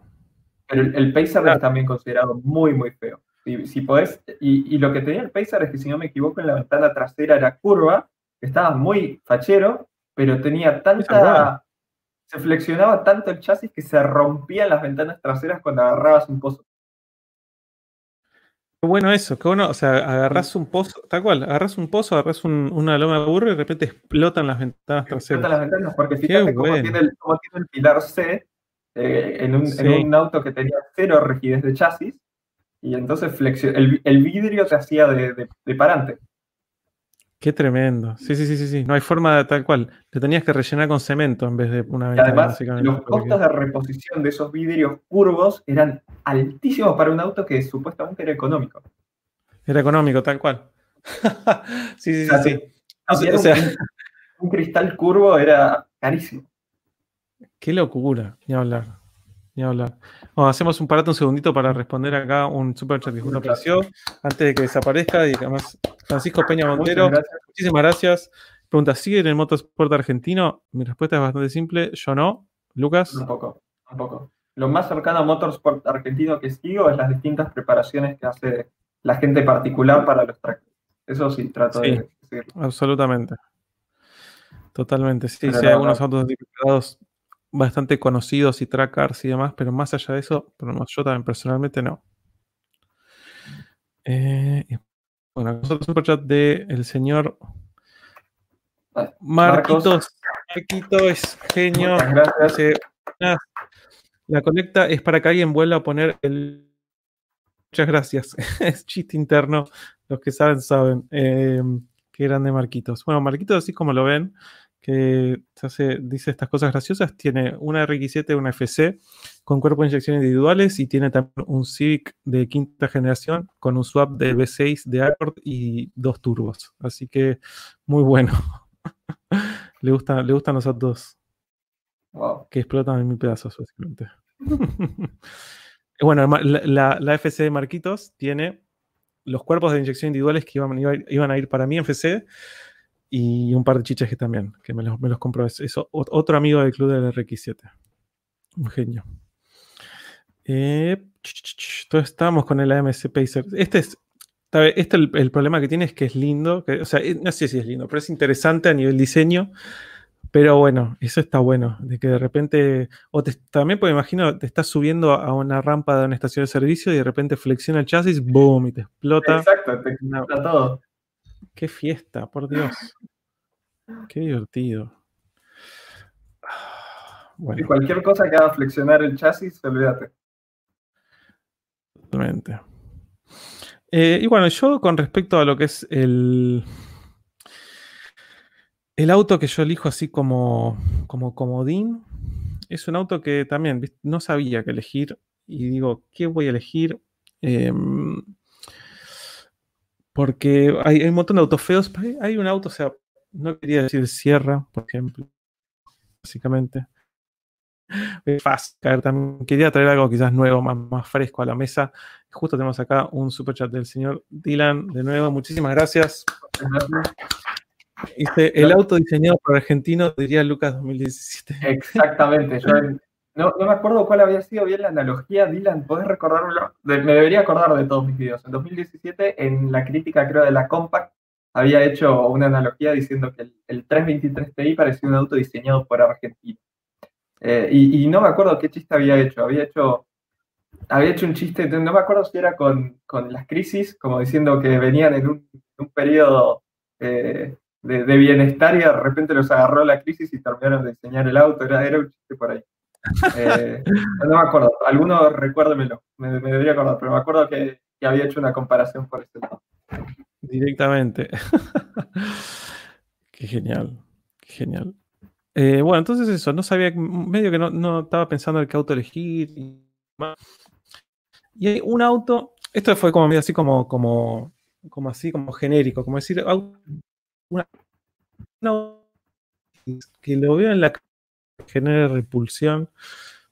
Pero el, Pacer es también considerado muy, muy feo. Si, si podés, y, lo que tenía el Pacer es que, si no me equivoco, en la ventana trasera era curva, estaba muy fachero, pero tenía tanta, se flexionaba tanto el chasis que se rompían las ventanas traseras cuando agarrabas un pozo. Qué bueno eso, qué bueno. O sea, agarras un pozo, tal cual, agarras un pozo, agarras una loma de burro y de repente explotan las ventanas traseras. Explotan las ventanas, porque fíjate cómo, tiene el, pilar C eh, en, un, auto que tenía cero rigidez de chasis, y entonces el, el vidrio se hacía de, de parante. Qué tremendo. Sí, sí, sí, sí, sí. No hay forma de tal cual. Te tenías que rellenar con cemento en vez de una ventana. Además, los costos de reposición de esos vidrios curvos eran altísimos para un auto que supuestamente era económico. Era económico, tal cual. [LAUGHS] sí, sí, sí. o sea, un, cristal curvo era carísimo. Qué locura, ni hablar. Ni hablar. hacemos un parato un segundito para responder acá un super chat que justo apareció antes de que desaparezca y además Francisco Peña Montero, muchísimas gracias. Pregunta, ¿sigue en el motorsport argentino? Mi respuesta es bastante simple, yo no. Lucas. Un poco, un poco. Lo más cercano a motorsport argentino que sigo es las distintas preparaciones que hace la gente particular para los tractores. Eso sí, trato de decirlo. Absolutamente. Totalmente. Sí, sí, hay algunos autos identificados bastante conocidos y trackers y demás, pero más allá de eso, yo también personalmente no. Eh, bueno, nosotros un chat del señor Marquitos. Marquitos es genio. la conecta es para que alguien vuelva a poner el. Muchas gracias. [LAUGHS] es chiste interno. Los que saben, saben. Eh, qué grande Marquitos. Bueno, Marquitos, así como lo ven, que hace, dice estas cosas graciosas, tiene una RX7, una FC con cuerpo de inyección individuales y tiene también un Civic de quinta generación con un swap de V6 de Accord y dos turbos. Así que muy bueno. [LAUGHS] le, gusta, le gustan los autos que explotan en mil pedazos, básicamente. [LAUGHS] bueno, la, la, FC de Marquitos tiene los cuerpos de inyección individuales que iban, iban a ir para mi FC y un par de chiches que también, que me los, me los compró. Eso, otro amigo del club del RX7. Un genio. Eh, entonces estamos con el AMC Pacer. Este es, este el, problema que tiene es que es lindo. o sea, eh, no sé si es lindo, pero es interesante a nivel diseño. Pero bueno, eso está bueno. De que de repente. O también, pues imagino, te estás subiendo a una rampa de una estación de servicio y de repente flexiona el chasis, boom, y te explota. Exacto, te explota todo. Qué fiesta, por Dios. Qué divertido. [SIGHS] Y cualquier cosa que haga flexionar el chasis, olvídate. Totalmente. Eh, y bueno, yo con respecto a lo que es el, el auto que yo elijo así como, como comodín, es un auto que también no sabía qué elegir y digo, ¿qué voy a elegir? Em, porque hay, un montón de autos feos. Hay un auto, o sea, no quería decir Sierra, por ejemplo, básicamente. Fast, también quería traer algo quizás nuevo, más, más fresco a la mesa. Justo tenemos acá un super chat del señor Dylan, de nuevo, muchísimas gracias. Dice, el auto diseñado por argentino, diría Lucas 2017. Exactamente, yo no, me acuerdo cuál había sido bien la analogía, Dylan, ¿podés recordarlo? me debería acordar de todos mis videos. En 2017, en la crítica, creo, de la Compact, había hecho una analogía diciendo que el, 323 Ti parecía un auto diseñado por Argentina. Eh, y, no me acuerdo qué chiste había hecho. Había hecho, había hecho un chiste, no me acuerdo si era con, las crisis, como diciendo que venían en un, periodo eh, de, bienestar y de repente los agarró la crisis y terminaron de diseñar el auto. Era un chiste por ahí. Eh, no me acuerdo, alguno recuérdemelo, me, debería acordar, pero me acuerdo que, había hecho una comparación por este lado. Directamente. [LAUGHS] qué genial, qué genial. Eh, bueno, entonces eso, no sabía, medio que no, estaba pensando en qué auto elegir. Y, hay un auto, esto fue como medio así como, como, como así, como genérico, como decir, una, que lo veo en la genera repulsión,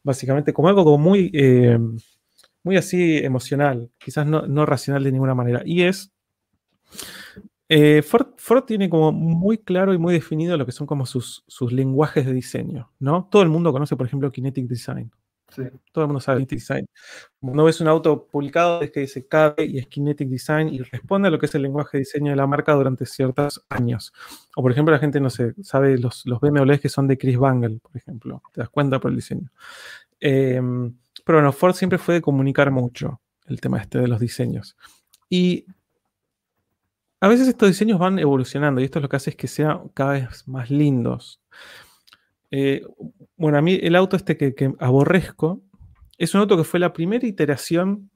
básicamente, como algo como muy, eh, muy así emocional, quizás no, racional de ninguna manera. Y es, eh, Ford, tiene como muy claro y muy definido lo que son como sus, sus lenguajes de diseño, ¿no? Todo el mundo conoce, por ejemplo, Kinetic Design, Todo el mundo sabe Kinetic Design. Cuando ves un auto publicado es que dice KB y es Kinetic Design y responde a lo que es el lenguaje de diseño de la marca durante ciertos años. O por ejemplo, la gente no sé, sabe los, los BMWs que son de Chris Bangle, por ejemplo. Te das cuenta por el diseño. Em, pero bueno, Ford siempre fue de comunicar mucho el tema este de los diseños. Y a veces estos diseños van evolucionando y esto es lo que hace es que sean cada vez más lindos. Eh, bueno, a mí el auto este que, aborrezco es un auto que fue la primera iteración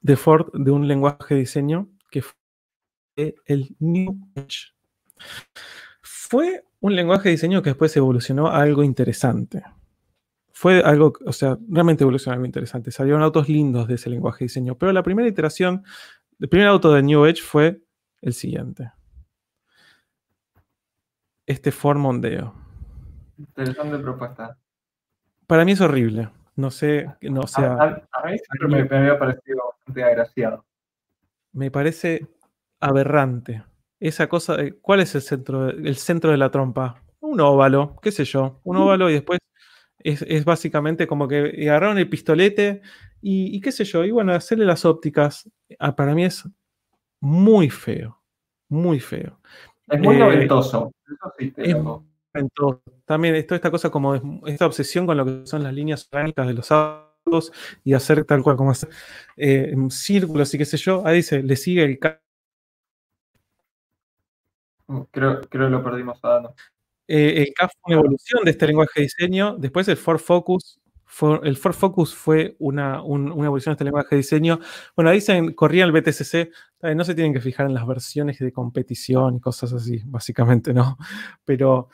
de Ford de un lenguaje de diseño que fue el New Edge. Fue un lenguaje de diseño que después evolucionó a algo interesante. Fue algo, o sea, realmente evolucionó a algo interesante. Salieron autos lindos de ese lenguaje de diseño, pero la primera iteración, el primer auto de New Edge fue el siguiente. Este Ford Mondeo. Interesante propuesta. Para mí es horrible. No sé, no sea. A, mí siempre me, había parecido bastante agraciado. Me parece aberrante. Esa cosa, ¿cuál es el centro, el centro de la trompa? Un óvalo, qué sé yo, un óvalo y después es, básicamente como que agarraron el pistolete y, qué sé yo, y bueno, hacerle las ópticas, ah, para mí es muy feo, muy feo. Es muy noventoso. Eso sí te también toda esta cosa como esta obsesión con lo que son las líneas orgánicas de los autos y hacer tal cual como hacer eh, círculos y qué sé yo. Ahí dice, le sigue el uh, Creo, creo que lo perdimos a eh, el CAF fue una evolución de este lenguaje de diseño. Después el Ford Focus. Fue, el Ford Focus fue una, una, evolución de este lenguaje de diseño. Bueno, dicen, corría el BTCC. No se tienen que fijar en las versiones de competición y cosas así, básicamente, ¿no? Pero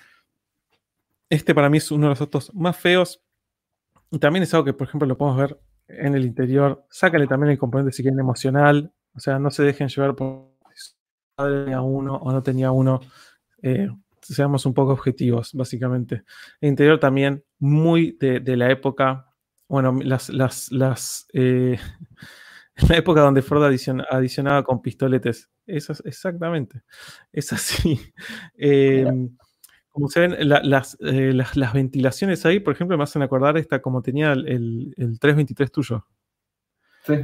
este para mí es uno de los autos más feos. Y también es algo que, por ejemplo, lo podemos ver en el interior. Sácale también el componente si quieren emocional. O sea, no se dejen llevar por si padre tenía uno o no tenía uno. Eh, seamos un poco objetivos, básicamente. El interior también muy de, la época. Bueno, las, las, las eh, [LAUGHS] la época donde Ford adicionaba con pistoletes. Eso es exactamente. Es así. [LAUGHS] Eh, como se ven, eh, las, las, ventilaciones ahí, por ejemplo, me hacen acordar esta como tenía el, 323 tuyo. Sí.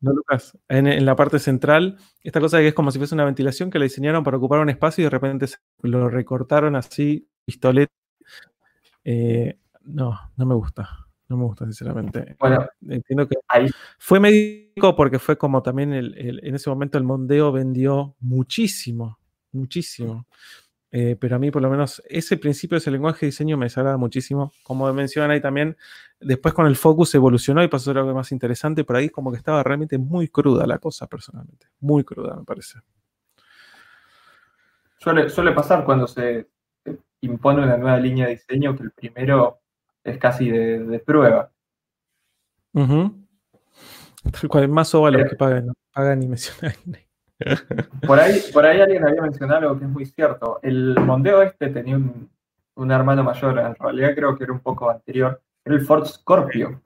¿No, Lucas? En, la parte central, esta cosa que es como si fuese una ventilación que la diseñaron para ocupar un espacio y de repente lo recortaron así, pistolet. Eh, no, no me gusta. No me gusta, sinceramente. Bueno, entiendo que ahí. fue médico porque fue como también en ese momento el Mondeo vendió muchísimo, muchísimo. Eh, pero a mí por lo menos ese principio de ese lenguaje de diseño me desagrada muchísimo. Como mencionan ahí también, después con el focus evolucionó y pasó a ser algo más interesante, por ahí como que estaba realmente muy cruda la cosa personalmente. Muy cruda me parece. Suele, pasar cuando se impone una nueva línea de diseño que el primero es casi de, prueba. Tal cual, más óvalos los que pagan, pagan y mencionan. Por ahí, por ahí alguien había mencionado algo que es muy cierto. El Mondeo este tenía un, hermano mayor, en realidad creo que era un poco anterior. Era el Ford Scorpio.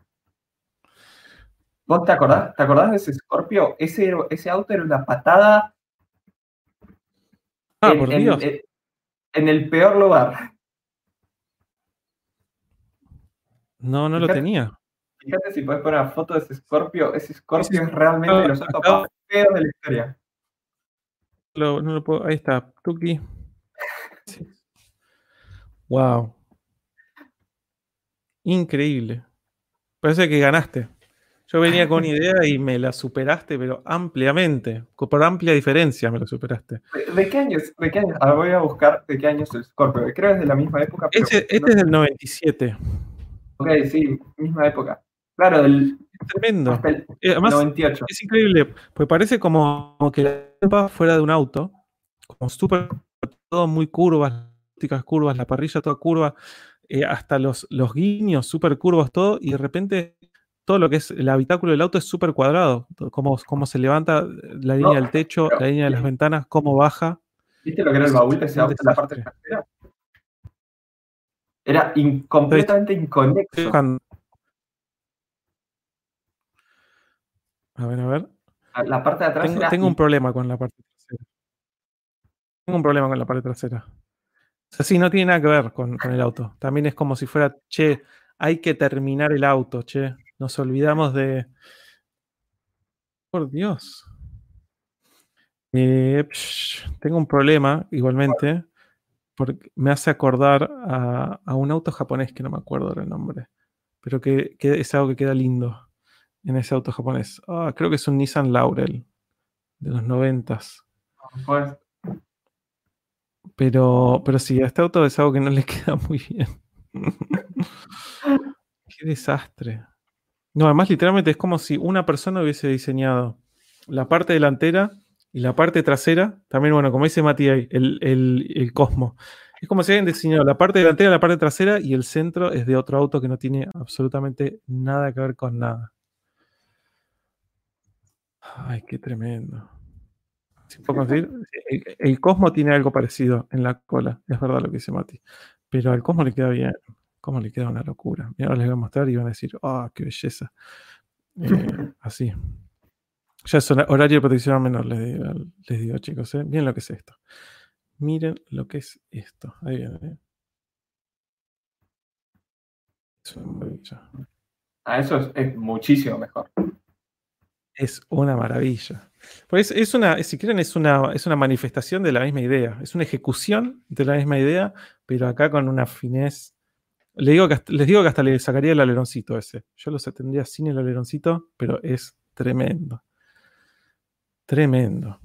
¿Vos te acordás? ¿Te acordás de ese Scorpio? Ese, ese auto era una patada. Ah, por Dios. En, el peor lugar. No, no lo tenía. Fíjate si puedes poner una foto de ese Scorpio. Ese Scorpio es realmente los autos más feos de la historia no lo puedo. Ahí está, Tuki. Wow. Increíble. Parece que ganaste. Yo venía con [LAUGHS] idea y me la superaste, pero ampliamente. Por amplia diferencia me la superaste. ¿De, qué años? ¿De qué años? Ahora voy a buscar de qué años es el Scorpio. Creo que es de la misma época. este es del 97. Ok, sí, misma época. Claro, del. tremendo. Eh, además, 98. es increíble, pues parece como, que la trompa fuera de un auto, como súper, todo muy curvas, curvas, la parrilla toda curva, eh, hasta los, los guiños súper curvos, todo, y de repente todo lo que es el habitáculo del auto es súper cuadrado, cómo, cómo se levanta la línea del techo, la línea de las ventanas, cómo baja. ¿Viste lo que era el baúl de ese auto en la parte trasera? Era completamente inconexo. A ver, a ver. La parte de atrás. Tengo, un problema con la parte trasera. Tengo un problema con la parte trasera. O sea, sí, no tiene nada que ver con, el auto. También es como si fuera, che, hay que terminar el auto, che. Nos olvidamos de. Por Dios. Eh, tengo un problema, igualmente, porque me hace acordar a, un auto japonés que no me acuerdo del nombre, pero que, es algo que queda lindo en ese auto japonés. Ah, creo que es un Nissan Laurel de los noventas. Pues. Pero, pero sí, a este auto es algo que no le [LAUGHS] queda muy bien. [LAUGHS] Qué desastre. No, además literalmente es como si una persona hubiese diseñado la parte delantera y la parte trasera, también, bueno, como dice Mati ahí, el, el, Cosmo. Es como si alguien diseñado la parte delantera, la parte trasera y el centro es de otro auto que no tiene absolutamente nada que ver con nada. Ay, qué tremendo. el, Cosmo tiene algo parecido en la cola, es verdad lo que dice Mati. Pero al Cosmo le queda bien. Cómo le queda una locura. Y ahora les voy a mostrar y van a decir, ¡ah, qué belleza! Eh, [LAUGHS] así. Ya es horario de protección menor, les digo, chicos. ¿eh? Miren lo que es esto. Miren lo que es esto. Ahí viene. ¿eh? Es una maravilla. Ah, eso es, muchísimo mejor. Es una maravilla. Pues es una, si quieren, es una, es una manifestación de la misma idea. Es una ejecución de la misma idea, pero acá con una finez. Les digo que les digo que hasta le sacaría el aleroncito ese. Yo lo tendría sin el aleroncito, pero es tremendo. Tremendo.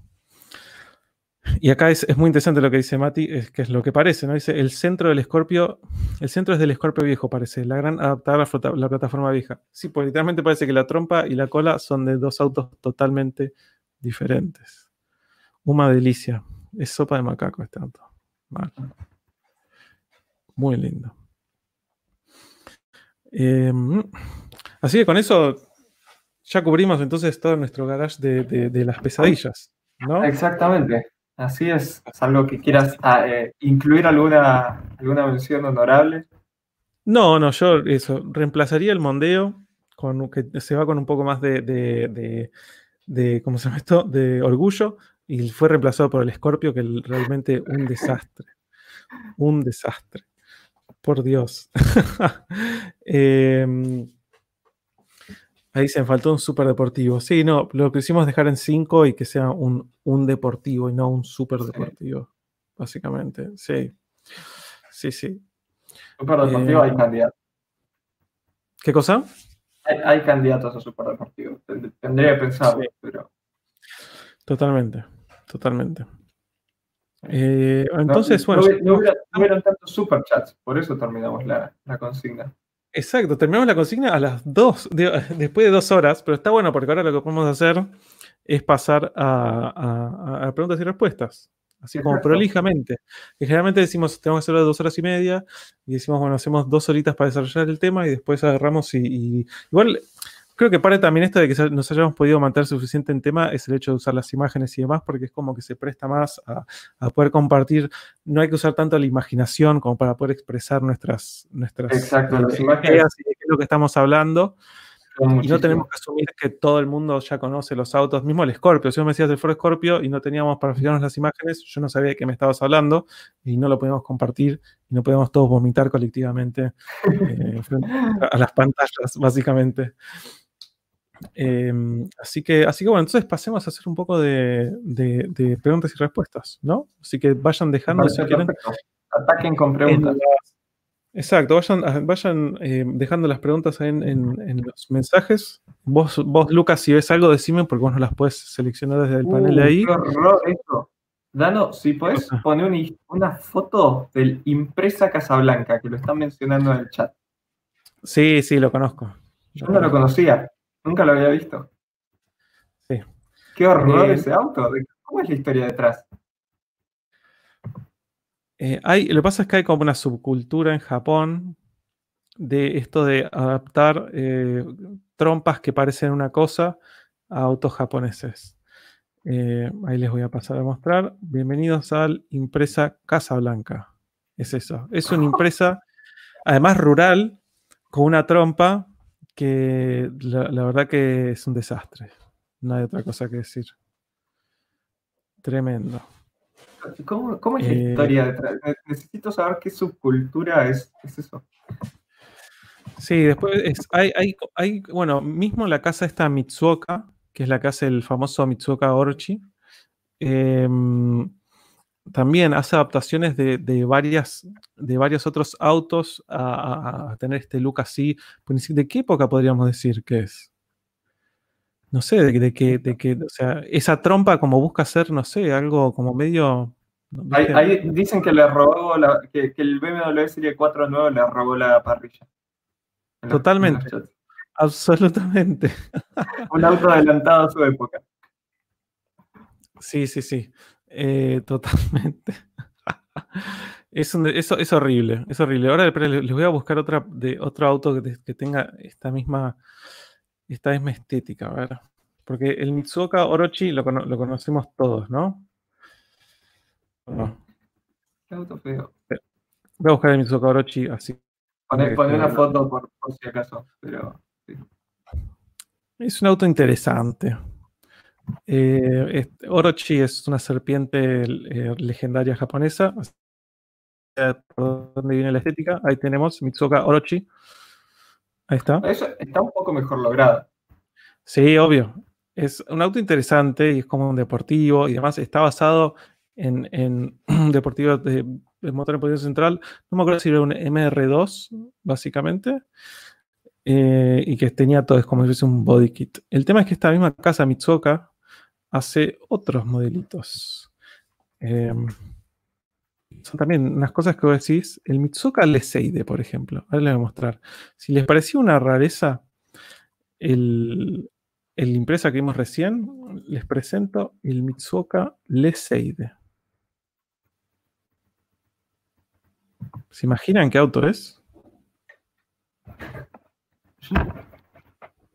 Y acá es, muy interesante lo que dice Mati, es que es lo que parece, ¿no? Dice, el centro del Scorpio, el centro es del Scorpio viejo, parece, la gran adaptada a la, plataforma vieja. Sí, pues literalmente parece que la trompa y la cola son de dos autos totalmente diferentes. Una delicia. Es sopa de macaco este auto. Muy lindo. Em, así que con eso ya cubrimos entonces todo nuestro garage de, las pesadillas, ¿no? Exactamente. Así es. ¿Es algo que quieras ah, eh, incluir alguna, alguna mención honorable? No, no, yo eso, reemplazaría el mondeo con que se va con un poco más de, de, ¿cómo se llama esto? De orgullo y fue reemplazado por el Scorpio, que es realmente un desastre. Un desastre. Por Dios. [LAUGHS] eh, Ahí me faltó un super deportivo. Sí, no, lo quisimos dejar en 5 y que sea un, un, deportivo y no un super deportivo, básicamente. Sí, sí, sí. Super deportivo hay eh, candidatos. ¿Qué cosa? Hay, candidatos a super deportivo. Tendría que pensar, pero. Totalmente, totalmente. Eh, entonces, bueno. No, hubieran tantos superchats, por eso terminamos la, la consigna. Exacto, terminamos la consigna a las 2, [LAUGHS] después de dos horas, pero está bueno porque ahora lo que podemos hacer es pasar a, preguntas y respuestas, así como prolijamente. Que generalmente decimos, tenemos que hacerlo de dos horas y media, y decimos, bueno, hacemos dos horitas para desarrollar el tema y después agarramos y igual Creo que parte también esto de que nos hayamos podido mantener suficiente en tema es el hecho de usar las imágenes y demás, porque es como que se presta más a, poder compartir. No hay que usar tanto la imaginación como para poder expresar nuestras, nuestras Exacto, las imágenes. y de qué es lo que estamos hablando. Y no tenemos que asumir que todo el mundo ya conoce los autos, mismo el Scorpio. Si vos me decías el Ford Scorpio y no teníamos para fijarnos las imágenes, yo no sabía de qué me estabas hablando y no lo podíamos compartir y no podíamos todos vomitar colectivamente eh, a las pantallas, básicamente. Em, así, que, así que bueno, entonces pasemos a hacer un poco de, preguntas y respuestas, ¿no? Así que vayan dejando si quieren. Ataquen con preguntas. exacto, vayan, vayan em, dejando las preguntas en, en, los mensajes. Vos, vos, Lucas, si ves algo, decime porque vos no las puedes seleccionar desde el panel de uh, ahí. Dano, si puedes poner una foto del Impresa Casablanca, que lo están mencionando en el chat. Sí, sí, lo conozco. Yo no lo conocía. Nunca lo había visto. Sí. Qué horror eh, ese auto. ¿Cómo es la historia detrás? Eh, hay, lo que pasa es que hay como una subcultura en Japón de esto de adaptar eh, trompas que parecen una cosa a autos japoneses. ahí les voy a pasar a mostrar. Bienvenidos al Impresa Casablanca. Es eso. Es una [LAUGHS] impresa, además rural, con una trompa que la, verdad que es un desastre. No hay otra cosa que decir. Tremendo. ¿Cómo, cómo es la eh, historia detrás? Necesito saber qué subcultura es, eso. Sí, después es- hay, hay, hay, bueno, mismo la casa esta Mitsuoka, que es la casa del famoso Mitsuoka Orochi, em, también hace adaptaciones de, de varias, de varios otros autos a, tener este look así. Pues ¿De qué época podríamos decir que es? No sé, de, de que, de que, o sea, esa trompa como busca hacer, no sé, algo como medio... Ahí, dicen que le robó la, que, que el BMW Serie 4 nuevo le robó la parrilla. Totalmente. Absolutamente. [LAUGHS] Un auto adelantado a su época. Sí, sí, sí. Eh, totalmente. [LAUGHS] Es, un- es- es horrible, es horrible. Ahora les voy a buscar otra de otro auto que, te- que tenga esta misma, esta misma estética, a ver. Porque el Mitsuoka Orochi lo, cono- lo conocemos todos, ¿no? No. Qué auto feo. Voy a buscar el Mitsuoka Orochi así. Poné una pero- foto por, por si acaso. Pero Es un auto interesante. Eh, este- Orochi es una serpiente eh, legendaria japonesa. ¿Por dónde viene la estética? Ahí tenemos Mitsuoka Orochi. Ahí está. eso está un poco mejor logrado. Sí, obvio. Es un auto interesante y es como un deportivo y además está basado en, en un [CLEARS THROAT] deportivo de, de motor en potencia central. No me acuerdo si era un MR2, básicamente. eh, y que tenía todo, es como si fuese un body kit. El tema es que esta misma casa Mitsuoka hace otros modelitos. Eh, son también unas cosas que vos decís. El Mitsuoka Leseide, por ejemplo. Ahora les voy a mostrar. Si les pareció una rareza el, impresa que vimos recién, les presento el Mitsuoka Leseide. ¿Se imaginan qué auto es?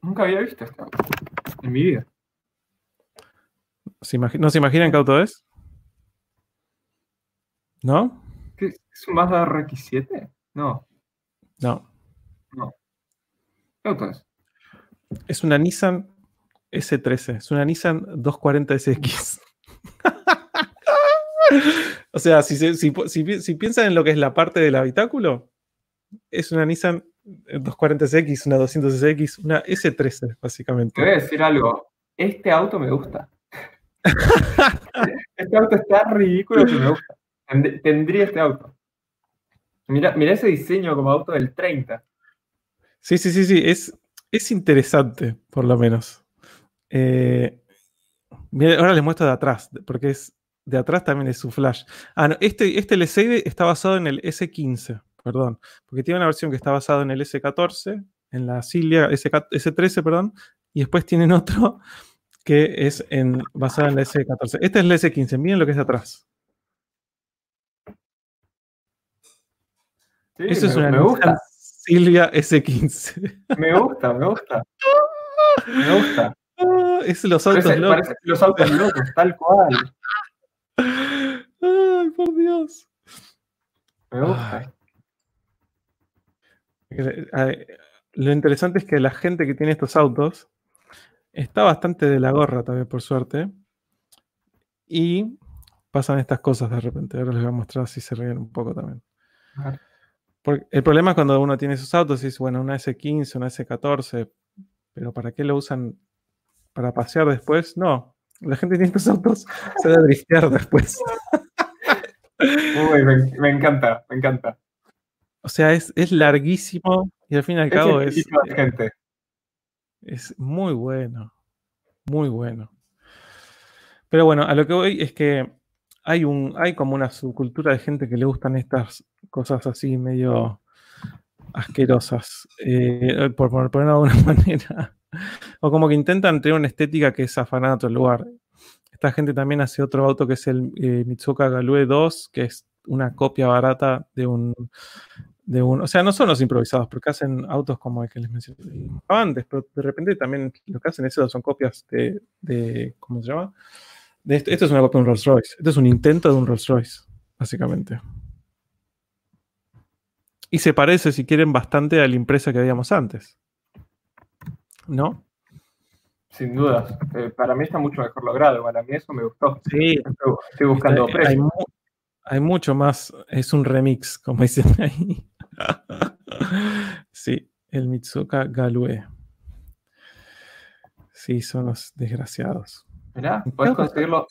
Nunca había visto este auto en mi vida. ¿Se ¿No se imaginan qué auto es? ¿No? ¿Qué, ¿Es un Mazda RX7? No, No. ¿qué auto es? Es una Nissan S13. Es una Nissan 240SX. [LAUGHS] o sea, si, si, si si piensan en lo que es la parte del habitáculo, es una Nissan 240SX, una 200SX, una S13, Te básicamente. voy a decir algo. Este auto me gusta. Este auto está ridículo que me gusta. Tend- Tendría este auto. Mira, mira ese diseño como auto del 30. Sí, sí, sí, sí. Es, es interesante, por lo menos. Eh, ahora les muestro de atrás, porque es de atrás también es su flash. Ah, no, este, este LCD está basado en el S15, perdón, porque tiene una versión que está basada en el S14, en la Cilia SK S13, perdón, y después tienen otro que es en, basado en el S14. Este es el S15, miren lo que es atrás. Sí, Eso es me, una me gusta. Silvia S15. [LAUGHS] Me gusta, me gusta. Me gusta. Ah, es los autos Parece, locos. parece los autos locos, tal cual. Ay, por Dios. Me gusta. Lo interesante es que la gente que tiene estos autos está bastante de la gorra también, por suerte. Y pasan estas cosas de repente. Ahora les voy a mostrar si se ríen un poco también. Porque el problema es cuando uno tiene esos autos y dice, bueno, una S15, una S14, pero ¿para qué lo usan para pasear después? No, la gente tiene estos autos se va a driftear después. [LAUGHS] Uy, me, me encanta, me encanta. O sea, es, es larguísimo y al fin y al cabo es de gente. Es muy bueno. Muy bueno. Pero bueno, a lo que voy es que hay un, hay como una subcultura de gente que le gustan estas cosas así medio asquerosas. eh, por, ponerlo de alguna [LAUGHS] manera. O como que intentan tener una estética que es afanada a otro lugar. Esta gente también hace otro auto que es el eh, Mitsuoka Galue 2, que es una copia barata de un, de. O sea, no son los improvisados, porque hacen autos como el que les mencioné antes, pero de repente también lo que hacen eso son copias de. de ¿Cómo se llama? De esto, esto es una copia de un Rolls Royce. Esto es un intento de un Rolls Royce, básicamente. Y se parece, si quieren, bastante a la impresa que habíamos antes. ¿No? Sin dudas. Eh, para mí está mucho mejor logrado. Para mí eso me gustó. Sí, Estoy, estoy buscando hay, mu- hay mucho más. Es un remix, como dicen ahí. [LAUGHS] sí. El Mitsuka Galue. Sí, son los desgraciados. Mirá, puedes conseguirlo.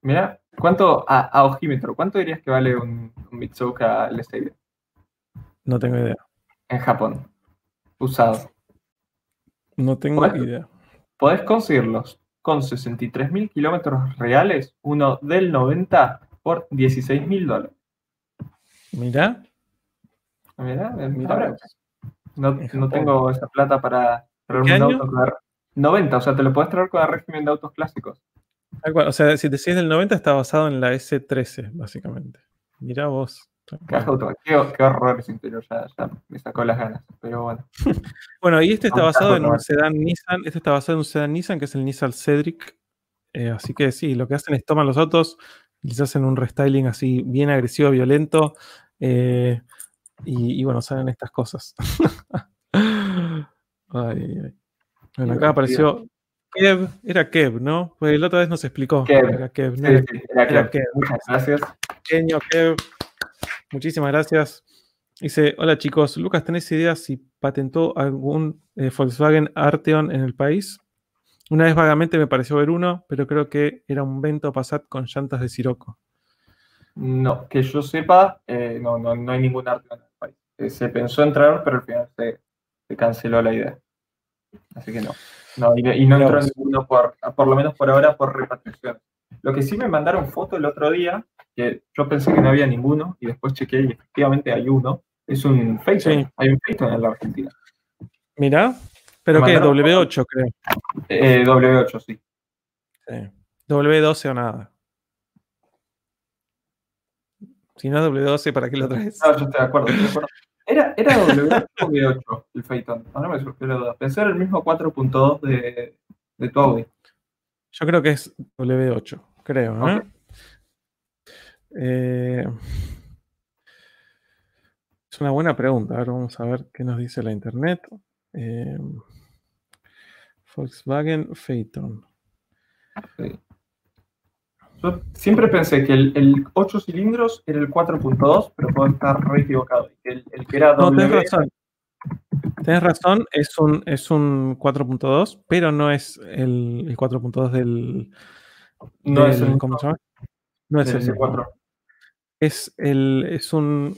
Mirá, ¿cuánto a, ojímetro? ¿Cuánto dirías que vale un, Mitsuka LCD? No tengo idea. En Japón. Usado. No tengo idea. Podés conseguirlos con 63.000 kilómetros reales, uno del 90 por 16.000 dólares. Mira. Mira, mira. No, no tengo esa plata para traerme un auto 90, o sea, te lo puedes traer con el régimen de autos clásicos. O sea, si te decís del 90 está basado en la S13, básicamente. Mira vos. qué, qué horror ese interior, ya, ya, me sacó las ganas, pero bueno. [LAUGHS] bueno, y este está basado en un sedán Nissan, este está basado en un sedán Nissan que es el Nissan Cedric. Eh, así que sí, lo que hacen es toman los autos, les hacen un restyling así bien agresivo, violento, eh, y, bueno, salen estas cosas. [LAUGHS] ay, ay. Bueno, acá apareció Kev, era Kev, ¿no? Pues la otra vez nos explicó. Era Kev, ¿no? Sí, sí, era, Kev. Muchas gracias. Pequeño Kev, muchísimas gracias. Dice, hola chicos, Lucas, ¿tenés idea si patentó algún eh, Volkswagen Arteon en el país? Una vez vagamente me pareció ver uno, pero creo que era un Vento Passat con llantas de Sirocco. No, que yo sepa, eh, no, no, no, hay ningún Arteon en el país. Eh, se pensó entrar, pero al final se canceló la idea. Así que no. No, y, no entró ninguno por, por lo menos por ahora, por repatriación. Lo que sí me mandaron foto el otro día, que yo pensé que no había ninguno, y después chequeé y efectivamente hay uno. Es un Phaeton. Hay un Phaeton en la Argentina. Mira, pero que W8 creo. Eh, W8, sí. sí. W12 o nada. Si no es W12, ¿para qué lo traes? No, yo estoy de acuerdo, estoy de acuerdo. ¿Era, era W8 o V8 el Phaeton? Ahora me surgió la duda. Pensé el mismo 4.2 de, de tu Audi. Yo creo que es W8, creo. ¿eh? Eh, es una buena pregunta. Ahora vamos a ver qué nos dice la internet. Eh, Volkswagen Phaeton. Sí. Yo siempre pensé que el, el 8 cilindros era el 4.2, pero puedo estar re equivocado. El, el que era no, Tienes razón. Tienes razón, es un, es un 4.2, pero no es el, el 4.2 del, No es el. ¿Cómo se llama? No es el 4. Es, el, es un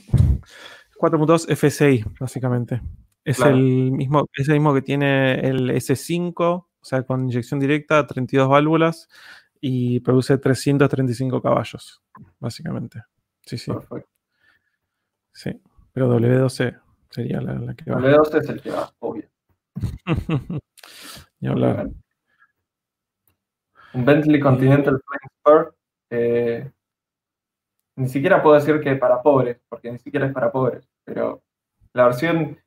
4.2 FSI, básicamente. Es, el mismo, es el mismo que tiene el S5, o sea, con inyección directa, 32 válvulas y produce 335 caballos, básicamente. Sí, sí. Perfecto. Sí, pero W12 sería la, que va. W12 es el que va, obvio. [LAUGHS] y hablar. Un Bentley Continental Flying Spur. Eh, ni siquiera puedo decir que para pobres, porque ni siquiera es para pobres, pero la versión,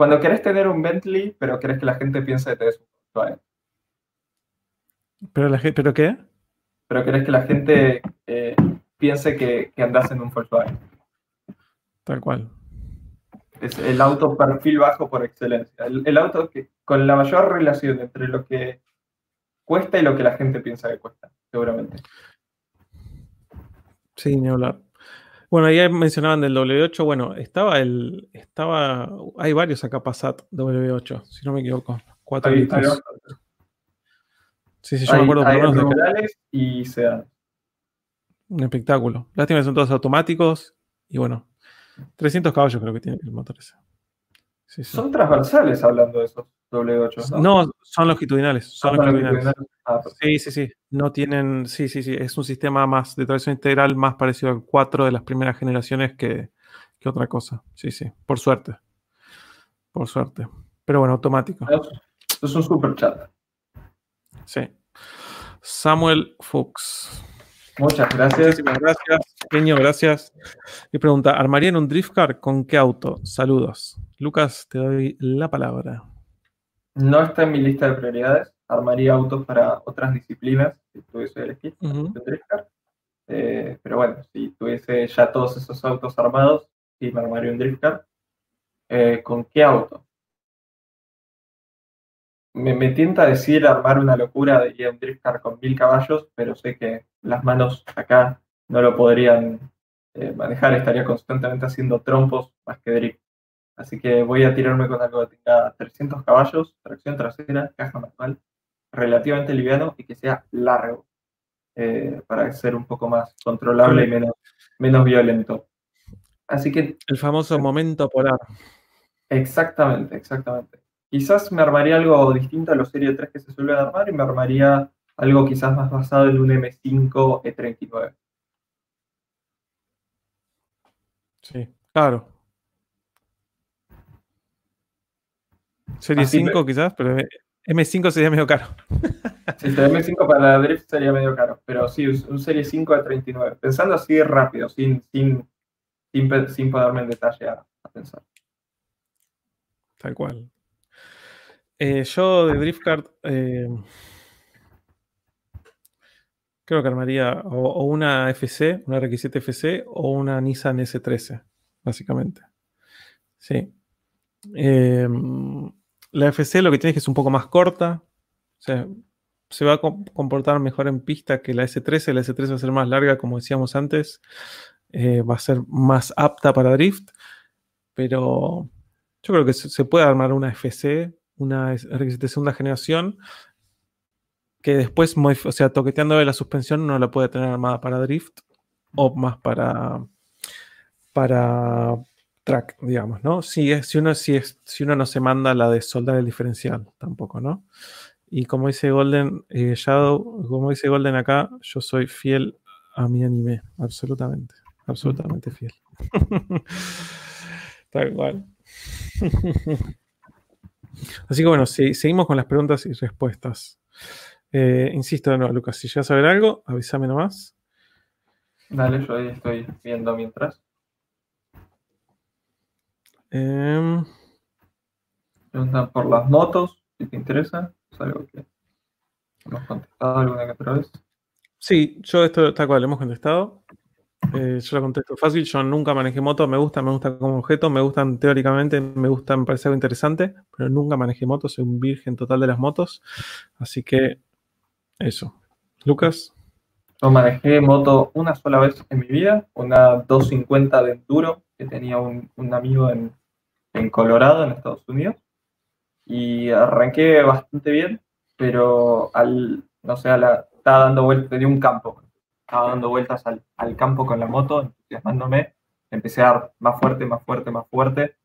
cuando querés tener un Bentley, pero querés que la gente piense que te es un ¿Pero, la, ¿Pero qué? pero querés que la gente eh, piense que, que andás en un Volkswagen. Tal cual. Es el auto perfil bajo por excelencia. El, auto que, con la mayor relación entre lo que cuesta y lo que la gente piensa que cuesta, seguramente. Sí, ni hablar. Bueno, ya mencionaban del W8. Bueno, estaba el. estaba Hay varios acá Passat W8, si no me equivoco. Cuatro litros. Sí, sí, yo me acuerdo por lo menos de y. Un espectáculo. Lástima que son todos automáticos y bueno, 300 caballos creo que tiene el motor ese. Son transversales hablando de esos W8. No, no son longitudinales. Son ah, longitudinales. Ah, sí, sí, sí. No tienen. Sí, sí, sí. Es un sistema más de tracción integral más parecido al 4 de las primeras generaciones que, que otra cosa. Sí, sí. Por suerte. Por suerte. Pero bueno, automático. Esto es un super chat. Sí. Samuel Fuchs. Muchas gracias. Muchísimas gracias. Pequeño, gracias. Y pregunta, ¿armarían un drift car con qué auto? Saludos. Lucas, te doy la palabra. No está en mi lista de prioridades. Armaría autos para otras disciplinas si tuviese el equipo drift car. Eh, pero bueno, si tuviese ya todos esos autos armados, sí me armaría un drift car. Eh, ¿Con qué auto? Me, me, tienta decir armar una locura de un drift car con mil caballos, pero sé que las manos acá no lo podrían eh, manejar, estaría constantemente haciendo trompos más que drift. Así que voy a tirarme con algo que tenga 300 caballos, tracción trasera, caja manual, relativamente liviano y que sea largo, eh, para ser un poco más controlable y menos, menos violento. Así que... El famoso momento polar. Exactamente, exactamente. Quizás me armaría algo distinto a los Serie 3 que se suelen armar y me armaría algo quizás más basado en un M5 E39. Sí, claro. Serie 5 quizás, pero M5 sería medio caro. Sí, el M5 para la Drift sería medio caro, pero sí, un Serie 5 a 39. Pensando así rápido, sin, sin, sin, poderme en detalle a, pensar. Tal cual. Eh, yo de Drift Card eh, creo que armaría o, una FC, una RX7 FC o una Nissan S13, básicamente. Sí. Eh, la FC lo que tiene es que es un poco más corta. O se va a comportar mejor en pista que la S13. La S13 va a ser más larga, como decíamos antes. Eh, va a ser más apta para drift. Pero yo creo que se puede armar una FC, una de segunda generación, que después, o sea, toqueteando de la suspensión, no la puede tener armada para drift o más para, para track, digamos, ¿no? Si, es, si, uno, si, es, si uno no se manda la de soldar el diferencial, tampoco, ¿no? Y como dice Golden, eh, Shadow, como dice Golden acá, yo soy fiel a mi anime, absolutamente, absolutamente fiel. [LAUGHS] Tal cual. [LAUGHS] Así que bueno, seguimos con las preguntas y respuestas. Eh, insisto de nuevo, Lucas, si ya a ver algo, avísame nomás. Dale, yo ahí estoy viendo mientras. Eh... Preguntan por las motos, si te interesa. Es algo que hemos contestado alguna que otra vez. Sí, yo esto está cual, hemos contestado. Eh, yo lo contesto fácil, yo nunca manejé moto, me gusta, me gusta como objeto, me gustan teóricamente, me gustan, me parece algo interesante, pero nunca manejé moto, soy un virgen total de las motos, así que eso. Lucas. Yo manejé moto una sola vez en mi vida, una 250 de enduro que tenía un, amigo en, Colorado, en Estados Unidos. Y arranqué bastante bien, pero al, no sé, la, estaba dando vueltas, tenía un campo, estaba dando vueltas al, campo con la moto, entusiasmándome, empecé a dar más fuerte, más fuerte, más fuerte,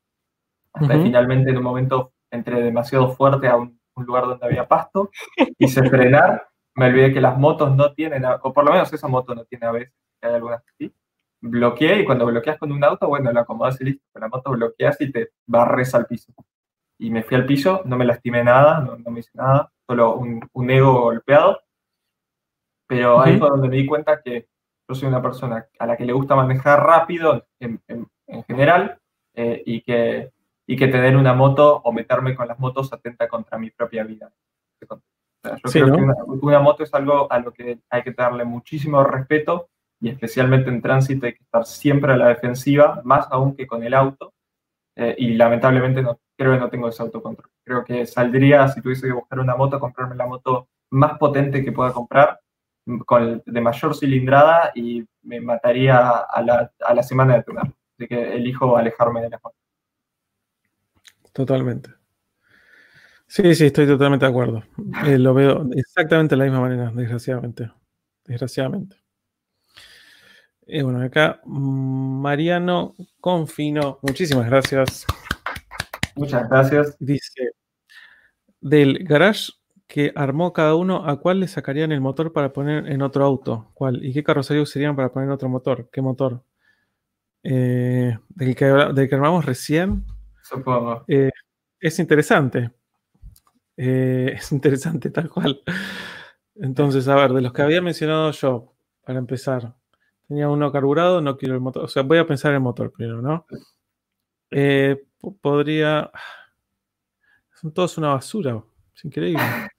hasta finalmente en un momento entré demasiado fuerte a un, un lugar donde había pasto, [LAUGHS] hice frenar me olvidé que las motos no tienen, o por lo menos esa moto no tiene a veces, hay algunas que sí. Bloqueé y cuando bloqueas con un auto, bueno, lo acomodas y listo. Con la moto bloqueas y te barres al piso. Y me fui al piso, no me lastimé nada, no, me hice nada, solo un, ego golpeado. Pero ahí fue donde me di cuenta que yo soy una persona a la que le gusta manejar rápido en, general eh, y, que, y que tener una moto o meterme con las motos atenta contra mi propia vida yo creo que una, moto es algo a lo que hay que darle muchísimo respeto y especialmente en tránsito hay que estar siempre a la defensiva, más aún que con el auto. Eh, y lamentablemente no, creo que no tengo ese autocontrol. Creo que saldría, si tuviese que buscar una moto, comprarme la moto más potente que pueda comprar, con, de mayor cilindrada y me mataría a la, a la semana de tunar. Así que elijo alejarme de la moto. Totalmente. Sí, sí, estoy totalmente de acuerdo. Eh, lo veo exactamente de la misma manera, desgraciadamente. Desgraciadamente. Eh, bueno, acá Mariano Confino, muchísimas gracias. Muchas gracias. Dice, del garage que armó cada uno, ¿a cuál le sacarían el motor para poner en otro auto? ¿Cuál? ¿Y qué carrocería usarían para poner en otro motor? ¿Qué motor? Eh, del, que, del, que, armamos recién. Supongo. es interesante, eh, [LAUGHS] es interesante, tal cual. Entonces, a ver, de los que había mencionado yo, para empezar, tenía uno carburado, no quiero el motor. O sea, voy a pensar en el motor primero, ¿no? Eh, podría. Son todos una basura. Es increíble. [LAUGHS]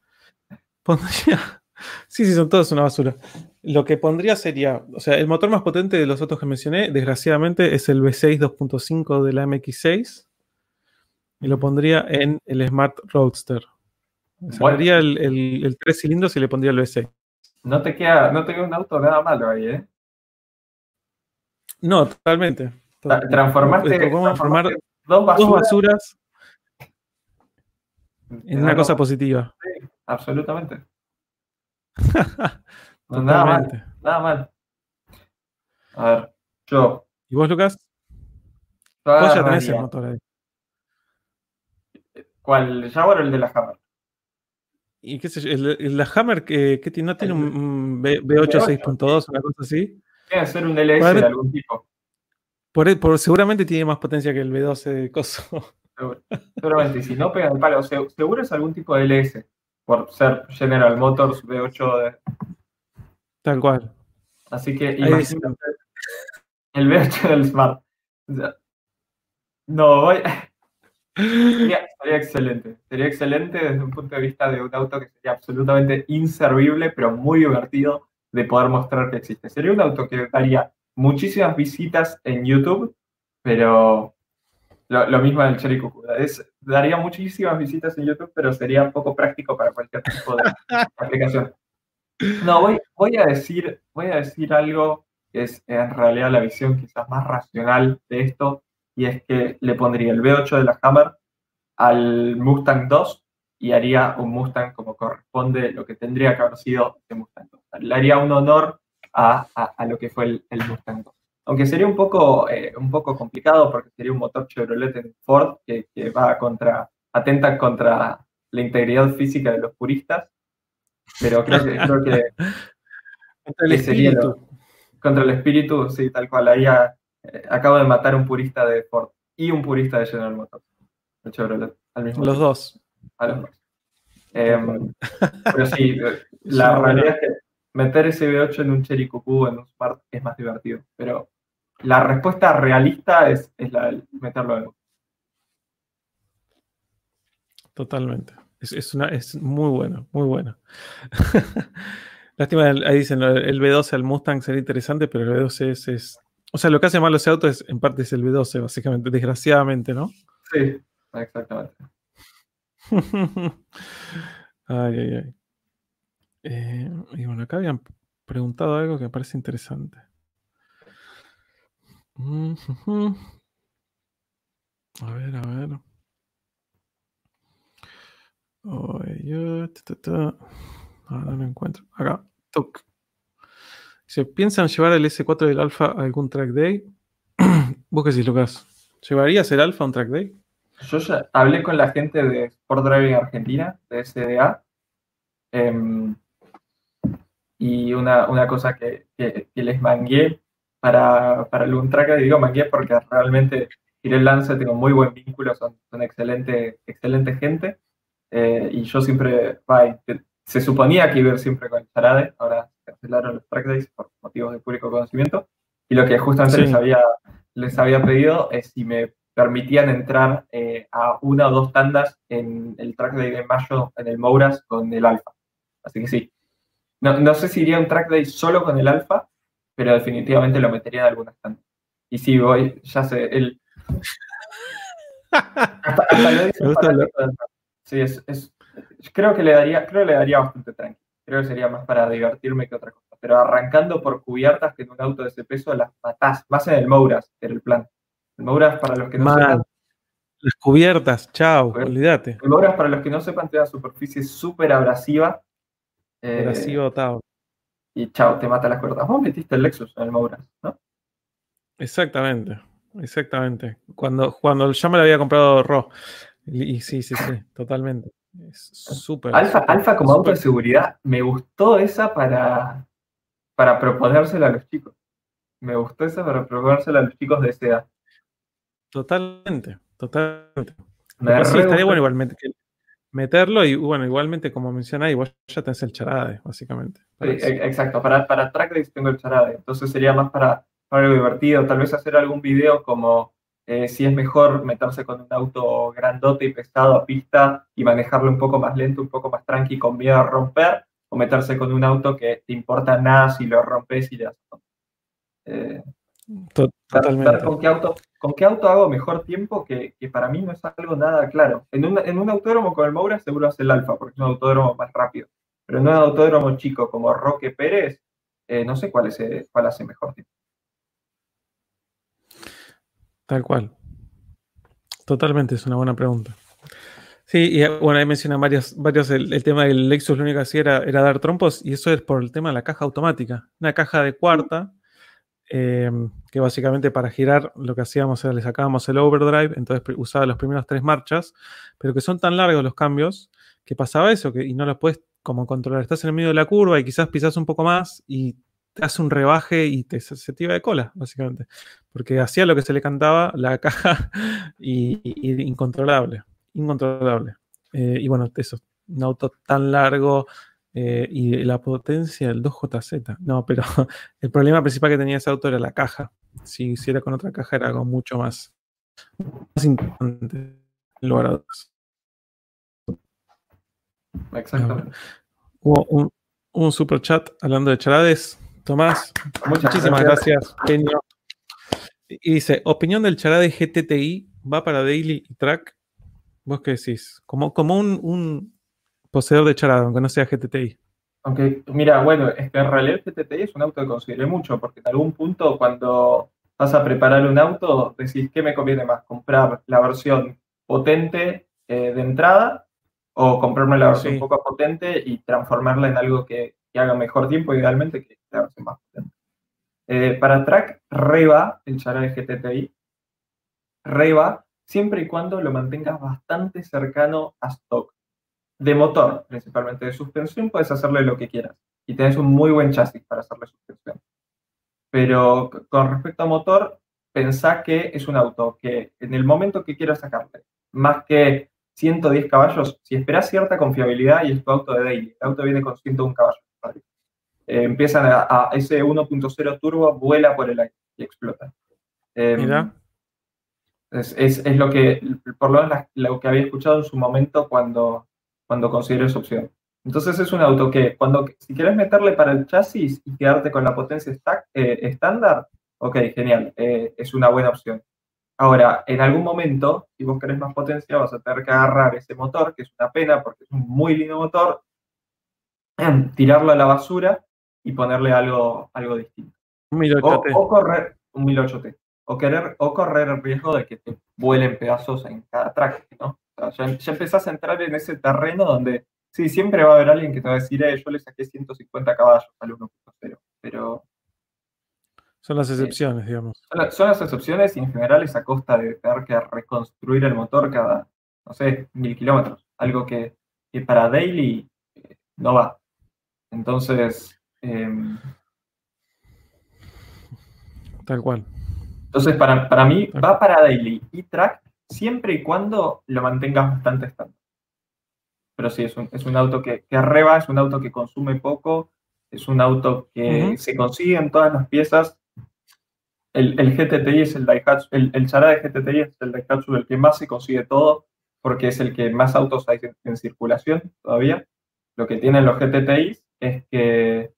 Pondría. [LAUGHS] Sí, sí, son todos una basura. Lo que pondría sería, o sea, el motor más potente de los otros que mencioné, desgraciadamente, es el V6 2.5 de la MX6. Y lo pondría en el Smart Roadster. Sacaría el, el, el, tres cilindros y le pondría el V6. No te queda, no te queda un auto nada malo ahí, ¿eh? No, totalmente. Transformaste, dos basuras. Dos basuras en una cosa positiva. Sí, absolutamente. [LAUGHS] No, nada mal, nada mal. A ver, yo. ¿Y vos, Lucas? Vos ya tenés el motor ahí. ¿Cuál? ¿El Jaguar o el de la Hammer? ¿Y qué sé yo? ¿El, el- la Hammer que, que tiene, no tiene un, El- un V- V8 V8, 6.2, una cosa así? Tiene que ser un LS de algún tipo. Por, por- seguramente tiene más potencia que el V12 de coso. Seguro. Seguramente, y si no pega el palo, se- seguro es algún tipo de LS, por ser General Motors V8 de, Tal cual. Así que imagínate el V8 del Smart. No, voy. Sería, sería excelente. Sería excelente desde un punto de vista de un auto que sería absolutamente inservible, pero muy divertido de poder mostrar que existe. Sería un auto que daría muchísimas visitas en YouTube, pero lo, lo mismo del Cherry Cucuda. Es, daría muchísimas visitas en YouTube, pero sería poco práctico para cualquier tipo de [LAUGHS] aplicación. No, voy, voy, a decir, voy a decir algo que es en realidad la visión quizás más racional de esto, y es que le pondría el V8 de la Hammer al Mustang 2 y haría un Mustang como corresponde lo que tendría que haber sido el Mustang 2. Le haría un honor a, a- a lo que fue el, el Mustang 2. Aunque sería un poco, eh, un poco complicado porque sería un motor Chevrolet en Ford que, que va contra, atenta contra la integridad física de los puristas, pero creo que, creo que [LAUGHS] Contra el que sería lo- espíritu. contra el espíritu, sí, tal cual. Ahí a- eh, acabo de matar un purista de Ford y un purista de General Motors, de Chevrolet, al mismo Los tiempo, dos. a los dos. Em, pero sí, [LAUGHS] eh, la realidad es que meter ese V8 en un Cherry Cuckoo, en un Smart, es más divertido. Pero la respuesta realista es, es la de meterlo en Totalmente. Es, es una, es muy bueno, muy bueno. [LAUGHS] Lástima, ahí dicen el el V12 al Mustang sería interesante, pero el V12 es, es- O sea, lo que hace malo ese auto es, en parte, es el V12, básicamente, desgraciadamente, ¿no? Sí, exactamente. [LAUGHS] ay, ay, ay. Eh, y bueno, acá habían preguntado algo que me parece interesante. A ver, a ver. Yo, ta, ta, ta. Ah, no encuentro. Acá, toc. ¿Se piensan llevar el S4 del Alfa a algún track day? [CLEARS THROAT] ¿Vos qué decís, Lucas? ¿Llevarías el Alfa a un track day? Yo ya hablé con la gente de Sport Driving Argentina, de SDA, em, y una, una cosa que, que- que les mangué para, para algún track, digo mangué porque realmente Tirel Lance tengo muy buen vínculo, son, son excelente, excelente gente, eh, y yo siempre, te- se suponía que iba a ir siempre con Charade, ahora cancelaron los track days por motivos de público conocimiento, y lo que justamente Sí. les, había, les había pedido es si me permitían entrar eh, a una o dos tandas en el track day de mayo en el Mouras con el Alfa. Así que sí. No, no sé si iría un track day solo con el Alfa, pero definitivamente lo metería en algunas tandas. Y sí, voy, ya sé, el... Hasta, hasta lo dice [LAUGHS] Me gusta fanático del Alfa. Sí, es, es- creo que le daría, creo que le daría bastante tranqui. Creo que sería más para divertirme que otra cosa. Pero arrancando por cubiertas que en un auto de ese peso las matás, más en el Mouras, era el plan. El Mouras, para los que no sepan, Las cubiertas, chao, olvídate. el Mouras, para los que no sepan, tiene una superficie súper abrasiva. eh, así botado. Y chao, te mata las cuerdas. Vos metiste el Lexus en el Mouras, ¿no? Exactamente, exactamente. Cuando, cuando ya me lo había comprado Ro. Y, sí, sí, sí, [LAUGHS] totalmente. Es súper. Alfa, Alfa como auto de seguridad, me gustó esa para, para proponérsela a los chicos. Me gustó esa para proponérsela a los chicos de esa edad. Totalmente, totalmente. Me sí, estaría bueno igualmente que- meterlo y bueno, igualmente como mencionáis, vos ya tenés el charade, básicamente. para Sí, eso. e- exacto, para, para track days tengo el charade, entonces sería más para, para algo divertido, tal vez hacer algún video como eh, si es mejor meterse con un auto grandote y pesado a pista y manejarlo un poco más lento, un poco más tranqui con miedo a romper, o meterse con un auto que te importa nada si lo rompes y le haces. Eh, Totalmente. con qué auto, con qué auto hago mejor tiempo, que, que para mí no es algo nada claro. En un, en un autódromo con el Moura seguro es el Alfa, porque es un autódromo más rápido. Pero en un autódromo chico como Roque Pérez, eh, no sé cuál, es, eh, cuál hace mejor tiempo. Tal cual. Totalmente, es una buena pregunta. Sí, y eh, bueno, ahí mencionan varios, varios el, tema del Lexus, lo único que hacía era, era, dar trompos, y eso es por el tema de la caja automática. Una caja de cuarta, eh, que básicamente para girar lo que hacíamos era le sacábamos el overdrive, entonces usaba las primeras tres marchas, pero que son tan largos los cambios que pasaba eso, que, y no los puedes como controlar. Estás en el medio de la curva y quizás pisas un poco más y te hace un rebaje y te, se te iba de cola, básicamente. Porque hacía lo que se le cantaba la [LAUGHS] caja y, incontrolable, incontrolable. Eh, y bueno, eso, un auto tan largo eh, y la potencia del 2JZ. No, pero [LAUGHS] el problema principal que tenía ese auto era la caja. Si hiciera con otra caja era algo mucho más, más importante en lugar Exactamente. Hubo un, un super chat hablando de charades. Tomás, muchísimas gracias, Y dice, opinión del charade GTTI va para Daily y Track. ¿Vos qué decís? Como, como un, un poseedor de charade, aunque no sea GTTI. Aunque, mira, bueno, es que en realidad el GTTI es un auto que consideré mucho, porque en algún punto cuando vas a preparar un auto, decís, ¿qué me conviene más? ¿Comprar la versión potente eh, de entrada o comprarme la versión un poco potente y transformarla en algo que, haga mejor tiempo, idealmente, que la versión más potente. Eh, para track, reba el Charade GTTI, reba siempre y cuando lo mantengas bastante cercano a stock. De motor, principalmente de suspensión, puedes hacerle lo que quieras y tenés un muy buen chasis para hacerle suspensión. Pero con respecto a motor, pensá que es un auto que en el momento que quieras sacarle, más que 110 caballos, si esperas cierta confiabilidad y es tu auto de daily, el auto viene con 101 caballos. Eh, empiezan a, ese 1.0 turbo, vuela por el aire y explota. Em, es, es, lo que, por lo menos lo que había escuchado en su momento cuando, cuando consideré esa opción. Entonces es un auto que cuando, si quieres meterle para el chasis y quedarte con la potencia stack, eh, estándar, ok, genial, eh, es una buena opción. Ahora, en algún momento, si vos querés más potencia, vas a tener que agarrar ese motor, que es una pena porque es un muy lindo motor, tirarlo a la basura y ponerle algo, algo distinto. Un 1008T. O, correr un 1008T. O, querer, o correr el riesgo de que te vuelen pedazos en cada track, ¿no? Ya, ya, empezás a entrar en ese terreno donde, sí, siempre va a haber alguien que te va a decir, eh, yo le saqué 150 caballos al 1.0, pero son las excepciones, digamos. Son, las excepciones y en general es a costa de tener que reconstruir el motor cada, no sé, mil kilómetros. Algo que, para daily eh, no va. Entonces. Em, Tal cual. Entonces, para, para mí, va para daily y track siempre y cuando lo mantengas bastante estándar. Pero sí, es un, es un auto que, que arreba, es un auto que consume poco, es un auto que se consigue en todas las piezas el, GTTI es el Daihatsu, el, el de GTTI es el Daihatsu el que más se consigue todo, porque es el que más autos hay en, circulación todavía. Lo que tienen los GTTI es que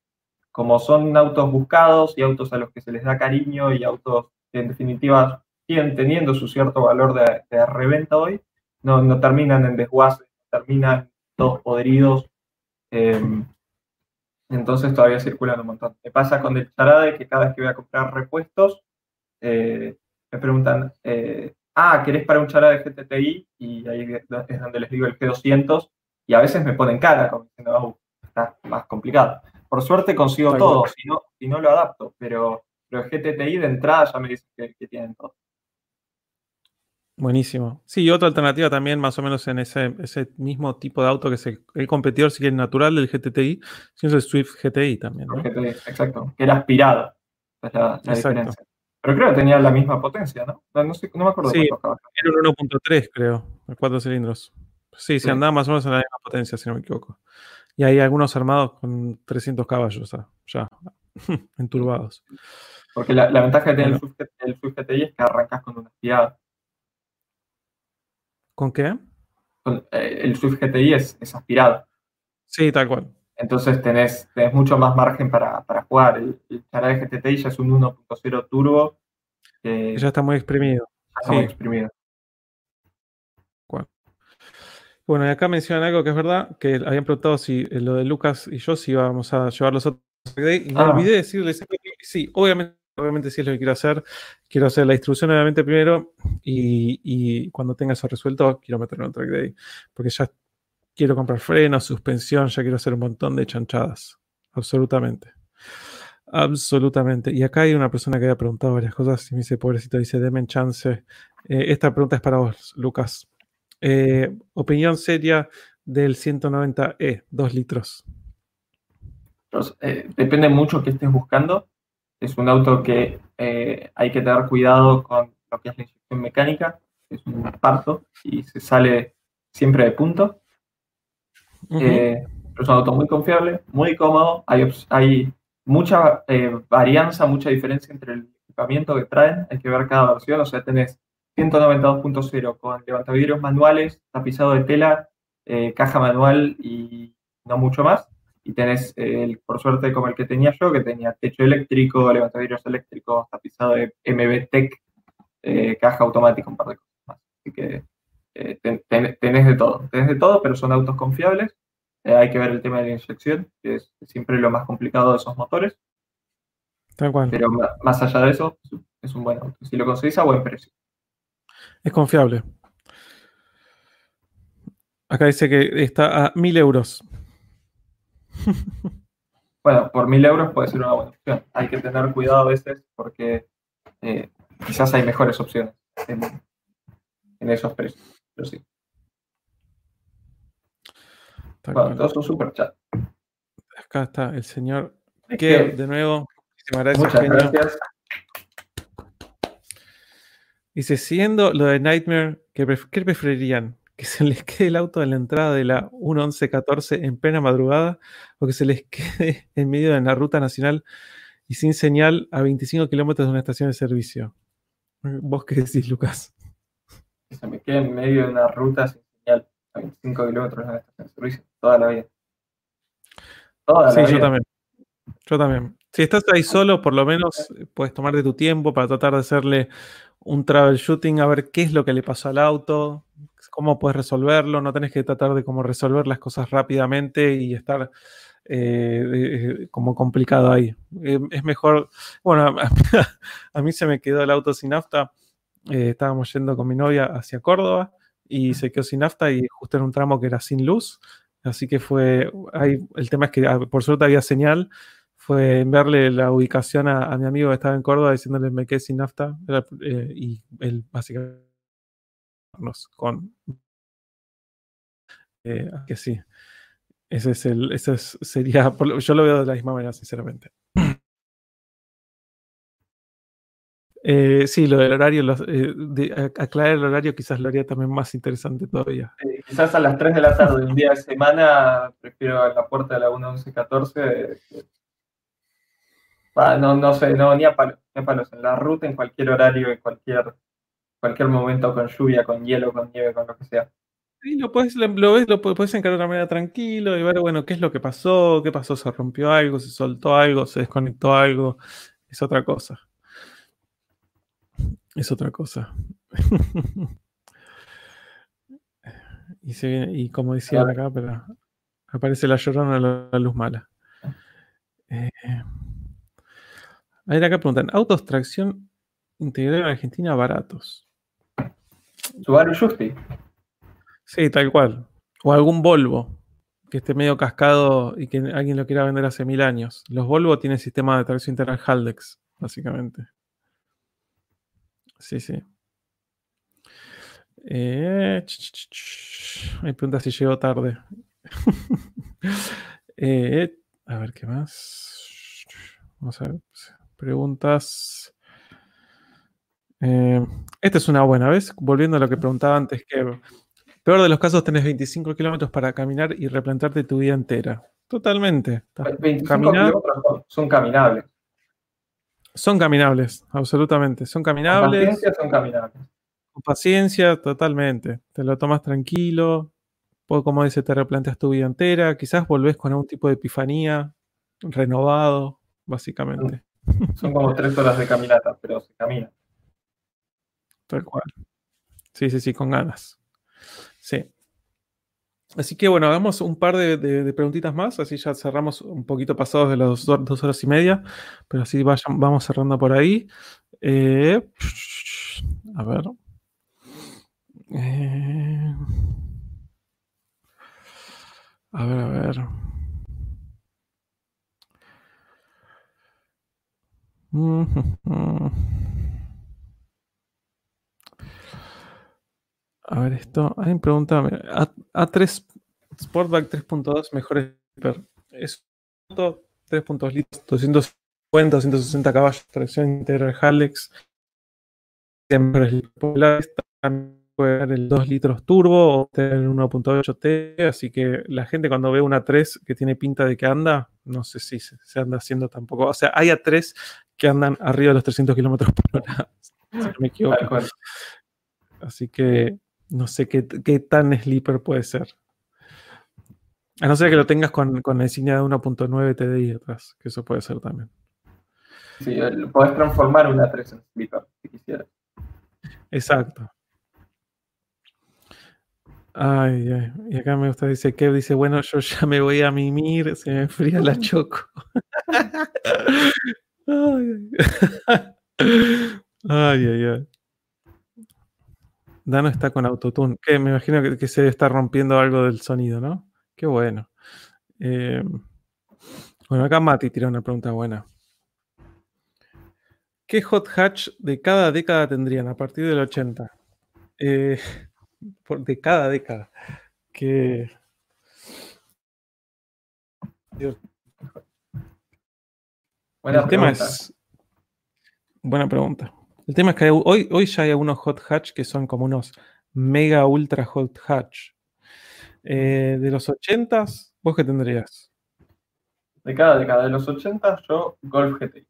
como son autos buscados y autos a los que se les da cariño y autos que en definitiva siguen teniendo su cierto valor de, reventa hoy, no, no, terminan en desguace, terminan todos podridos. Em, entonces todavía circulan un montón. Me pasa con el Charade que cada vez que voy a comprar repuestos, eh, me preguntan, eh, ah, ¿querés para un chara de GTTI? Y ahí es donde les digo el G200 y a veces me ponen cara, como diciendo, está más complicado. Por suerte consigo todo, si no, si no lo adapto, pero, pero el GTTI de entrada ya me dicen que, tienen todo. Buenísimo. Sí, y otra alternativa también, más o menos en ese, ese mismo tipo de auto que es el, competidor, si quiere, natural del GTTI, sino el Swift GTI también. exacto, que era aspirado. Es la, diferencia. Pero creo que tenía la misma potencia, ¿no? No, sé, no me acuerdo. Sí, era un 1.3, creo, de cuatro cilindros. Sí, se andaba más o menos en la misma potencia, si no me equivoco. Y hay algunos armados con 300 caballos, ya, [LAUGHS] enturbados. Porque la, ventaja que tiene el, Swift, GTI es que arrancas con una aspirada. ¿Con qué? Eh, el Swift GTI es, es aspirado. Sí, tal cual. Entonces tenés, tenés mucho más margen para, jugar. El, el de GTT ya es un 1.0 turbo. ya está muy exprimido. está muy exprimido. Bueno, y acá mencionan algo que es verdad, que habían preguntado si eh, lo de Lucas y yo si íbamos a llevar los otros y me ah. olvidé decirles que sí, obviamente obviamente si es lo que quiero hacer, quiero hacer la distribución obviamente primero y, cuando tenga eso resuelto quiero meterlo en track day, porque ya quiero comprar frenos, suspensión, ya quiero hacer un montón de chanchadas, absolutamente. Absolutamente. Y acá hay una persona que había preguntado varias cosas y me dice, pobrecito, dice, denme chance. Eh, esta pregunta es para vos, Lucas. Eh, opinión seria del 190E, 2 litros. Eh, depende mucho que estés buscando. Es un auto que hay que tener cuidado con lo que es la inyección mecánica. Es un parto y se sale siempre de punto. es un auto muy confiable, muy cómodo. Hay, hay mucha eh, varianza, mucha diferencia entre el equipamiento que traen. Hay que ver cada versión. O sea, tenés 192.0 con levantavidrios manuales, tapizado de tela, eh, caja manual y no mucho más. Y tenés, el, por suerte, como el que tenía yo, que tenía techo eléctrico, levantavidrios eléctricos, tapizado de MB Tech, eh, caja automática, un par de cosas más. Así que tenés de todo. Tenés de todo, pero son autos confiables eh, hay que ver el tema de la inyección, que es siempre lo más complicado de esos motores. Pero más allá de eso, es un buen auto. Si lo conseguís a buen precio. Es confiable. Acá dice que está a mil euros. [LAUGHS] Bueno, por mil euros puede ser una buena opción. Hay que tener cuidado a veces porque eh, quizás hay mejores opciones en, en esos precios. Pero sí. Bueno, todos son super chat. Acá está el señor que, de nuevo, muchas gracias. Dice, siguiendo lo de Nightmare, ¿qué, preferirían? ¿Que se les quede el auto en la entrada de la 11114 en plena madrugada o que se les [LAUGHS] quede en medio de la ruta nacional y sin señal a 25 kilómetros de una estación de servicio? ¿Vos qué decís, Lucas? Que se me quede en medio de una ruta sin señal a 25 kilómetros de una estación de servicio toda la vida. Toda sí, yo también. Yo también. Si estás ahí solo, por lo menos [LAUGHS] puedes tomarte tu tiempo para tratar de hacerle un troubleshooting, a ver qué es lo que le pasó al auto, cómo puedes resolverlo. No tenés que tratar de cómo resolver las cosas rápidamente y estar eh, como complicado ahí. Eh, es mejor. Bueno, [LAUGHS] a, mí se me quedó el auto sin nafta. Eh, estábamos yendo con mi novia hacia Córdoba y se quedó sin nafta y justo en un tramo que era sin luz. Así que fue, ahí, el tema es que ah, por suerte había señal, fue enviarle la ubicación a, mi amigo que estaba en Córdoba diciéndole me quedé sin nafta eh, y él básicamente con... Eh, que sí, ese es el, ese sería, yo lo veo de la misma manera, sinceramente. Eh, sí, lo del horario, eh, aclarar el horario quizás lo haría también más interesante todavía. quizás a las 3 de la tarde, un día de semana, prefiero a la puerta de la 1.11.14. no, no sé, no, ni a, palos, ni a palos, en la ruta, en cualquier horario, en cualquier, cualquier momento, con lluvia, con hielo, con nieve, con lo que sea. Sí, lo puedes, lo ves, lo puedes encarar de una manera tranquilo y ver, bueno, qué es lo que pasó, qué pasó, se rompió algo, se soltó algo, se desconectó algo, es otra cosa. Es otra cosa. [LAUGHS] y, y como decía acá, pero aparece la llorona la, luz mala. Eh, a ver, acá preguntan, autos tracción integral en Argentina baratos. Subaru Justi. Sí, tal cual. O algún Volvo que esté medio cascado y que alguien lo quiera vender hace mil años. Los Volvo tienen sistema de tracción integral Haldex, básicamente. Sí, sí. Eh, me pregunta si llegó tarde. [LAUGHS] Eh, a ver qué más. Vamos a ver. Preguntas. Eh, esta es una buena, ¿ves? Volviendo a lo que preguntaba antes, que peor de los casos tenés 25 kilómetros para caminar y replantarte tu vida entera. Totalmente. 25 kilómetros son caminables. Son caminables, absolutamente. Son caminables. Con paciencia son caminables. Con paciencia, totalmente. Te lo tomas tranquilo. Poco como dice, te replanteas tu vida entera. Quizás volvés con algún tipo de epifanía, renovado, básicamente. Son como tres horas de caminata, pero se camina. Tal cual. Sí, sí, sí, con ganas. Sí. Así que bueno, hagamos un par de, preguntitas más, así ya cerramos un poquito pasados de las do- dos horas y media, pero así vayan- vamos cerrando por ahí. Eh, a ver. Eh, a ver, a ver. A ver esto. Alguien pregunta, A, A3 Sportback 3.2 mejor sleeper. Es un auto 3.2 litros, 250, 260 caballos, tracción integral Halex. Populares también puede dar el 2 litros turbo o tener 1.8 T, así que la gente cuando ve una 3 que tiene pinta de que anda, no sé si se, se anda haciendo tampoco. O sea, hay A3 que andan arriba de los 300 kilómetros por hora, [LAUGHS] si no me equivoco. Así que no sé qué, qué tan sleeper puede ser. A no ser que lo tengas con, con la insignia de 1.9 TDI atrás, que eso puede ser también. Sí, podés transformar una 3 en sleeper si quisieras. Exacto. Ay, ay. Y acá me gusta, dice Kev, dice, bueno, yo [LAUGHS] ya me voy a mimir, se me enfría la choco. [LAUGHS] [LAUGHS] ay, ay. ay, ay, ay. Dano está con autotune. Que me imagino que, que se está rompiendo algo del sonido, ¿no? Qué bueno. Eh, bueno, acá Mati tira una pregunta buena. ¿Qué hot hatch de cada década tendrían a partir del 80? Eh, por- de cada década. Que. Buena el tema pregunta. es. Buena pregunta. El tema es que hoy, hoy ya hay algunos hot hatch que son como unos mega ultra hot hatch. Eh, de los 80s, ¿vos qué tendrías? De cada década de los 80, yo Golf GTI.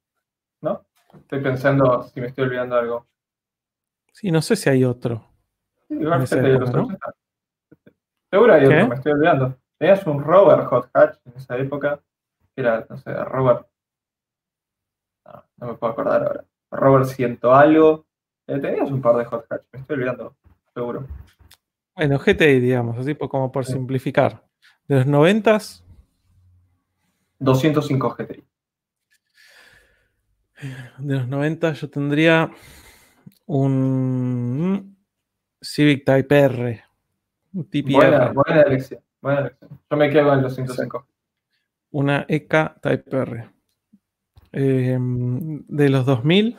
¿No? Estoy pensando si me estoy olvidando algo. Sí, no sé si hay otro. Sí, Golf GTI de los ¿no? 80. Seguro hay ¿Qué? otro, me estoy olvidando. Tenías un Rover Hot Hatch en esa época. que Era, no sé, Rover. No, no me puedo acordar ahora. Rover ciento algo. Eh, tenías un par de Hot Hatch, me estoy olvidando, seguro. Bueno, GTI, digamos, así como por Sí. simplificar. De los 90s, 205 GTI. de los 90 yo tendría un Civic Type R. Un TPR. Buena, buena elección. Buena elección. Yo me quedo en los 105. Una EK Type R. Eh, de los 2000,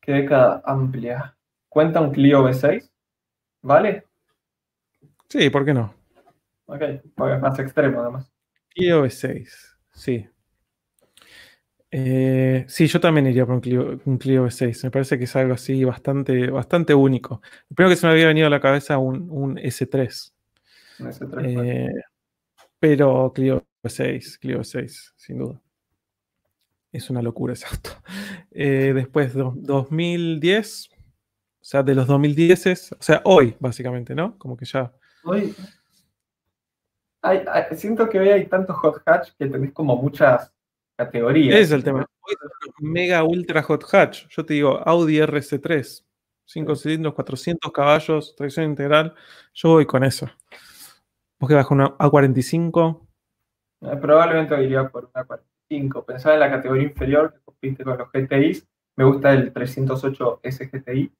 Qué década amplia. ¿Cuenta un Clio V6? ¿Vale? sí, ¿por qué no? Ok, porque es más extremo además. Clio V6, sí. Eh, sí, yo también iría por un Clio, un Clio V6. Me parece que es algo así bastante, bastante único. Primero que se me había venido a la cabeza un, un S3. En ese tres, bueno. Eh, pero Clio 6, Clio 6, sin duda. Es una locura ese auto. [LAUGHS] Eh, después, do- 2010, o sea, de los 2010, o sea, hoy, básicamente, ¿no? Como que ya. Hoy. hay- hay- siento que hoy hay tantos hot hatch que tenés como muchas categorías. Es el tema. Hoy mega ultra hot hatch. Yo te digo, Audi RC3, 5 cilindros, 400 caballos, tracción integral. Yo voy con eso. Vos que vas con una A45. Eh, Probablemente iría por una 45. Pensaba en la categoría inferior que compite con los GTIs. Me gusta el 308 SGTI.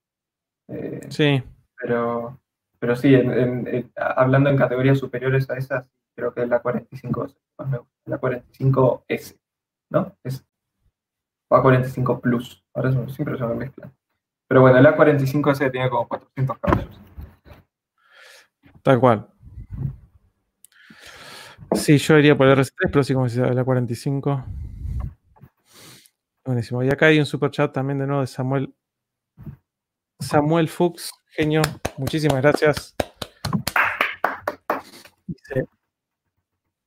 eh, Sí, pero, pero sí, en- en- en- hablando en categorías superiores a esas, creo que es la 45 es más me gusta, la 45S, ¿no? Es, o A45 Plus, ahora siempre se me mezclan. Pero bueno, la 45S tiene como 400 caballos. Tal cual. Sí, yo iría por el RC3, pero sí como decía, la 45. Buenísimo. Y acá hay un super chat también de nuevo de Samuel. Samuel Fuchs, genio. Muchísimas gracias. Dice,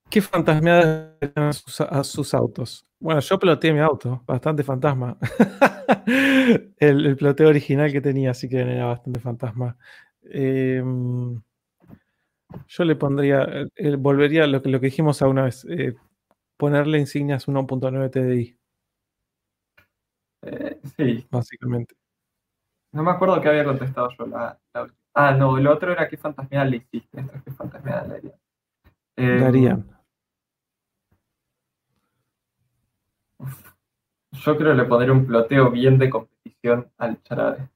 ¿qué fantasmeadas a sus, a sus autos? Bueno, yo ploteé mi auto, bastante fantasma. [LAUGHS] el, el ploteo original que tenía, así que era bastante fantasma. Em, yo le pondría, eh, eh, volvería a lo que, lo que dijimos alguna vez, eh, ponerle insignias 1.9 TDI, Eh, sí, básicamente. no me acuerdo que había contestado yo la, la última. Ah, no, el otro era qué fantasmial le hiciste. Esto es qué fantasmial le haría. Darían. Yo creo que le pondré un ploteo bien de competición al charade.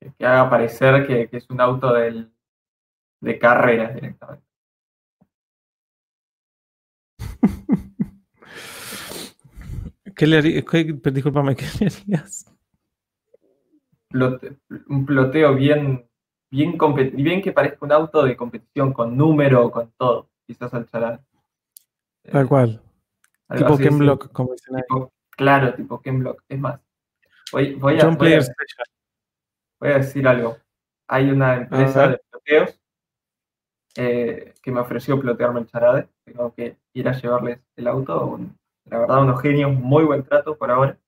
Que, que haga parecer que, que es un auto del, de carreras directamente. [LAUGHS] [LAUGHS] ¿Qué le harías? Disculpame, ¿qué le harías? Plote- un ploteo bien, bien, bien que parezca un auto de competición con número, con todo. Quizás al charade. Tal Eh, cual. algo Tipo Ken sí. Block, como dicen ahí. Tipo- claro, tipo Ken Block. Es más, voy, voy, a, John voy, a, Player Special. voy a decir algo. Hay una empresa de ploteos eh, que me ofreció plotearme el charade. Tengo que ir a llevarles el auto. un- la verdad, unos genios, muy buen trato por ahora.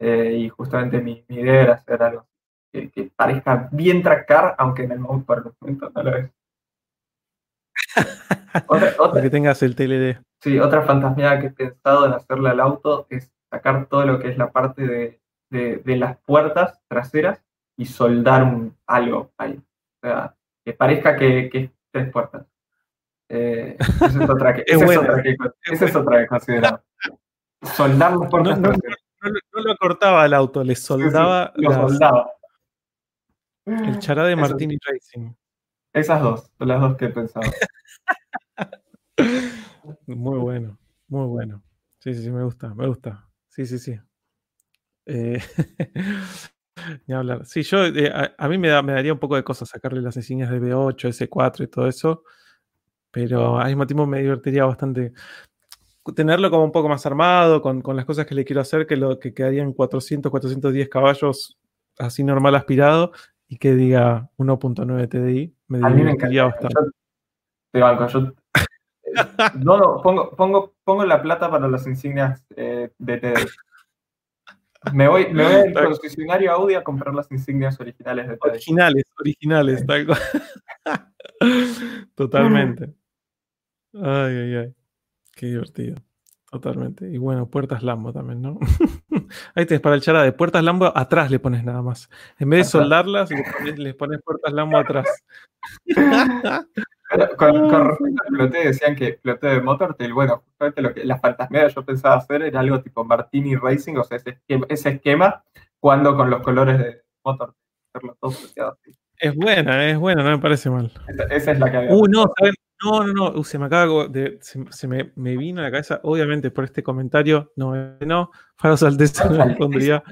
Eh, y justamente mi, mi idea era hacer algo que, que parezca bien tracar, aunque en el momento por el momento no lo es. [LAUGHS] Otra, otra- que tengas el TLD. Sí, otra fantasmiada que he pensado en hacerle al auto es sacar todo lo que es la parte de, de- de las puertas traseras y soldar un, algo ahí. O sea, que parezca que, que es tres puertas. Eh, esa es otra que, [LAUGHS] Es esa es buena, otra que, esa es otra que considero. Soldar las puertas No, no, traseras. No, lo- no lo cortaba el auto, le Sí, sí, soldaba lo las- soldaba. el chará de Eso- Martini Racing. Esas dos, son las dos que he pensado. [LAUGHS] Muy bueno, muy bueno. Sí, sí, sí, me gusta, me gusta. Sí, sí, sí. Eh, [LAUGHS] ni hablar. Sí, yo, eh, a, a mí me, da- me daría un poco de cosas sacarle las insignias de B8, S4 y todo eso, pero al mismo tiempo me divertiría bastante tenerlo como un poco más armado, con, con las cosas que le quiero hacer, que lo que quedarían 400, 410 caballos así normal aspirado y que diga 1.9 TDI. Me A mí me divertiría encanta. bastante. Yo te banco, yo eh, [LAUGHS] no, no, pongo, pongo, pongo la plata para las insignias eh, de TD. Me voy, me voy al concesionario Audi a comprar las insignias originales de. Originales, originales, tal cual. [LAUGHS] Totalmente. Ay, ay, ay. Qué divertido. Totalmente. Y bueno, puertas Lambo también, ¿no? [LAUGHS] Ahí tenés para el chará de puertas Lambo atrás le pones nada más. En vez de soldarlas, le pones, les pones puertas Lambo atrás. [LAUGHS] Pero con, con respecto al ploteo, decían que ploteo de Motortail, bueno, justamente lo que la fantasmía que yo pensaba hacer era algo tipo Martini Racing, o sea, ese esquema, ese esquema cuando con los colores de Motortail. Hacerlo todo ploteado así. Es buena, es buena, no me parece mal. Esa, esa es la que había. Uh, no, ¿saben? No, no, no. uh, se me acaba de. Se, se me, me vino a la cabeza, obviamente, por este comentario. No, no. Faros Alteza Faros no le pondría.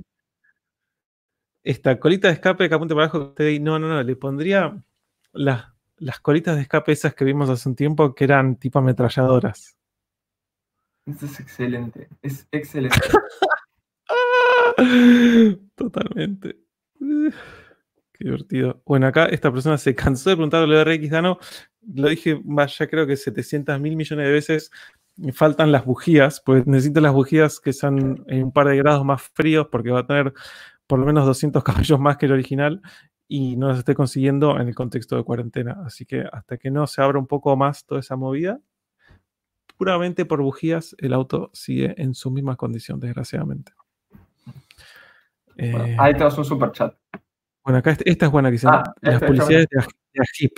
Esta colita de escape que apunte para abajo. que usted di- No, no, no. Le pondría las, las colitas de escape esas que vimos hace un tiempo que eran tipo ametralladoras. Eso es excelente. Es excelente. [LAUGHS] Totalmente. [SIGHS] Qué divertido. Bueno, acá esta persona se cansó de preguntar lo de RX Dano. Lo dije, vaya, creo que 700 mil millones de veces. Me faltan las bujías, pues necesito las bujías que son en un par de grados más fríos, porque va a tener por lo menos 200 [LAUGHS] caballos más que el original y no las estoy consiguiendo en el contexto de cuarentena. Así que hasta que no se abra un poco más toda esa movida, puramente por bujías, el auto sigue en su misma condición, desgraciadamente. Bueno, Eh, ahí tenemos un super chat. bueno, acá este- esta es buena que Ah, Las este, publicidades de, de.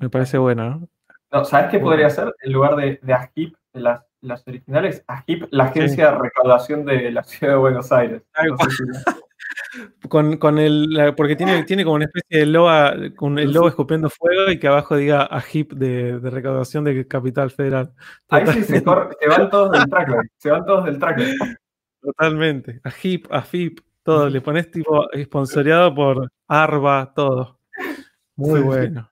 Me parece buena, ¿no? No, ¿Sabes qué podría ser? En lugar de, de AGIP, de las, las originales, AGIP, la agencia de recaudación de la ciudad de Buenos Aires. No sé si- [LAUGHS] Con, con el, porque tiene, tiene como una especie de loa, con el logo escupiendo fuego y que abajo diga Ajip de, de recaudación de Capital Federal. Ahí sí se, corre- se van todos del trackback. Se van todos del trackback. [LAUGHS] Totalmente. Ajip, Afip, todo. Le pones tipo esponsoreado por Arba, todo. Muy Sí, sí. bueno.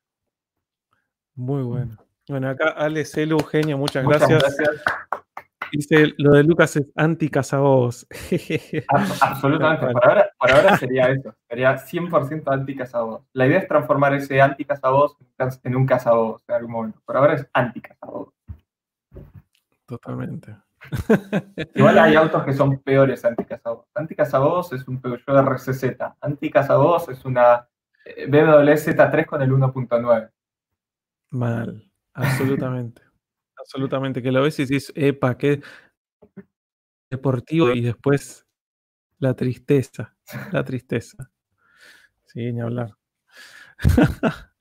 Muy bueno. Bueno, acá Ale Celu, genio, muchas, Muchas gracias. gracias. Dice, lo de Lucas es anti-cazabobos. Ab- Absolutamente. Por ahora, por ahora sería eso. Sería 100% anti-cazabobos. La idea es transformar ese anti-cazabobos en un cazabobos en algún momento. Por ahora es anti-cazabobos. Totalmente. Igual hay [LAUGHS] autos que son peores anti-cazabobos. Anti-cazabobos es un Peugeot RCZ. Anti-cazabobos es una eh, BMW Z3 con el 1.9. Mal, absolutamente. absolutamente. Que lo ves y dices, epa, qué deportivo y después la tristeza, la tristeza. Sí, ni hablar. [LAUGHS]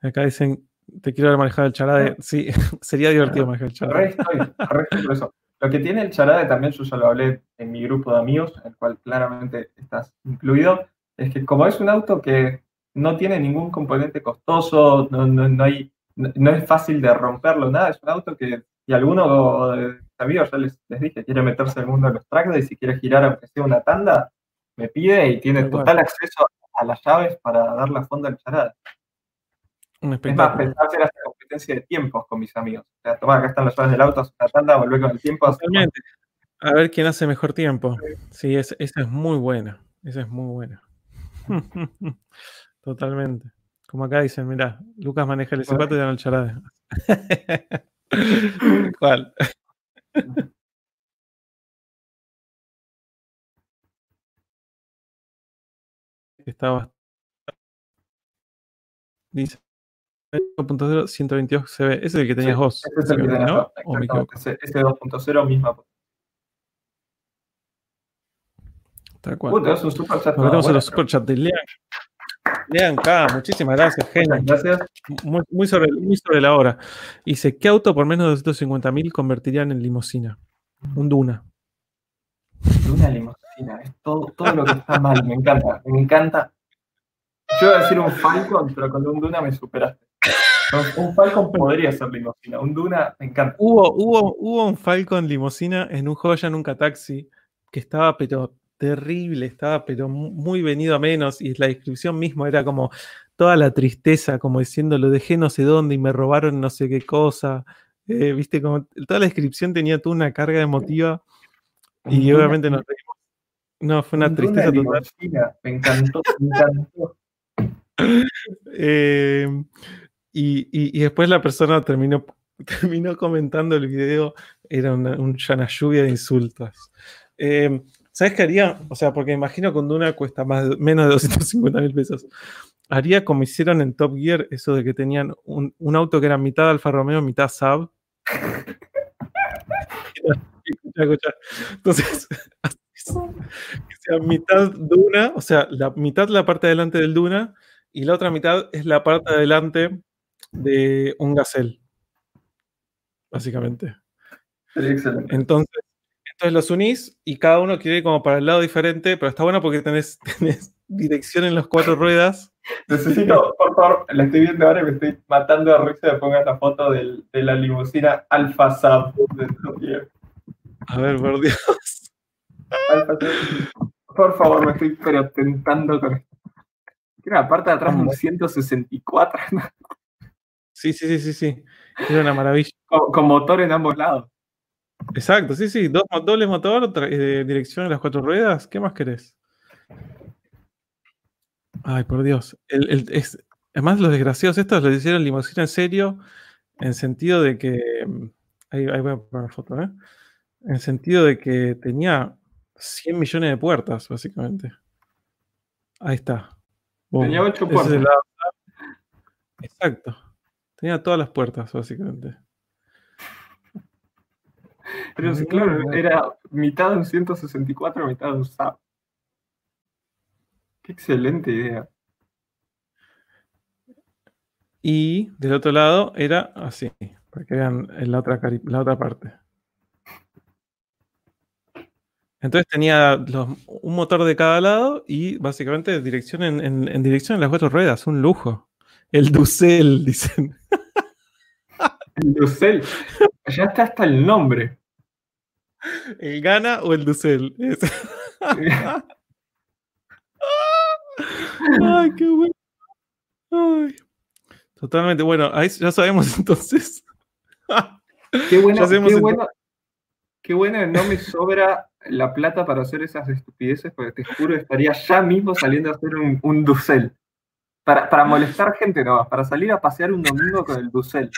Acá dicen, te quiero manejar el charade. Sí, [LAUGHS] sería divertido manejar el charade. [LAUGHS] Lo que tiene el charade, también yo ya lo hablé en mi grupo de amigos, en el cual claramente estás incluido, es que como es un auto que no tiene ningún componente costoso, no, no, hay, no, es fácil de romperlo, nada, es un auto que, y alguno de mis amigos ya les, les dije, quiere meterse el mundo de los tracks y si quiere girar aunque sea una tanda, me pide y tiene total acceso a las llaves para dar la fonda al charade. Es más, pensaba hacer esta competencia de tiempos con mis amigos. O sea, toma, acá están las llaves del auto, una tanda, volver con el tiempo. A ver quién hace mejor tiempo. Sí, esa es muy buena. Esa es muy buena. [LAUGHS] Totalmente. Como acá dicen, mira, Lucas maneja el S4 y ya no el charade. [LAUGHS] ¿Cuál? [LAUGHS] Estaba. Dice 1.0, 122 CB. Ese es el que tenías vos. Ese es el que tenías ¿no? Ese, 2.0 misma. Tal cual. Uh, tenemos un super chat. Nos metemos en los super chat de Lean. Lean K, muchísimas gracias, genio. Gracias. Muy, muy, sobre, muy sobre la hora. Dice: ¿Qué auto por menos de 250.000 convertirían en limosina? Un Duna. Una limosina. Es todo, todo lo que está mal. Me encanta. Me encanta. Yo iba a decir un Falcon, pero con un Duna me superaste. Un Falcon podría ser limosina. Un Duna me encanta. Hubo, hubo, hubo un Falcon limosina en un Joya Nunca Taxi que estaba, pero terrible, estaba, pero muy venido a menos. Y la descripción misma era como toda la tristeza, como diciendo lo dejé no sé dónde y me robaron no sé qué cosa. Eh, viste, como toda la descripción tenía toda una carga emotiva. Y obviamente no No, fue una tristeza total. Me encantó, me encantó. [LAUGHS] Eh, y, después la persona terminó, [LAUGHS] terminó comentando el video, era una, lluvia de insultos. Eh, ¿Sabes qué haría? O sea, porque imagino que una cuesta más, menos de 250 mil pesos. Haría como hicieron en Top Gear, eso de que tenían un, auto que era mitad Alfa Romeo, mitad Saab. Entonces, [LAUGHS] que sea mitad Duna, o sea, la mitad la parte de delante del Duna y la otra mitad es la parte de adelante de un Gazelle, básicamente. Excelente. Entonces, entonces los unís y cada uno quiere ir como para el lado diferente, pero está bueno porque [LAUGHS] tenés, dirección en las cuatro ruedas. Necesito, por favor, la estoy viendo ahora y me estoy matando de risa de pongas la foto de la limusina Alfa Saab A ver, por Dios. Por favor, me estoy pero tentando con esto. Tiene la parte de atrás un 164. Sí, sí, sí, sí, sí. Es una maravilla. Con, motor en ambos lados. Exacto, sí, sí. Dos, doble motor, eh, dirección en las cuatro ruedas. ¿Qué más querés? Ay, por Dios. El, es, además, los desgraciados estos lo hicieron limusina en serio, en sentido de que. Mm, ahí, voy a poner la foto, ¿eh? En sentido de que tenía 100 millones de puertas, básicamente. Ahí está. tenía 8 puertas. Exacto. Tenía todas las puertas, básicamente. Pero sí, claro, era mitad de un 164, mitad de un SAP. Qué excelente idea. Y del otro lado era así, para que vean la otra, la otra parte. Entonces tenía un motor de cada lado y básicamente dirección en, dirección en las cuatro ruedas, un lujo. El Ducel, [LAUGHS] dicen. El Ducel. Ya está hasta el nombre. ¿El Gana o el Ducel? [LAUGHS] Ay, qué bueno. Totalmente, bueno, ahí ya sabemos [LAUGHS] entonces. qué bueno, qué bueno, qué bueno, no me sobra la plata para hacer esas estupideces, porque te juro estaría ya mismo saliendo a hacer un, un Ducel. Para, para molestar gente no, para salir a pasear un domingo con el Ducel.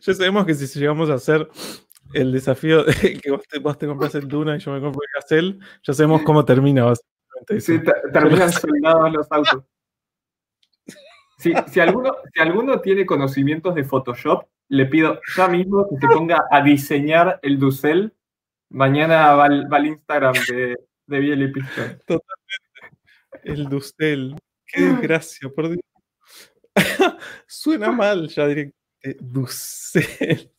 Ya sabemos que si llegamos a hacer el desafío de [LAUGHS] que vos te, compras el Duna y yo me compro el Gazelle, ya sabemos cómo termina básicamente. Sí, terminan soldados los autos. [LAUGHS] Si, alguno, si alguno tiene conocimientos de Photoshop, le pido ya mismo que se ponga a diseñar el Ducel. Mañana va, al Instagram de, de Biel y Totalmente. El Dussel. Qué desgracia, por Dios. [LAUGHS] Suena mal ya directamente. Dussel.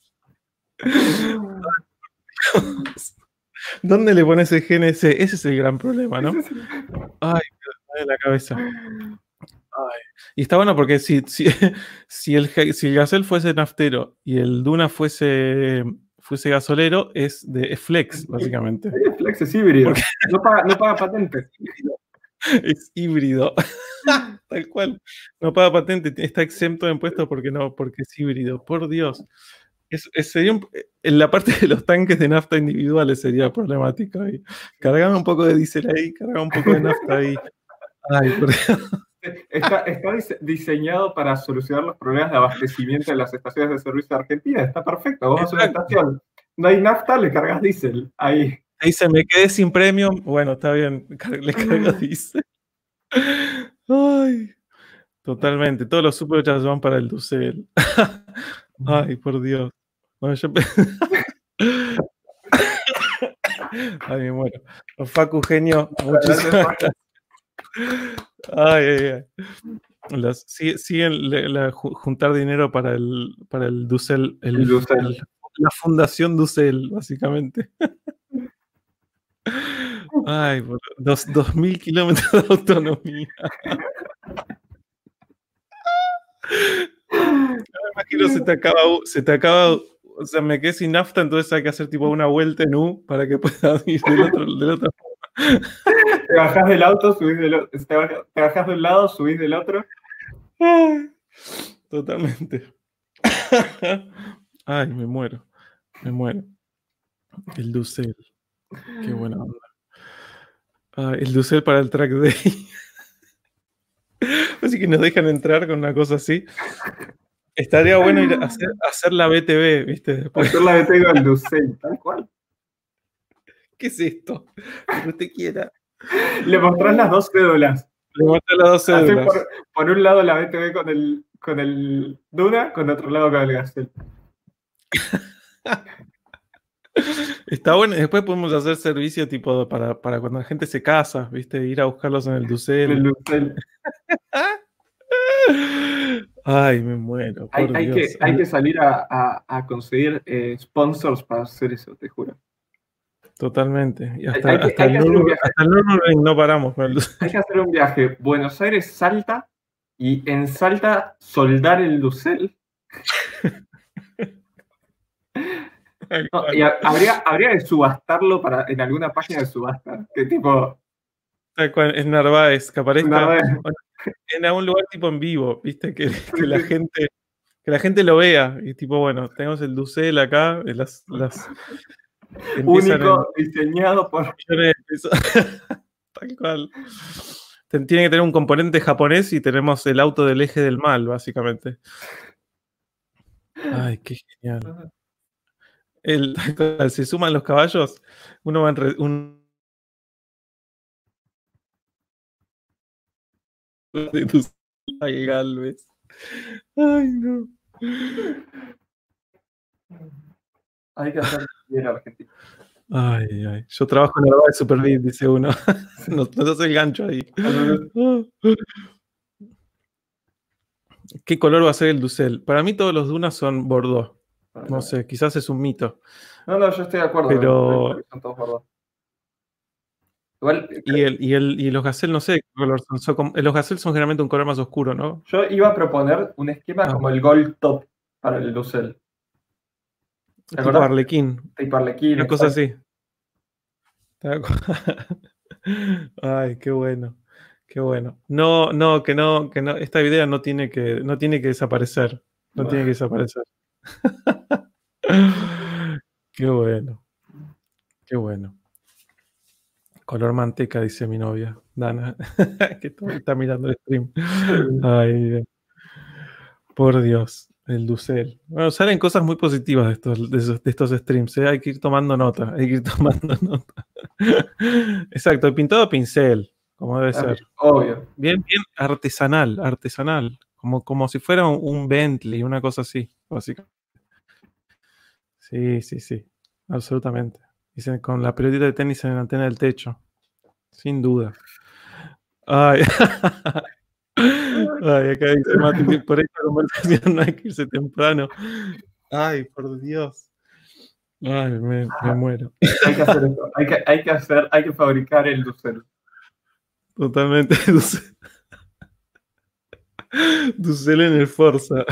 ¿Dónde le pones el GNC? Ese es el gran problema, ¿no? Ay, me la cabeza. Ay. Y está bueno porque si, si, [LAUGHS] si, el, si el fuese naftero y el Duna fuese, fuese gasolero, es de es flex, básicamente. Es flex, es híbrido. No, paga, no paga patente. [LAUGHS] [LAUGHS] Es híbrido. [LAUGHS] Tal cual. No paga patente, está exento de impuestos porque no, porque es híbrido. Por Dios. Es, sería en la parte de los tanques de nafta individuales sería problemática. Ahí. Cargame un poco de diésel ahí, cargame un poco de nafta ahí. Ay, por. Está, está, diseñado para solucionar los problemas de abastecimiento en las estaciones de servicio de Argentina. Está perfecto. Vamos a una estación. No hay nafta, le cargas diésel. Ahí. Se me quedé sin premium. Bueno, está bien. [LAUGHS] Le cargas diésel. Ay. Totalmente. Todos los superchats van para el Ducel. [LAUGHS] Ay, por Dios. Bueno, yo... [LAUGHS] Ay, me muero. Facu Genio, muchísimas gracias. Ay, ay, ay. Las, siguen la, juntar dinero para el, para el Dussel, el, la fundación Dussel, básicamente. Ay, por dos, dos mil kilómetros de autonomía. Me imagino se te acaba, se te acaba, o sea, me quedé sin nafta, entonces hay que hacer tipo una vuelta en U para que puedas [LAUGHS] ir del otro, del otro te bajás del auto, subís del otro. Te, bajás de un lado, subís del otro. [SIGHS] Totalmente. [LAUGHS] Ay, me muero. Me muero. El Ducel. Qué buena onda. el Ducel para el track day. [LAUGHS] Así que nos dejan entrar con una cosa así. Estaría bueno ir a [LAUGHS] hacer, la BTV, ¿viste? Hacer la BTV al Ducel, tal cual. ¿Qué es esto? Que usted quiera. Le mostrás las dos cédulas. Le mostrás las dos cédulas. Por, un lado la BTV con el, con el Duna, con otro lado con el Gastel. [LAUGHS] Está bueno, después podemos hacer servicio tipo para, para, cuando la gente se casa, ¿viste? Ir a buscarlos en el Ducel. El Ducel. [LAUGHS] Ay, me muero. Hay, hay, que, hay, que, salir a, a, a conseguir eh, sponsors para hacer eso, te juro. Totalmente. Y hasta, el no paramos. Hay que hacer un viaje Buenos Aires-Salta y en Salta soldar el Lucel. Y habría, habría que subastarlo para, en alguna página de subasta. Que tipo. En Narváez, que aparezca en algún lugar tipo en vivo, viste, que, la gente que la gente lo vea. Y tipo, bueno, tenemos el Ducel acá, las, las, Único, diseñado por. [LAUGHS] Tal cual. Tiene que tener un componente japonés y tenemos el auto del eje del mal, básicamente. [LAUGHS] Ay, qué genial. El, [LAUGHS] se suman los caballos, uno va en. Un... [LAUGHS] Ay, Galvez. Ay, no. Hay que hacer bien Argentina. Ay, ay. Yo trabajo en la de Super League, dice uno. [LAUGHS] nos, hace el gancho ahí. ¿Qué color va a ser el Ducel? Para mí todos los Dunas son Bordeaux. No sé, quizás es un mito. No, no, yo estoy de acuerdo. Pero... Son todos Bordeaux. Igual, y, el, y, el, y los Gazelle, no sé qué color son. los Gazelle son generalmente un color más oscuro, ¿no? Yo iba a proponer un esquema ah, como el Gold Top para el Ducel. Tipo Arlequín. Tipo Arlequín. Una cosa así. [LAUGHS] Ay, qué bueno. Qué bueno. No, no, que no, que no, esta idea no tiene que, no tiene que desaparecer. No tiene que desaparecer. [LAUGHS] qué bueno. Qué bueno. Color manteca, dice mi novia, Dana, [LAUGHS] que está mirando el stream. Ay, por Dios. El Ducel. Bueno, salen cosas muy positivas de estos, de estos streams. ¿eh? Hay que ir tomando nota. Hay que ir [LAUGHS] tomando nota. Exacto, el pintado a pincel, como debe ser. Obvio. Bien, bien artesanal, artesanal. Como, como si fuera un, Bentley, una cosa así, básicamente. Sí, sí, sí. Absolutamente. Dicen con la pelotita de tenis en la antena del techo. Sin duda. Ay. [LAUGHS] Ay, acá dice Mati, por esta conversación no [LAUGHS] hay que irse temprano. Ay, por Dios. Ay, me, me muero. Hay que hacer esto. Hay que, hay que hacer, hay que fabricar el Ducel. Totalmente. [LAUGHS] Ducel en el Forza.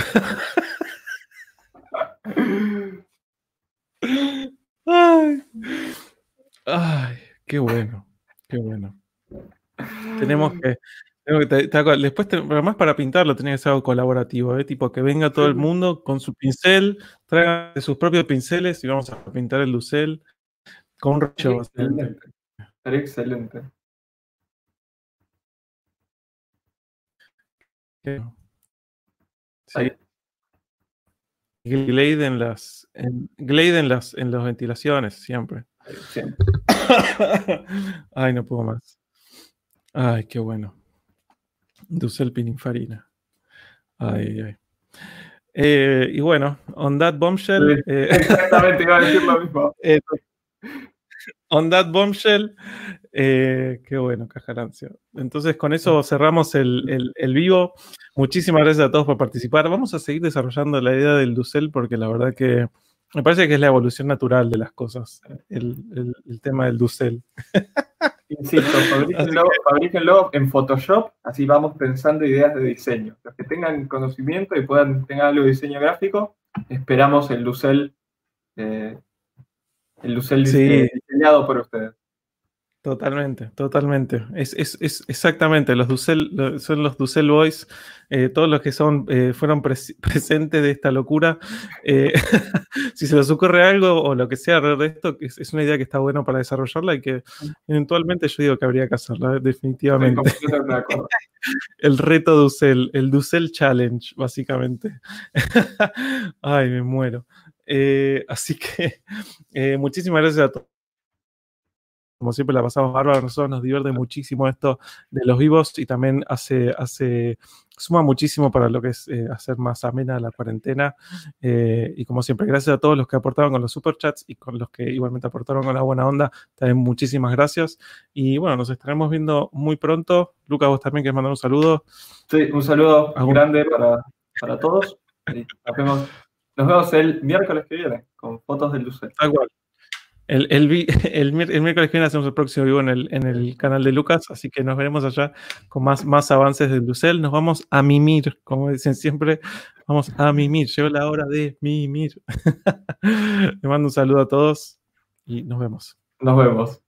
Ay. Ay, qué bueno. Qué bueno. Tenemos que. tenemos que- te- te- después, te- además para pintarlo, tenía que ser algo colaborativo, ¿eh? tipo que venga todo el mundo con su pincel, traigan sus propios pinceles y vamos a pintar el Ducel con un. Excelente. Sería excelente. Sí. Glade en las, en, Glade en las, en las ventilaciones, siempre. [COUGHS] Ay, no puedo más. Ay, qué bueno. Dussel Pininfarina. Ay, ay. Eh, y bueno, on that bombshell. Sí, eh, Exactamente, iba a decir lo mismo. [LAUGHS] eh, on that bombshell. eh, qué bueno, Cajarancio. Entonces, con eso cerramos el, el- el vivo. Muchísimas gracias a todos por participar. Vamos a seguir desarrollando la idea del Dussel porque la verdad que me parece que es la evolución natural de las cosas, el, el- el tema del Dussel. [LAUGHS] Insisto, fabríquenlo, fabríquenlo en Photoshop, así vamos pensando ideas de diseño. Los que tengan conocimiento y puedan tener algo de diseño gráfico, esperamos el Lucel, eh, el Lucel Sí. diseñado por ustedes. Totalmente, totalmente. Es, es- es exactamente, los Dussel, son los Dussel Boys, eh, todos los que son, eh, fueron pres- [LAUGHS] presentes de esta locura. Eh, [LAUGHS] si se les ocurre algo o lo que sea alrededor de esto, es, es una idea que está bueno para desarrollarla y que eventualmente yo digo que habría que hacerla, eh, definitivamente. [LAUGHS] El reto Dussel, el Dussel Challenge, básicamente. Ay, me muero. Así que muchísimas gracias a todos. Como siempre la pasamos bárbaro, nosotros nos divierte muchísimo esto de los vivos y también hace, hace suma muchísimo para lo que es eh, hacer más amena la cuarentena. Eh, y como siempre, gracias a todos los que aportaron con los superchats y con los que igualmente aportaron con la buena onda. También muchísimas gracias. Y bueno, nos estaremos viendo muy pronto. Lucas, vos también querés mandar un saludo. Sí, un saludo Algún- grande para, para todos. y nos, vemos, nos vemos el miércoles que viene con fotos del Lucel. Tal cual. [LAUGHS] El, miércoles que viene hacemos el próximo vivo en el, canal de Lucas, así que nos veremos allá con más, avances del Lucel. Nos vamos a mimir, como dicen siempre, vamos a mimir. Llegó la hora de mimir. [LAUGHS] Le mando un saludo a todos y nos vemos. Nos vemos.